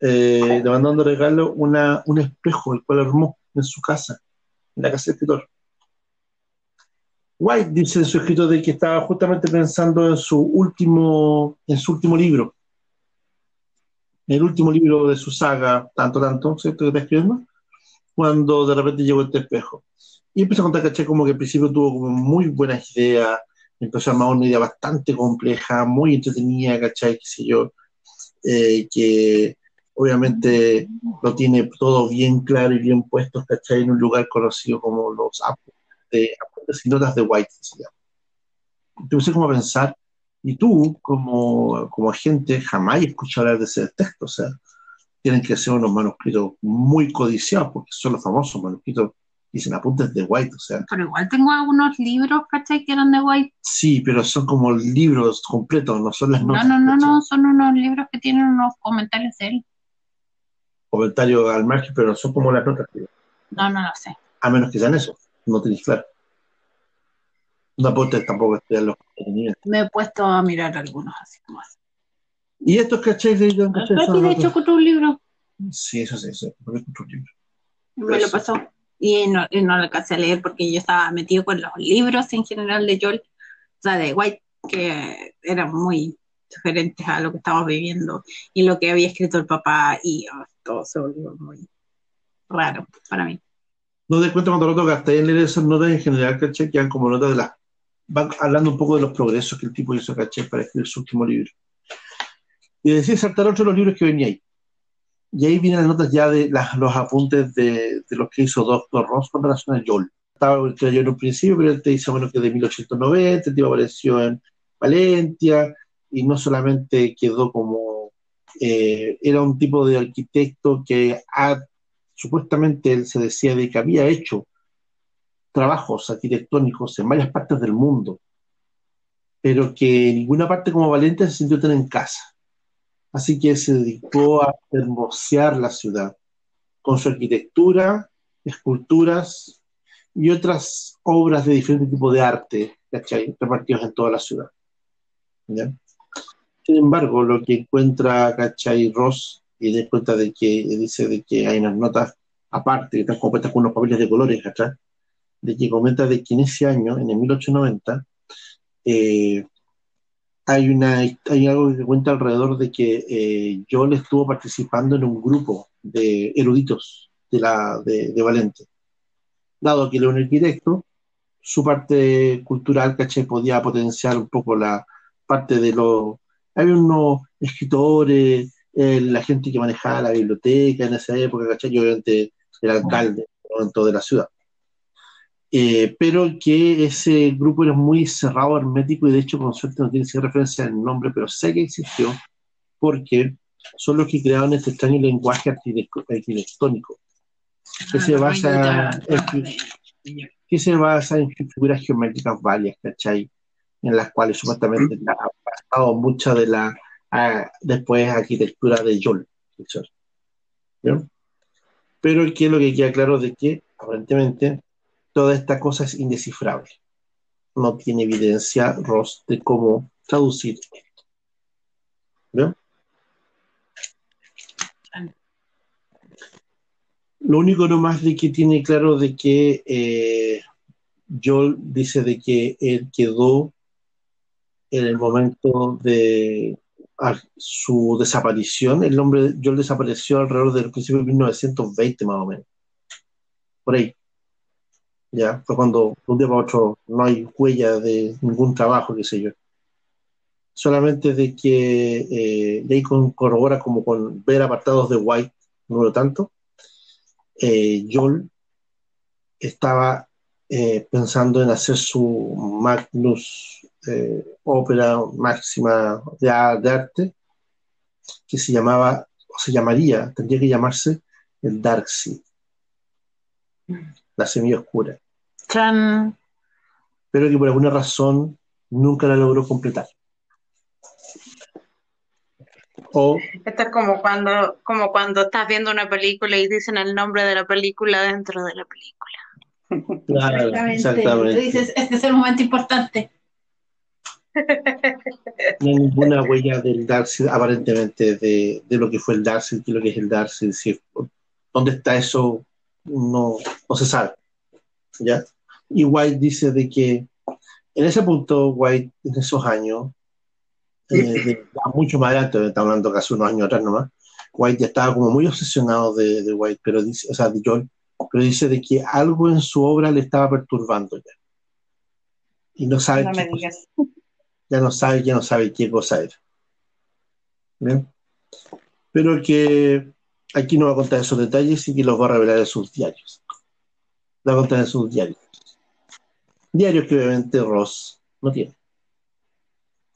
A: eh, le mandaron de regalo una, un espejo, el cual armó en su casa, en la casa del escritor. White dice en su escrito de que estaba justamente pensando en su último, en su último libro, el último libro de su saga, tanto, tanto, ¿cierto? Que está escribiendo, cuando de repente llegó este espejo. Y empezó a contar, caché, como que al principio tuvo como muy buenas ideas, empezó a armar una idea bastante compleja, muy entretenida, ¿cachai? Qué sé yo, eh, que obviamente lo tiene todo bien claro y bien puesto, ¿cachai? En un lugar conocido como los apuntes, y notas de White, se llama. Empecé como a pensar, y tú, como, como agente, jamás escuchado hablar de ese texto, o sea, tienen que ser unos manuscritos muy codiciados, porque son los famosos manuscritos, dicen apuntes de White, o sea,
B: Pero igual tengo algunos libros, ¿cachai? Que eran de White.
A: sí, pero son como libros completos, no son las
B: No,
A: notas.
B: no, no,
A: ¿cachai?
B: no, son unos libros que tienen unos comentarios de él.
A: Comentarios al margen, pero son como las notas,
B: No, no lo sé.
A: a menos que sean eso, no tenéis claro. No apuntes tampoco estudiar los contenidos.
B: Me he puesto a mirar algunos así como así.
A: Y estos cachai de
B: Pero aquí de hecho encontré un libro,
A: Sí, eso sí, eso. porque un libro.
B: me lo pasó. Y no, y no lo alcancé a leer porque yo estaba metido con los libros en general de Joel, o sea, de White, que eran muy sugerentes a lo que estábamos viviendo y lo que había escrito el papá y oh, todo se volvió muy raro para mí.
A: No te cuenta cuando lo tocaste en leer esas notas en general, ¿cachai? Que eran como notas de las. Van hablando un poco de los progresos que el tipo hizo, ¿cachai? Para escribir su último libro. Y decía saltar otro de los libros que venía ahí. Y ahí vienen las notas ya de las, los apuntes de, de lo que hizo Dr. Ross con relación a Joel. Estaba yo en un principio, pero él te dice bueno que de 1890, el tipo apareció en Valencia y no solamente quedó como eh, era un tipo de arquitecto que supuestamente él se decía de que había hecho trabajos arquitectónicos en varias partes del mundo, pero que en ninguna parte como Valente se sintió tan en casa. Así que se dedicó a hermosear la ciudad con su arquitectura, esculturas y otras obras de diferente tipo de arte, ¿cachai? repartidos en toda la ciudad. Sin embargo, lo que encuentra Cachai Ross y da cuenta de que dice de que hay unas notas aparte que están compuestas con unos papeles de colores, ¿cachai? De que comenta de que en ese año, en el 1890, eh, hay, una, hay algo que cuenta alrededor de que eh, Joel estuvo participando en un grupo de eruditos de, la, de, de Valente. Dado que él un arquitecto, su parte cultural, ¿cachai? Podía potenciar un poco la parte de lo había unos escritores, eh, la gente que manejaba la biblioteca en esa época, ¿cachai? Yo obviamente el alcalde de la ciudad. Eh, pero que ese grupo era muy cerrado, hermético, y de hecho, con suerte no tiene referencia al nombre, pero sé que existió, porque son los que crearon este extraño lenguaje arquitectónico, que, se, basa en, que se basa en figuras geométricas varias, ¿cachai? en las cuales supuestamente ha mucha de la después arquitectura de Joel. Pero que lo que queda claro de que aparentemente toda esta cosa es indescifrable. No tiene evidencia Ross de cómo traducir Lo único nomás de que tiene claro de que eh, dice de que él quedó en el momento de su desaparición, el nombre Joel desapareció alrededor del principio de 1920 más o menos. Por ahí. Ya, fue cuando un día para otro no hay huella de ningún trabajo, qué sé yo. Solamente de que eh, ahí corrobora como con ver apartados de White, número tanto, eh, Joel estaba eh, pensando en hacer su Magnus eh, ópera máxima de, arte, que se llamaba, o se llamaría, tendría que llamarse el Dark Sea, la semilla oscura. Pero que por alguna razón nunca la logró completar.
C: O, Esto es como cuando, como cuando estás viendo una película y dicen el nombre de la película dentro de la película.
B: Claro, exactamente. dices, este es el momento importante.
A: No hay ninguna huella del Darcy, aparentemente, de, lo que fue el Darcy, de lo que es el Darcy. ¿Dónde está eso? No, no se sabe. ¿ya? Y White dice de que en ese punto, White, en esos años, eh, mucho más adelante, está hablando casi unos años atrás nomás, White ya estaba como muy obsesionado de, White, pero dice, o sea, de John, pero dice de que algo en su obra le estaba perturbando ya. Y no sabe ya no sabe, ya no sabe qué cosa era. Pero que aquí no va a contar esos detalles y que los va a revelar en sus diarios. Lo va a contar en sus diarios. Diarios que obviamente Ross no tiene.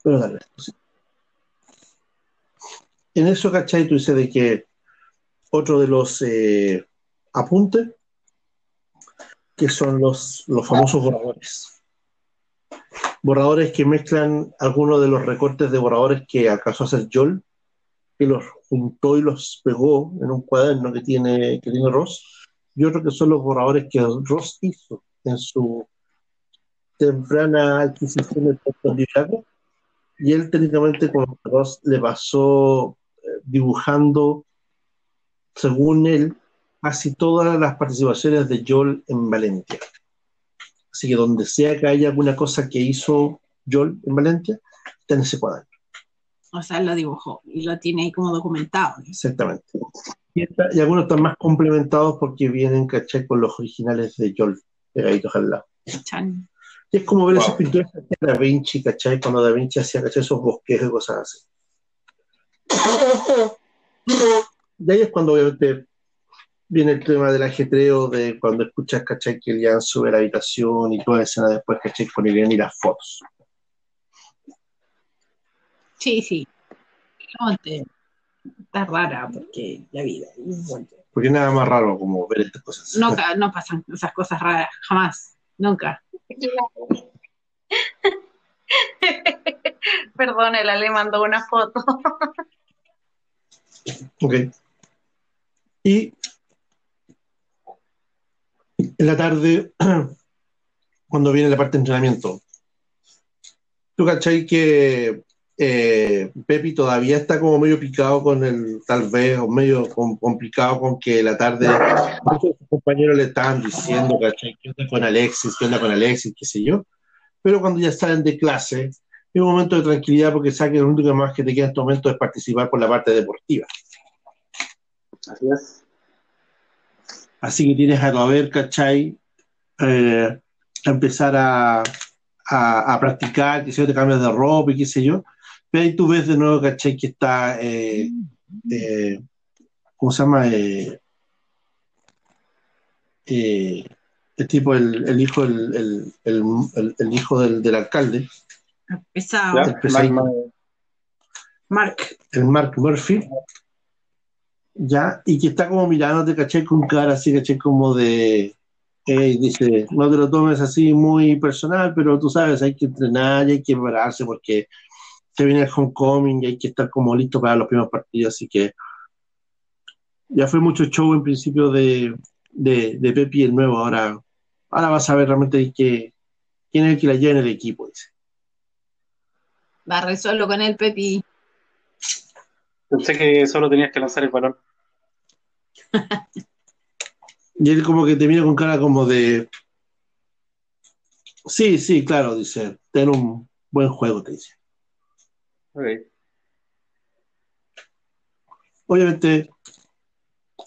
A: Pero dale. En eso, ¿cachai? Tú dices de que otro de los eh, apuntes, que son los, los famosos borradores. Borradores que mezclan algunos de los recortes de borradores que alcanzó a hacer Joel, que los juntó y los pegó en un cuaderno que tiene, que tiene Ross, y otro que son los borradores que Ross hizo en su temprana adquisición del libraco, y él técnicamente con Ross le pasó eh, dibujando, según él, casi todas las participaciones de Joel en Valencia. Así que donde sea que haya alguna cosa que hizo Joel en Valencia, está en ese cuaderno.
B: O sea, lo dibujó y lo tiene ahí como documentado.
A: Exactamente. Y, algunos están más complementados porque vienen, caché, con los originales de Joel pegaditos al lado. Y es como ver esas pinturas de Da Vinci, ¿cachai? Cuando Da Vinci hacía, ¿cachai? Esos bosques y cosas así. Y ahí es cuando obviamente viene el tema del ajetreo de cuando escuchas, ¿cachai? Que ya sube la habitación y toda la escena después, ¿cachai? Con Elian y las fotos.
B: Sí, sí. está rara porque la vida.
A: Porque nada más raro como ver estas cosas.
B: No, no pasan esas cosas raras, jamás, nunca.
C: Perdón, el Ale mandó una foto.
A: ok. Y en la tarde, cuando viene la parte de entrenamiento, ¿tú cachai que eh, Pepi todavía está como medio picado con el, tal vez, o medio complicado con que la tarde muchos compañeros le estaban diciendo, ¿cachai? ¿Qué onda con Alexis? ¿Qué onda con Alexis? ¿Qué sé yo? Pero cuando ya salen de clase, es un momento de tranquilidad porque saben que lo único más que te queda en este momento es participar por la parte deportiva.
D: Así es.
A: Así que tienes a ver, ¿cachai? Eh, a empezar a, a, practicar, que se te cambias de ropa y qué sé yo. Pero ahí tú ves de nuevo, ¿cachai? Que está, eh, eh, ¿cómo se llama? Eh, el tipo, el, el hijo, el, el, el, hijo del, del alcalde.
B: Pesado.
A: El
B: Mark.
A: El Mark Murphy. Ya, y que está como mirándote, caché, con cara así, caché, como de. dice, no te lo tomes así muy personal, pero tú sabes, hay que entrenar y hay que prepararse porque se viene el homecoming y hay que estar como listo para los primeros partidos, así que ya fue mucho show en principio de, de, de Pepi el nuevo, ahora, ahora vas a ver realmente que, quién es el que la lleva en el equipo, dice.
B: Va solo con el Pepi.
D: Pensé que solo tenías que lanzar el balón.
A: y él como que te mira con cara como de... Sí, sí, claro, dice, ten un buen juego, te dice. Obviamente,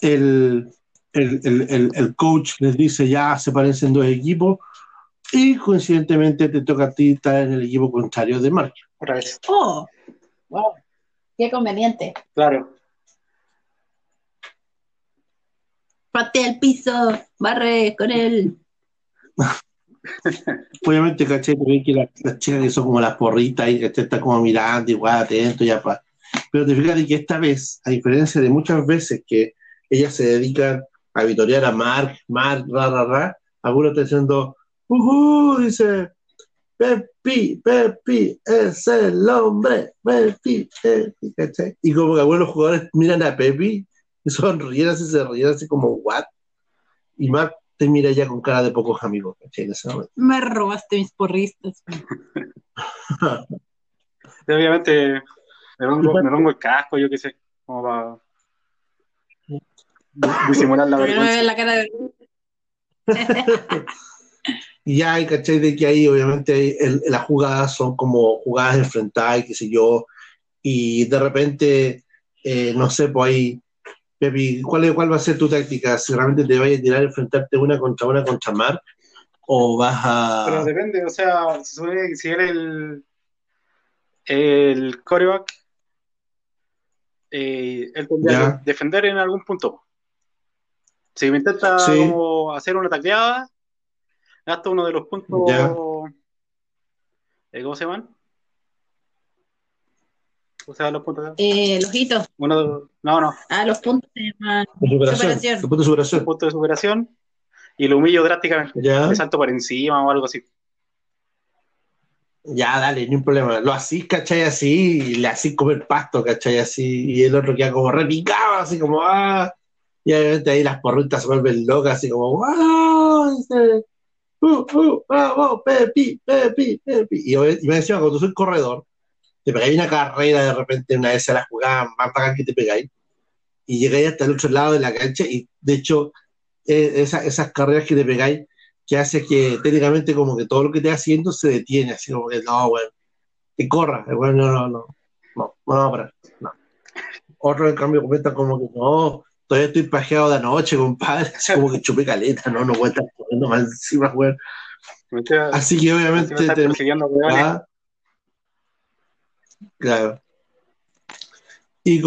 A: el, el, coach les dice ya se parecen dos equipos y coincidentemente te toca a ti estar en el equipo contrario de Mark.
B: Oh, wow, qué conveniente.
D: Claro.
B: Patea el piso, barre con él.
A: Obviamente, caché, que las, chicas que son como las porritas y que te está como mirando, igual atento, ya pa. Pero te fijas que esta vez, a diferencia de muchas veces que ellas se dedican a vitorear a Mark, Mark, ra, ra, ra, algunos está diciendo, uh, dice, Pepi, Pepi, es el hombre, Pepi, Pepi, ¿cachai? Y como que algunos jugadores miran a Pepi y sonríen así, se ríen así como, what? Y Mark te mira ya con cara de pocos amigos,
B: Me robaste mis porristas.
D: obviamente me pongo, el casco, yo qué sé, como para disimular la vergüenza.
B: la cara de...
A: y ya hay, ¿cachai? De que ahí obviamente las jugadas son como jugadas enfrentadas y qué sé yo, y de repente, eh, no sé, pues ahí Pepi, ¿cuál, ¿cuál va a ser tu táctica? ¿Si realmente te vayas a tirar a enfrentarte una contra una contra Mar? ¿O vas a.?
D: Pero depende, o sea, si él el, el coreback, eh, él tendría que defender en algún punto. Si me intenta hacer una tacleada, gasta uno de los puntos. Eh, ¿Cómo se llaman? O sea, los puntos.
B: Eh, los hitos.
D: Uno, no, no.
B: Ah, los puntos de
A: superación. Los puntos de superación.
D: Puntos de superación. Y lo humillo drásticamente. Ya. Me salto por encima o algo así.
A: Ya, dale, ni un problema. Lo así, ¿cachai? Así, y le así comer pasto, ¿cachai? Así, y el otro queda como repicado, así como, ah. Y obviamente ahí las porritas se vuelven locas, así como, ¡ah! Uh, uh, vamos, Pepi, Pepi, Pepi. Y, y me decía, cuando tú soy corredor, te pegáis una carrera de repente, una vez a la jugada más para que te pegáis, y llegáis hasta el otro lado de la cancha, y de hecho, eh, esas carreras que te pegáis, que hace que técnicamente como que todo lo que te haciendo se detiene, así como que no, bueno, que corra, bueno, no, no, no, no, no, no, no. Otro en cambio comenta como que no, todavía estoy pajeado de anoche, compadre, así como que chupé caleta, no, no voy a estar corriendo más encima, weón. Así que obviamente Claro. Y,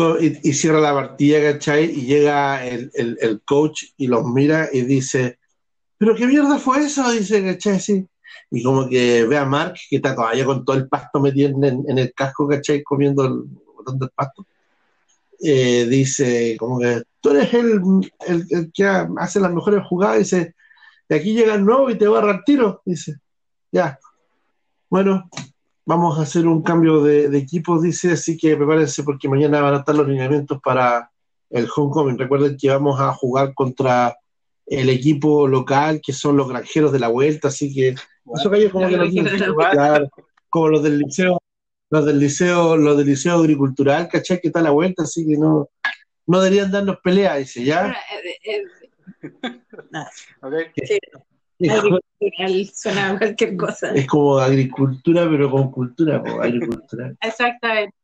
A: y, cierra la partida, ¿cachai? Y llega el, el, coach y los mira y dice, ¿pero qué mierda fue eso? Dice, ¿cachai? Sí. Y como que ve a Mark, que está todavía con todo el pasto metido en, en el casco, ¿cachai? Comiendo el botón del pasto. eh, dice como que tú eres el, el, el que hace las mejores jugadas, dice, y aquí llega el nuevo y te va a agarrar tiro, dice, ya, bueno, vamos a hacer un cambio de, de equipo, dice, así que prepárense porque mañana van a estar los lineamientos para el homecoming. Recuerden que vamos a jugar contra el equipo local, que son los granjeros de la vuelta, así que eso que como que no jugar, como los del liceo, los del liceo, los del liceo agricultural, ¿cachai? Que está a la vuelta, así que no, no deberían darnos pelea, dice, ¿ya?
B: Agricultural, suena a cualquier cosa.
A: Es como agricultura, pero con cultura, po, agricultural.
B: Exactamente.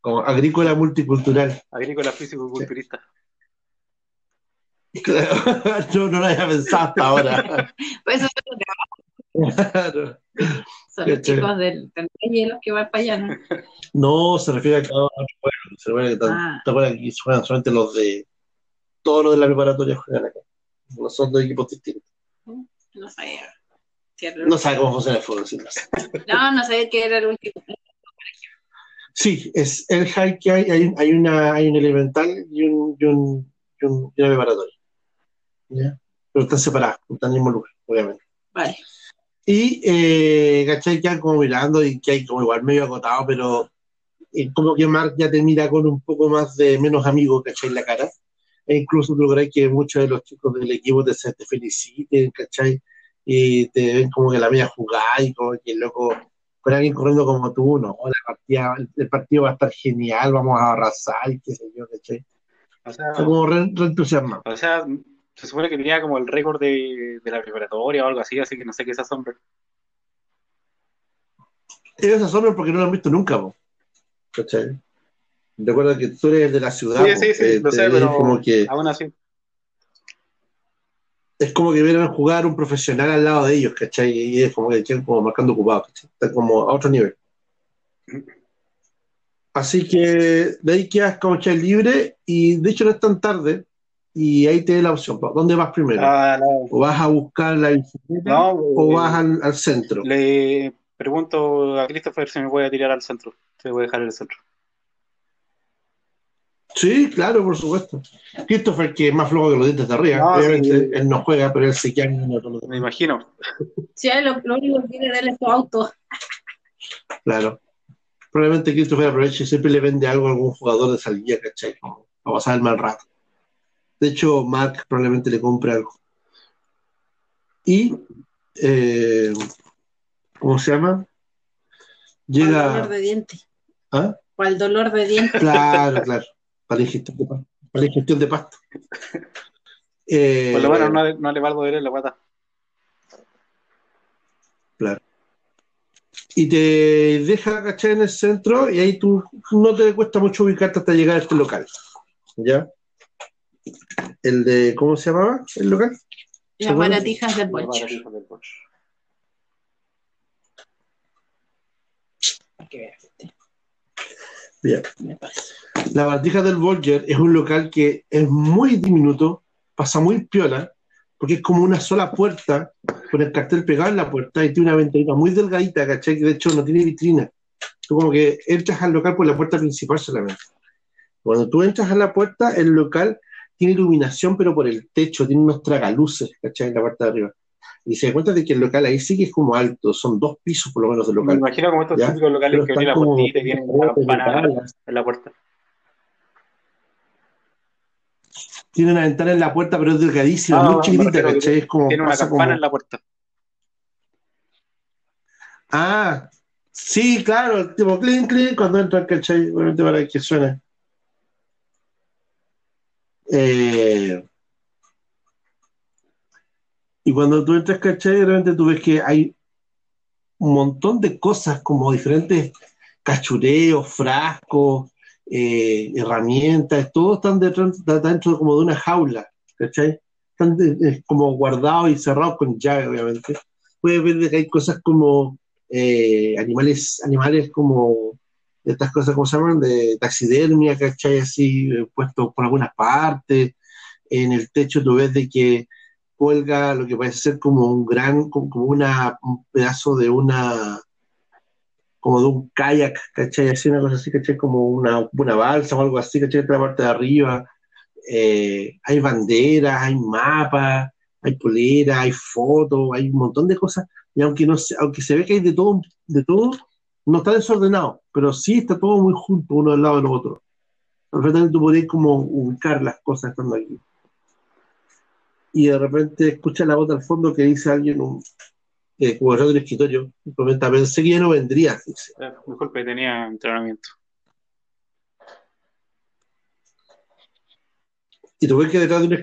A: Como agrícola multicultural.
D: Agrícola físico-culturista.
A: Yo no lo había pensado hasta ahora.
B: Pues eso
A: Claro.
B: Son los chicos del, del los que van para allá, ¿no?
A: No, se refiere a cada uno de los pueblos. Se refiere a que
B: Ah.
A: ¿te acuerdas que aquí juegan solamente los de. Todos los de la preparatoria juegan acá. No son dos equipos distintos.
B: No sabía.
A: No sabe cómo funciona el fútbol. sí, no.
B: No, no sabía que era el último.
A: Sí, es el high que hay. Hay, hay una, hay un elemental y un, y un, y un- y una preparatoria. ¿Ya? Pero están separados, están en el mismo lugar, obviamente.
B: Vale.
A: Y, eh, ¿cachai? Quedan como mirando y que hay como igual medio acotado, pero eh, como que Mark ya te mira con un poco más de menos amigos, ¿cachai? En la cara. E incluso lográis que muchos de los chicos del equipo te, te feliciten, ¿cachai? Y te ven como que la media jugada y como que loco, con alguien corriendo como tú, no, la partida, el, el partido va a estar genial, vamos a arrasar y qué sé yo, ¿cachai?
D: O sea,
A: como re, re entusiasmado.
D: o sea, se supone que tenía como el récord de, de la preparatoria o algo así, así que no sé qué es asombro.
A: Ellos se asombran porque no lo han visto nunca, po. ¿cachai? Recuerda que tú eres de la ciudad,
D: Sí,
A: po,
D: sí, sí,
A: eh,
D: lo
A: te-
D: sé, pero
A: como que
D: aún así.
A: es como que vieran jugar un profesional al lado de ellos, ¿cachai? Y es como que quedan como marcando ocupados, ¿cachai? Están como a otro nivel. Así que de ahí quedas que libre y de hecho no es tan tarde y ahí te da la opción. ¿Dónde vas primero?
D: Ah, no,
A: ¿O vas a buscar la bicicleta
D: no,
A: o
D: eh,
A: vas al, al centro?
D: Le pregunto a Christopher si me puede tirar al centro. Se voy a dejar en el centro.
A: Sí, claro, por supuesto. Christopher, que es más flojo que los dientes de arriba,
D: No,
A: obviamente
D: sí.
A: él no juega, pero él se queda en los
D: Me imagino.
B: Sí, lo, lo único que quiere darle es su auto.
A: Claro. Probablemente Christopher aproveche y siempre le vende algo a algún jugador de salida, ¿cachai? Como a pasar el mal rato. De hecho, Mark probablemente le compre algo. Y, eh, ¿cómo se llama?
B: Para el dolor
A: Llega.
B: de dientes.
A: ¿Ah?
B: Para el dolor de dientes.
A: Claro, claro. Para la ingestión de. Para la ingestión de pasta. Eh,
D: Por lo menos no, no le va a doler la guata.
A: Claro. Y te deja cachar en el centro y ahí tú no te cuesta mucho ubicarte hasta llegar a este local. ¿Ya? El de, ¿cómo se llamaba el local?
B: Las baratijas del este,
A: Bien. La Bartija del Bolger es un local que es muy diminuto, pasa muy piola, porque es como una sola puerta, con el cartel pegado en la puerta y tiene una ventanita muy delgadita, ¿cachai? Que de hecho no tiene vitrina. Tú como que entras al local por la puerta principal solamente. Cuando tú entras a la puerta, el local tiene iluminación, pero por el techo, tiene unos tragaluces, ¿cachai? En la parte de arriba. Y se da cuenta de que el local ahí sí que es como alto, son dos pisos por lo menos del
D: Me
A: local.
D: imagino como estos
A: Ya,
D: típicos locales
A: Pero
D: que tienen la puertita y tienen una en la puerta.
A: tiene una ventana en la puerta, pero es delgadísima,
D: Ah,
A: muy
D: me
A: chiquitita, ¿cachai? Es como
D: Tiene una campana
A: como-
D: en la puerta.
A: Ah, sí, claro, el tipo clink, clink, cuando entra, ¿cachai? Obviamente para que suene. Eh, y cuando tú entras, ¿cachai? Realmente tú ves que hay un montón de cosas como diferentes cachureos, frascos, eh, herramientas, todos están dentro, dentro como de una jaula, ¿cachai? Están de- eh, como guardados y cerrados con llave, obviamente. Puedes ver de que hay cosas como animales, animales como estas cosas, ¿cómo se llaman? De taxidermia, ¿cachai? Así eh, puestos por algunas partes. En el techo tú ves de que cuelga lo que parece ser como un gran, como, una, un pedazo de una, como de un kayak, ¿cachai? Así una cosa así, ¿cachai? Como una, una balsa o algo así, ¿cachai? La parte de arriba. Eh, hay banderas, hay mapas, hay poleras, hay fotos, hay un montón de cosas. Y aunque, no aunque se ve que hay de todo, de todo, no está desordenado, pero sí está todo muy junto uno al lado del otro. Perfectamente tú podrías como ubicar las cosas estando aquí. Y de repente escucha la voz al fondo que dice alguien, un, eh, del escritorio, y comenta, pensé que ya no vendría. Dice.
D: Eh, Disculpe, tenía entrenamiento.
A: Y tú ves que detrás de un